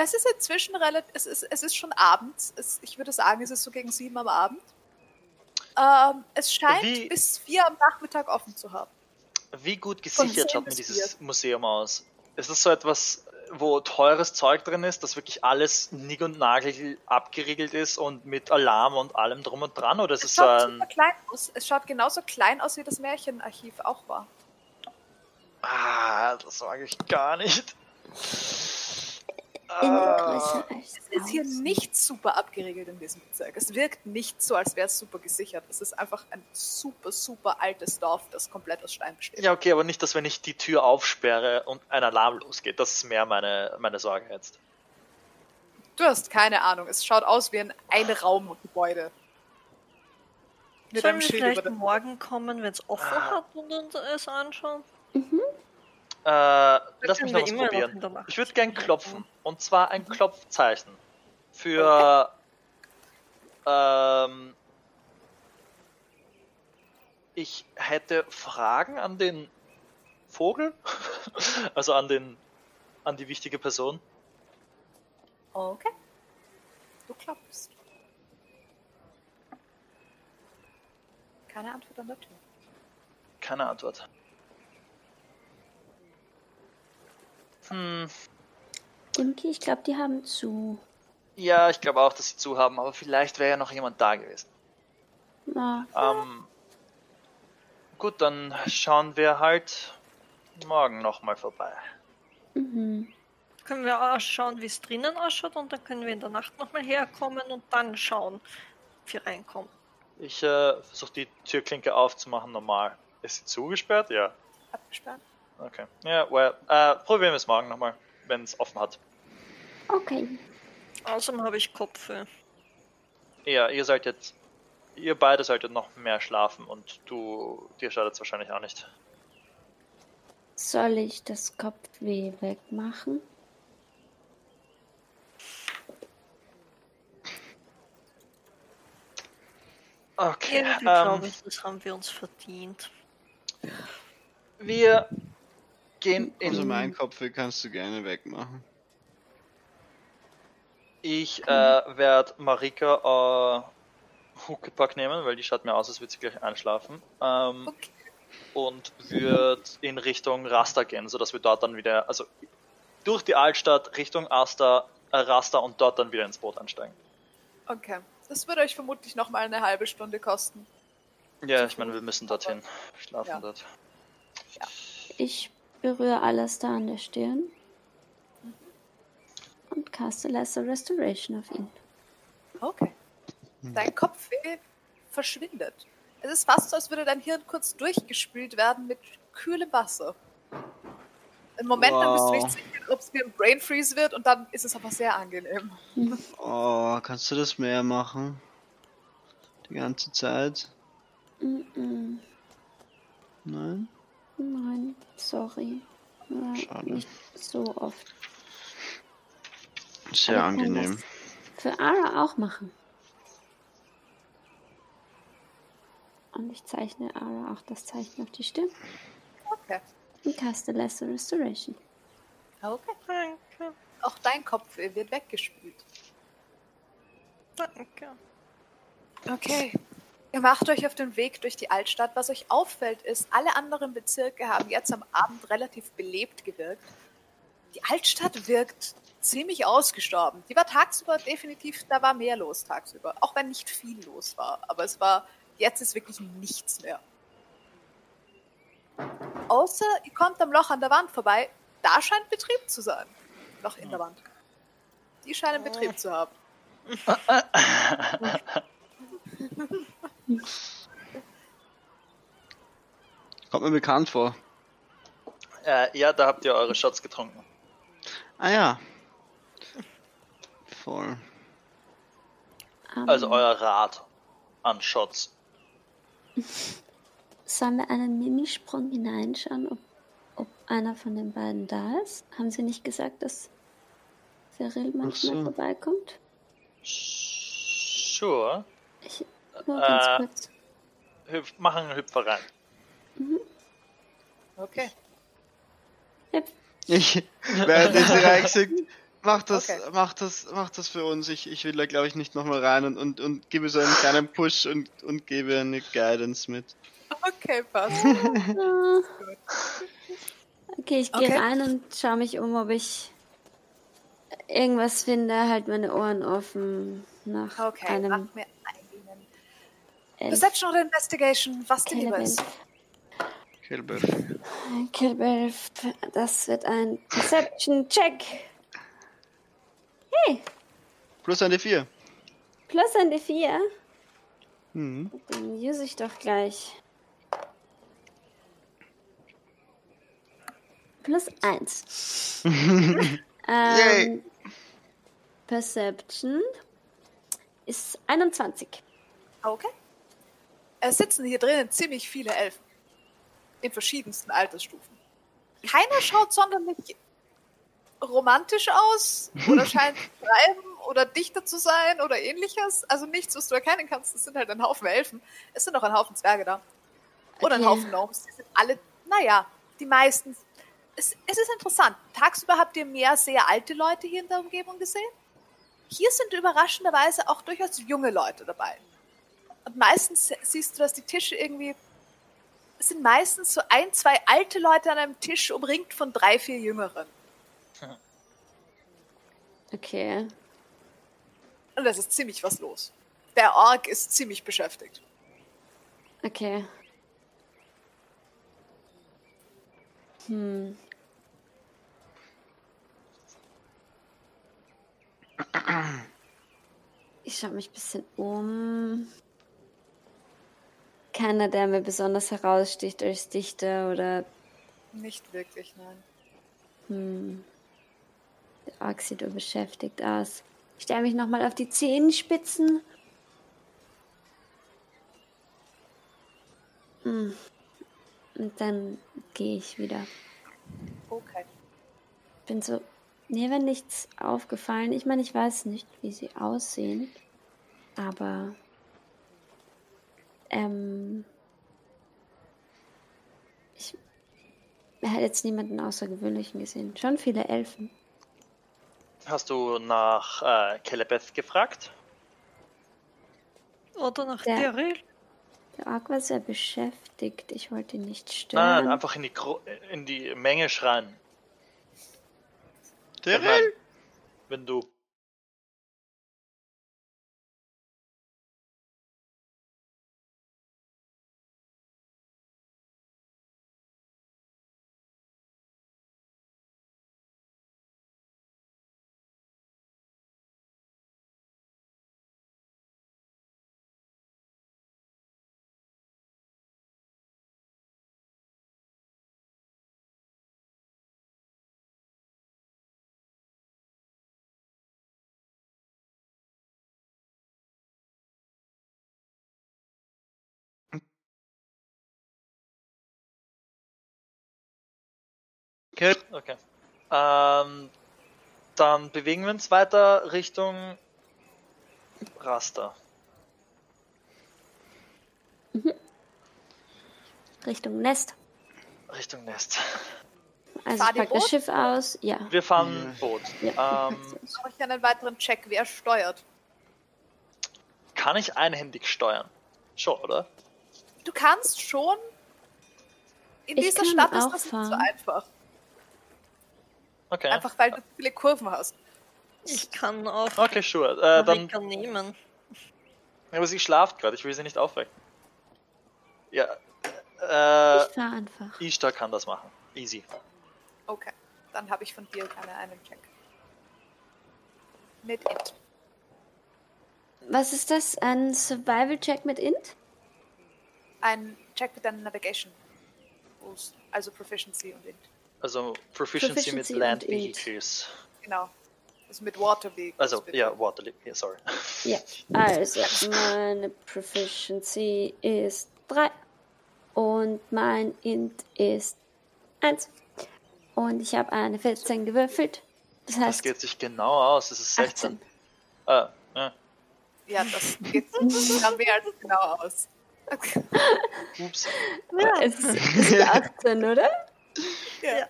Es ist inzwischen relativ. Es ist, es ist schon abends. Es, ich würde sagen, es ist so gegen sieben am Abend. Ähm, es scheint Wie- bis vier am Nachmittag offen zu haben. Wie gut gesichert 10 schaut mir dieses 4. Museum aus? Ist es so etwas, wo teures Zeug drin ist, dass wirklich alles nick und nagel abgeriegelt ist und mit Alarm und allem drum und dran? Oder es Es so schaut ein. super klein aus. Es schaut genauso klein aus, wie das Märchenarchiv auch war. Ah, das sage ich gar nicht. Ah, Es ist hier nicht super abgeriegelt in diesem Bezirk. Es wirkt nicht so, als wäre es super gesichert. Es ist einfach ein super, super altes Dorf, das komplett aus Stein besteht. ja, okay, aber nicht, dass wenn ich die Tür aufsperre und ein Alarm losgeht. Das ist mehr meine, meine Sorge jetzt. Du hast keine Ahnung. Es schaut aus wie ein Einraumgebäude. Mit Sollen einem wir Schild vielleicht morgen kommen, wenn es offen Ah. hat und uns es anschauen? Äh, lass mich noch was noch probieren. Nacht Ich würde gern klopfen. Und zwar ein Klopfzeichen. Für. Ähm, ich hätte Fragen an den Vogel. [laughs] also an den. an die wichtige Person. Okay. Du klopfst. Keine Antwort an der Tür. Keine Antwort. Hm. Dimki, ich glaube, die haben zu. Ja, ich glaube auch, dass sie zu haben, aber vielleicht wäre ja noch jemand da gewesen. Na, Ähm, gut, dann schauen wir halt morgen nochmal vorbei. mhm. Können wir auch schauen, wie es drinnen ausschaut und dann können wir in der Nacht nochmal herkommen und dann schauen, ob wir reinkommen. Ich äh, versuche die Türklinke aufzumachen normal. Ist sie zugesperrt? Ja. Abgesperrt. Okay. Ja, well, äh, probieren wir es morgen nochmal, wenn es offen hat. Okay. Außerdem habe ich Kopfweh. Ja, ihr solltet, ihr beide solltet noch mehr schlafen und du, dir schadet es wahrscheinlich auch nicht. Soll ich das Kopfweh wegmachen? Okay. Irgendwie Ähm, glaube ich, das haben wir uns verdient. wir gehen Also in mein Kopfweh kannst du gerne wegmachen. Ich äh, werde Marika äh, Huckepack nehmen, weil die schaut mir aus, als würde sie gleich einschlafen. Ähm, Okay. Und wird in Richtung Rasta gehen, sodass wir dort dann wieder, also durch die Altstadt Richtung Asta, äh, Rasta und dort dann wieder ins Boot einsteigen. Okay. Das würde euch vermutlich noch mal eine halbe Stunde kosten. Ja, ich meine, wir müssen dorthin schlafen Ja. dort. Ich berühre alles da an der Stirn und caste Lesser Restoration auf ihn. Okay. Dein Kopfweh verschwindet. Es ist fast so, als würde dein Hirn kurz durchgespült werden mit kühlem Wasser. Im Moment dann bist du Wow. nicht sicher, ob es wie ein Brain Freeze wird und dann ist es aber sehr angenehm. Oh, kannst du das mehr machen? Die ganze Zeit? Mm-mm. Nein? Nein, sorry. Ja, Schade. Nicht so oft. Sehr Aber angenehm. Für Ara auch machen. Und ich zeichne Ara auch das Zeichen auf die Stirn Okay. und caste Lesser Restoration. Okay. Danke, Auch dein Kopfweh wird weggespült. danke. Okay. Ihr macht euch auf den Weg durch die Altstadt. Was euch auffällt, ist, alle anderen Bezirke haben jetzt am Abend relativ belebt gewirkt. Die Altstadt wirkt ziemlich ausgestorben. Die war tagsüber definitiv, da war mehr los tagsüber. Auch wenn nicht viel los war. Aber es war, jetzt ist wirklich nichts mehr. Außer ihr kommt am Loch an der Wand vorbei. Da scheint Betrieb zu sein. Loch in der Wand. Die scheinen Betrieb zu haben. [laughs] [laughs] Kommt mir bekannt vor. Äh, ja, da habt ihr eure Shots getrunken. Ah ja. Voll. Ähm, Also euer Rat an Shots. Sollen wir einen Minisprung hineinschauen, ob, ob einer von den beiden da ist? Haben Sie nicht gesagt, dass Cyril manchmal so. vorbeikommt? Sure. Ich, nur ganz Äh, kurz. Hüpf, machen einen Hüpfer rein. Okay. Hüpf. Ich werde sie reingeschickt. Mach das, Okay. mach das, mach das für uns. Ich, ich will da glaube ich nicht nochmal rein und, und, und gebe so einen kleinen Push und, und gebe eine Guidance mit. Okay, passt. [laughs] Okay, ich gehe Okay. rein und schaue mich um, ob ich irgendwas finde. Halt meine Ohren offen nach Okay, mach einem mir einen. Elf. Perception oder Investigation, was dir lieber ist. Killbuff. Killbelf. Das wird ein Perception-Check. Hey, Plus eine 4. plus ein D4. Mhm. Den use ich doch gleich. Plus eins. [laughs] Yay. ähm, Perception ist 21. Okay. Es sitzen hier drinnen ziemlich viele Elfen. In verschiedensten Altersstufen. keiner schaut sonderlich romantisch aus oder [laughs] scheint zu schreiben oder dichter zu sein oder ähnliches. Also nichts, was du erkennen kannst. Es sind halt ein Haufen Elfen. Es sind auch ein Haufen Zwerge da. Oder ein Okay. Haufen Gnomes. Die sind alle, naja, die meisten. Es, es ist interessant. Tagsüber habt ihr mehr sehr alte Leute hier in der Umgebung gesehen. Hier sind überraschenderweise auch durchaus junge Leute dabei. Und meistens siehst du, dass die Tische irgendwie. Es sind meistens so ein, zwei alte Leute an einem Tisch, umringt von drei, vier Jüngeren. Okay. Und das ist ziemlich was los. Der Ork ist ziemlich beschäftigt. Okay. Hm. Ich schaue mich ein bisschen um. Keiner, der mir besonders heraussticht als Dichter oder Nicht wirklich, nein. hm. Der Ork sieht beschäftigt aus. Ich stelle mich nochmal auf die Zehenspitzen. Hm. Und dann gehe ich wieder. Okay. Bin so. Mir wäre nichts aufgefallen. Ich meine, ich weiß nicht, wie sie aussehen. Aber. Ähm. Ich. Er hat jetzt niemanden Außergewöhnlichen gesehen. Schon viele Elfen. Hast du nach äh, Kelebeth gefragt? Oder nach Der- Daryl? Der Ork war sehr beschäftigt. Ich wollte ihn nicht stören. nein, einfach in die, Gro in die Menge schreien. Mein, wenn du. Okay. Okay. Ähm, dann bewegen wir uns weiter Richtung Raster. Richtung Nest. Richtung Nest. Also Fahrt ich ihr pack das? Schiff aus. Ja. Wir fahren Boot. ja. Ähm, [laughs] Brauche ich einen weiteren Check, wer steuert. kann ich einhändig steuern? Schon, oder? Du kannst schon. In Ich dieser kann Stadt ist das nicht so fahren. einfach. Okay. Einfach weil du viele Kurven hast. Ich kann auch Okay, sure. Äh, dann, Marika nehmen. aber sie schlaft gerade, ich will sie nicht aufwecken. Ja. Äh, Ich fahr einfach. Ishtar kann das machen. Easy. Okay. Dann habe ich von dir keine einen Check. Mit Int. Was ist das? Ein Survival-Check mit Int? Ein Check mit deiner Navigation. Also Proficiency und Int. Also Proficiency, Proficiency mit Land. Vehicles. Genau. Also mit Water Vehicles. Also, bitte. ja, Water, ja, sorry. Ja. Also, meine Proficiency ist 3. Und mein Int ist 1. Und ich habe eine 14 gewürfelt. Das Das heißt, geht sich genau aus, das ist 16. 18. Ah, ja. Ja, das geht dann mehr als genau aus. Ups. [laughs] Es ist 18, oder? Ja.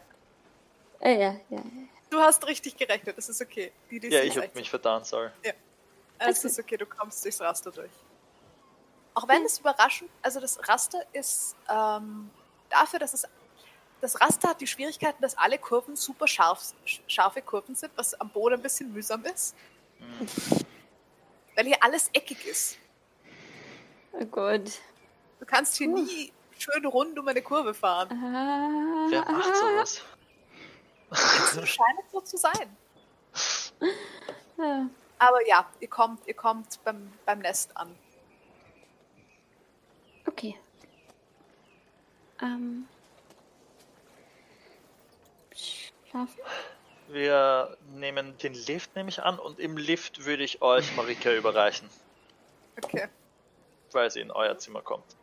Äh, ja, ja, ja. Du hast richtig gerechnet, das ist okay. Die, die Ja, ich hab 16. mich vertan, sorry. Es ist okay, du kommst durchs Raster durch. Auch wenn es überraschend, also das Raster ist ähm, dafür, dass es das Raster hat die Schwierigkeiten, dass alle Kurven super scharf, sch- scharfe Kurven sind, was am Boden ein bisschen mühsam ist. Weil hier alles eckig ist. Oh Gott. Du kannst hier nie schön rund um eine Kurve fahren. Ah, Wer macht sowas? [laughs] Es scheint so zu sein. Aber ja, ihr kommt, ihr kommt beim, beim Nest an. Okay. Ähm. Schlafen? Wir nehmen den Lift, nehme ich an, und im Lift würde ich euch Marika überreichen, Okay. weil sie in euer Zimmer kommt.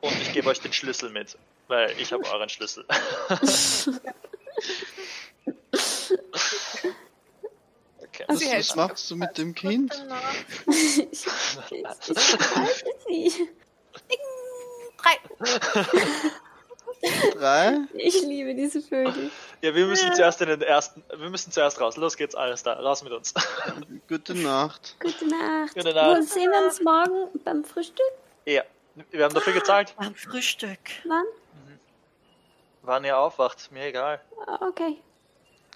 Und ich gebe euch den Schlüssel mit. weil ich habe euren Schlüssel. [laughs] okay. Also Was, hält was machst du mit dem Kind? ich, ich, ich halte sie. Drei. Drei? Ich liebe diese Vögel. Ja, wir müssen zuerst in den ersten. Wir müssen zuerst raus. Los geht's, alles da. Raus mit uns. Gute Nacht. Gute Nacht. Gute Nacht. Wo sehen wir uns morgen beim Frühstück? Ja. Wir haben dafür gezahlt. Beim Frühstück. Wann? Wann ihr aufwacht, mir egal. Ah, Okay,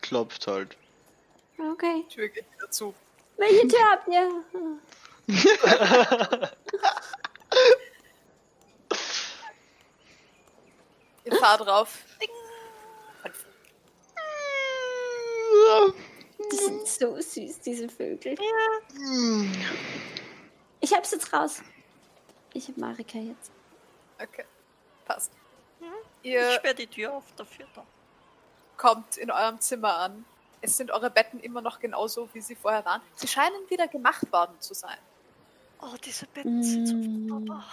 Klopft halt. okay. Tür geht wieder zu. Welche Tür habt ihr? [laughs] Ihr fahrt drauf. Die sind so süß, diese Vögel. Ich hab's jetzt raus. Ich hab Marika jetzt. Okay. Passt. Ich Ihr sperre die Tür auf dafür da. kommt in eurem Zimmer an. Es sind eure Betten immer noch genauso, wie sie vorher waren. Sie scheinen wieder gemacht worden zu sein. Oh, diese Betten sind so Mm. wunderbar.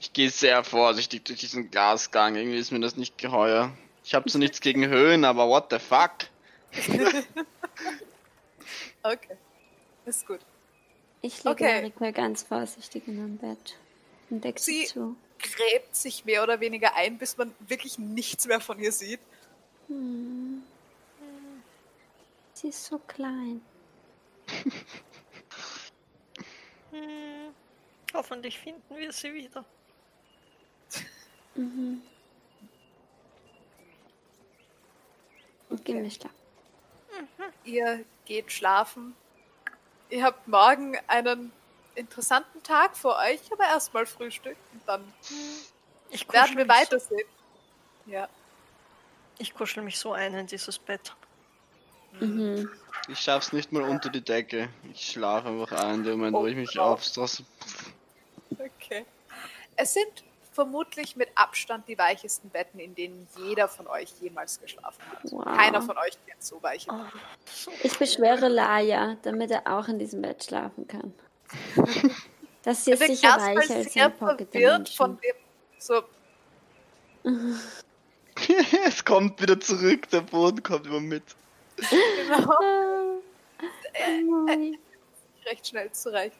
Ich gehe sehr vorsichtig durch diesen Glasgang. Irgendwie ist mir das nicht geheuer. Ich habe zwar nichts gegen Höhen, aber what the fuck? [laughs] Okay. Ist gut. Ich lege Okay. Marika ganz vorsichtig in mein Bett und deck sie, Sie- zu. Gräbt sich mehr oder weniger ein, bis man wirklich nichts mehr von ihr sieht. Hm. Sie ist so klein. Hm. Hoffentlich finden wir sie wieder. Mhm. Und geh mir schlafen. Ihr geht schlafen. Ihr habt morgen einen interessanten Tag vor euch, aber erstmal Frühstück und dann Ich werden wir weitersehen. Ja. So, ich kuschel mich so ein in dieses Bett. Mhm. Ich schaff's nicht mal unter die Decke. Ich schlafe einfach ein, in dem Moment, wo ich mich Oh, aufstrasse. Okay. Es sind vermutlich mit Abstand die weichesten Betten, in denen jeder von euch jemals geschlafen hat. Wow. Keiner von euch kennt so weiche. Oh, so Ich beschwöre Laia, damit er auch in diesem Bett schlafen kann. Das hier ist Ich bin sicher erstmal weicher als sehr ein Pocket verwirrt von Dimension. dem, so, [laughs] es kommt wieder zurück, der Boden kommt immer mit. genau, Ah, [laughs] Moi. recht schnell zurecht.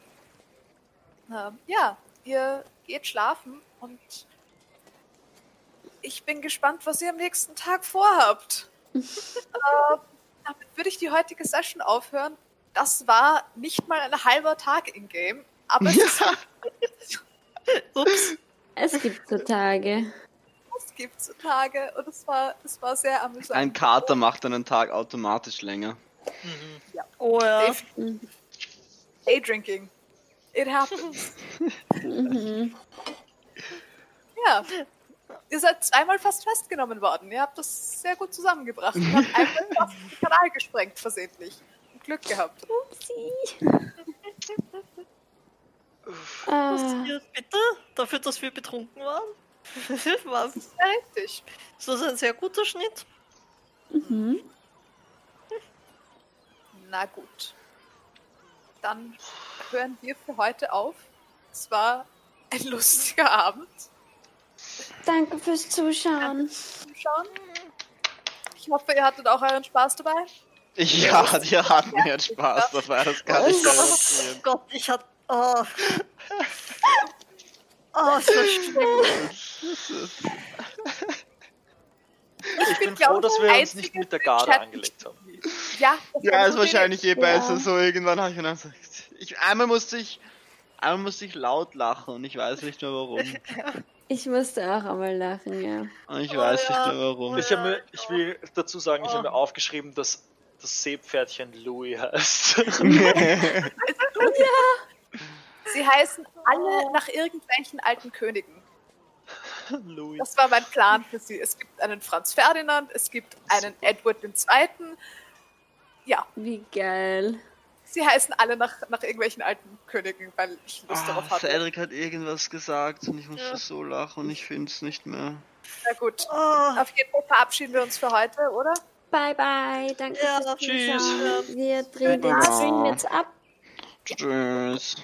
Ähm, ja, ihr geht schlafen und ich bin gespannt, was ihr am nächsten Tag vorhabt. [laughs] äh, damit würde ich die heutige Session aufhören. Das war nicht mal ein halber Tag in Game, aber es, ist, [laughs] Ups. Es gibt so Tage. es gibt so Tage und es war, es war sehr amüsant. Ein Kater macht einen Tag automatisch länger. Oh ja. Definitiv. Daydrinking. It happens. [laughs] Mhm. Ja. Ihr seid zweimal fast festgenommen worden. Ihr habt das sehr gut zusammengebracht. Und habt einmal fast den Kanal gesprengt, versehentlich. Glück gehabt. Upsi. Ah, Ja, bitte? Dafür, dass wir betrunken waren? [laughs] Was? Ja, richtig. Ist das ein sehr guter Schnitt? mhm. Na gut. Dann hören wir für heute auf. Es war ein [laughs] lustiger Abend. Danke fürs Zuschauen. Zuschauen. Ich hoffe, ihr hattet auch euren Spaß dabei. [laughs] Ja, die hatten jetzt Spaß dabei, das kann ich Oh garantieren. Gott, ich hatte. Oh. [laughs] Oh, das schlimm. Ich bin glaub froh, dass ich, wir uns nicht mit der Garde angelegt haben. Ja, das Ja, war ist so wahrscheinlich eh Ja. besser so. Irgendwann habe ich gedacht, ich, einmal musste ich, einmal musste ich laut lachen und ich weiß nicht mehr warum. [laughs] Ich musste auch einmal lachen, ja. Und ich Oh weiß ja. nicht mehr warum. Ich, mir, ich will dazu sagen, ich habe mir Oh. aufgeschrieben, dass das Seepferdchen Louis heißt. [laughs] Sie heißen alle nach irgendwelchen alten Königen. Louis. Das war mein Plan für sie. Es gibt einen Franz Ferdinand, es gibt einen Edward II. Ja, Wie geil. Sie heißen alle nach, nach irgendwelchen alten Königen, weil ich Lust Ah, darauf hatte. Cedric hat irgendwas gesagt und ich musste so lachen und ich finde es nicht mehr. Na gut. Oh, Auf jeden Fall verabschieden wir uns für heute, oder? Bye, bye. Danke Ja, fürs tschüss. Zuschauen. Wir drehen den. Stream jetzt ab. Tschüss.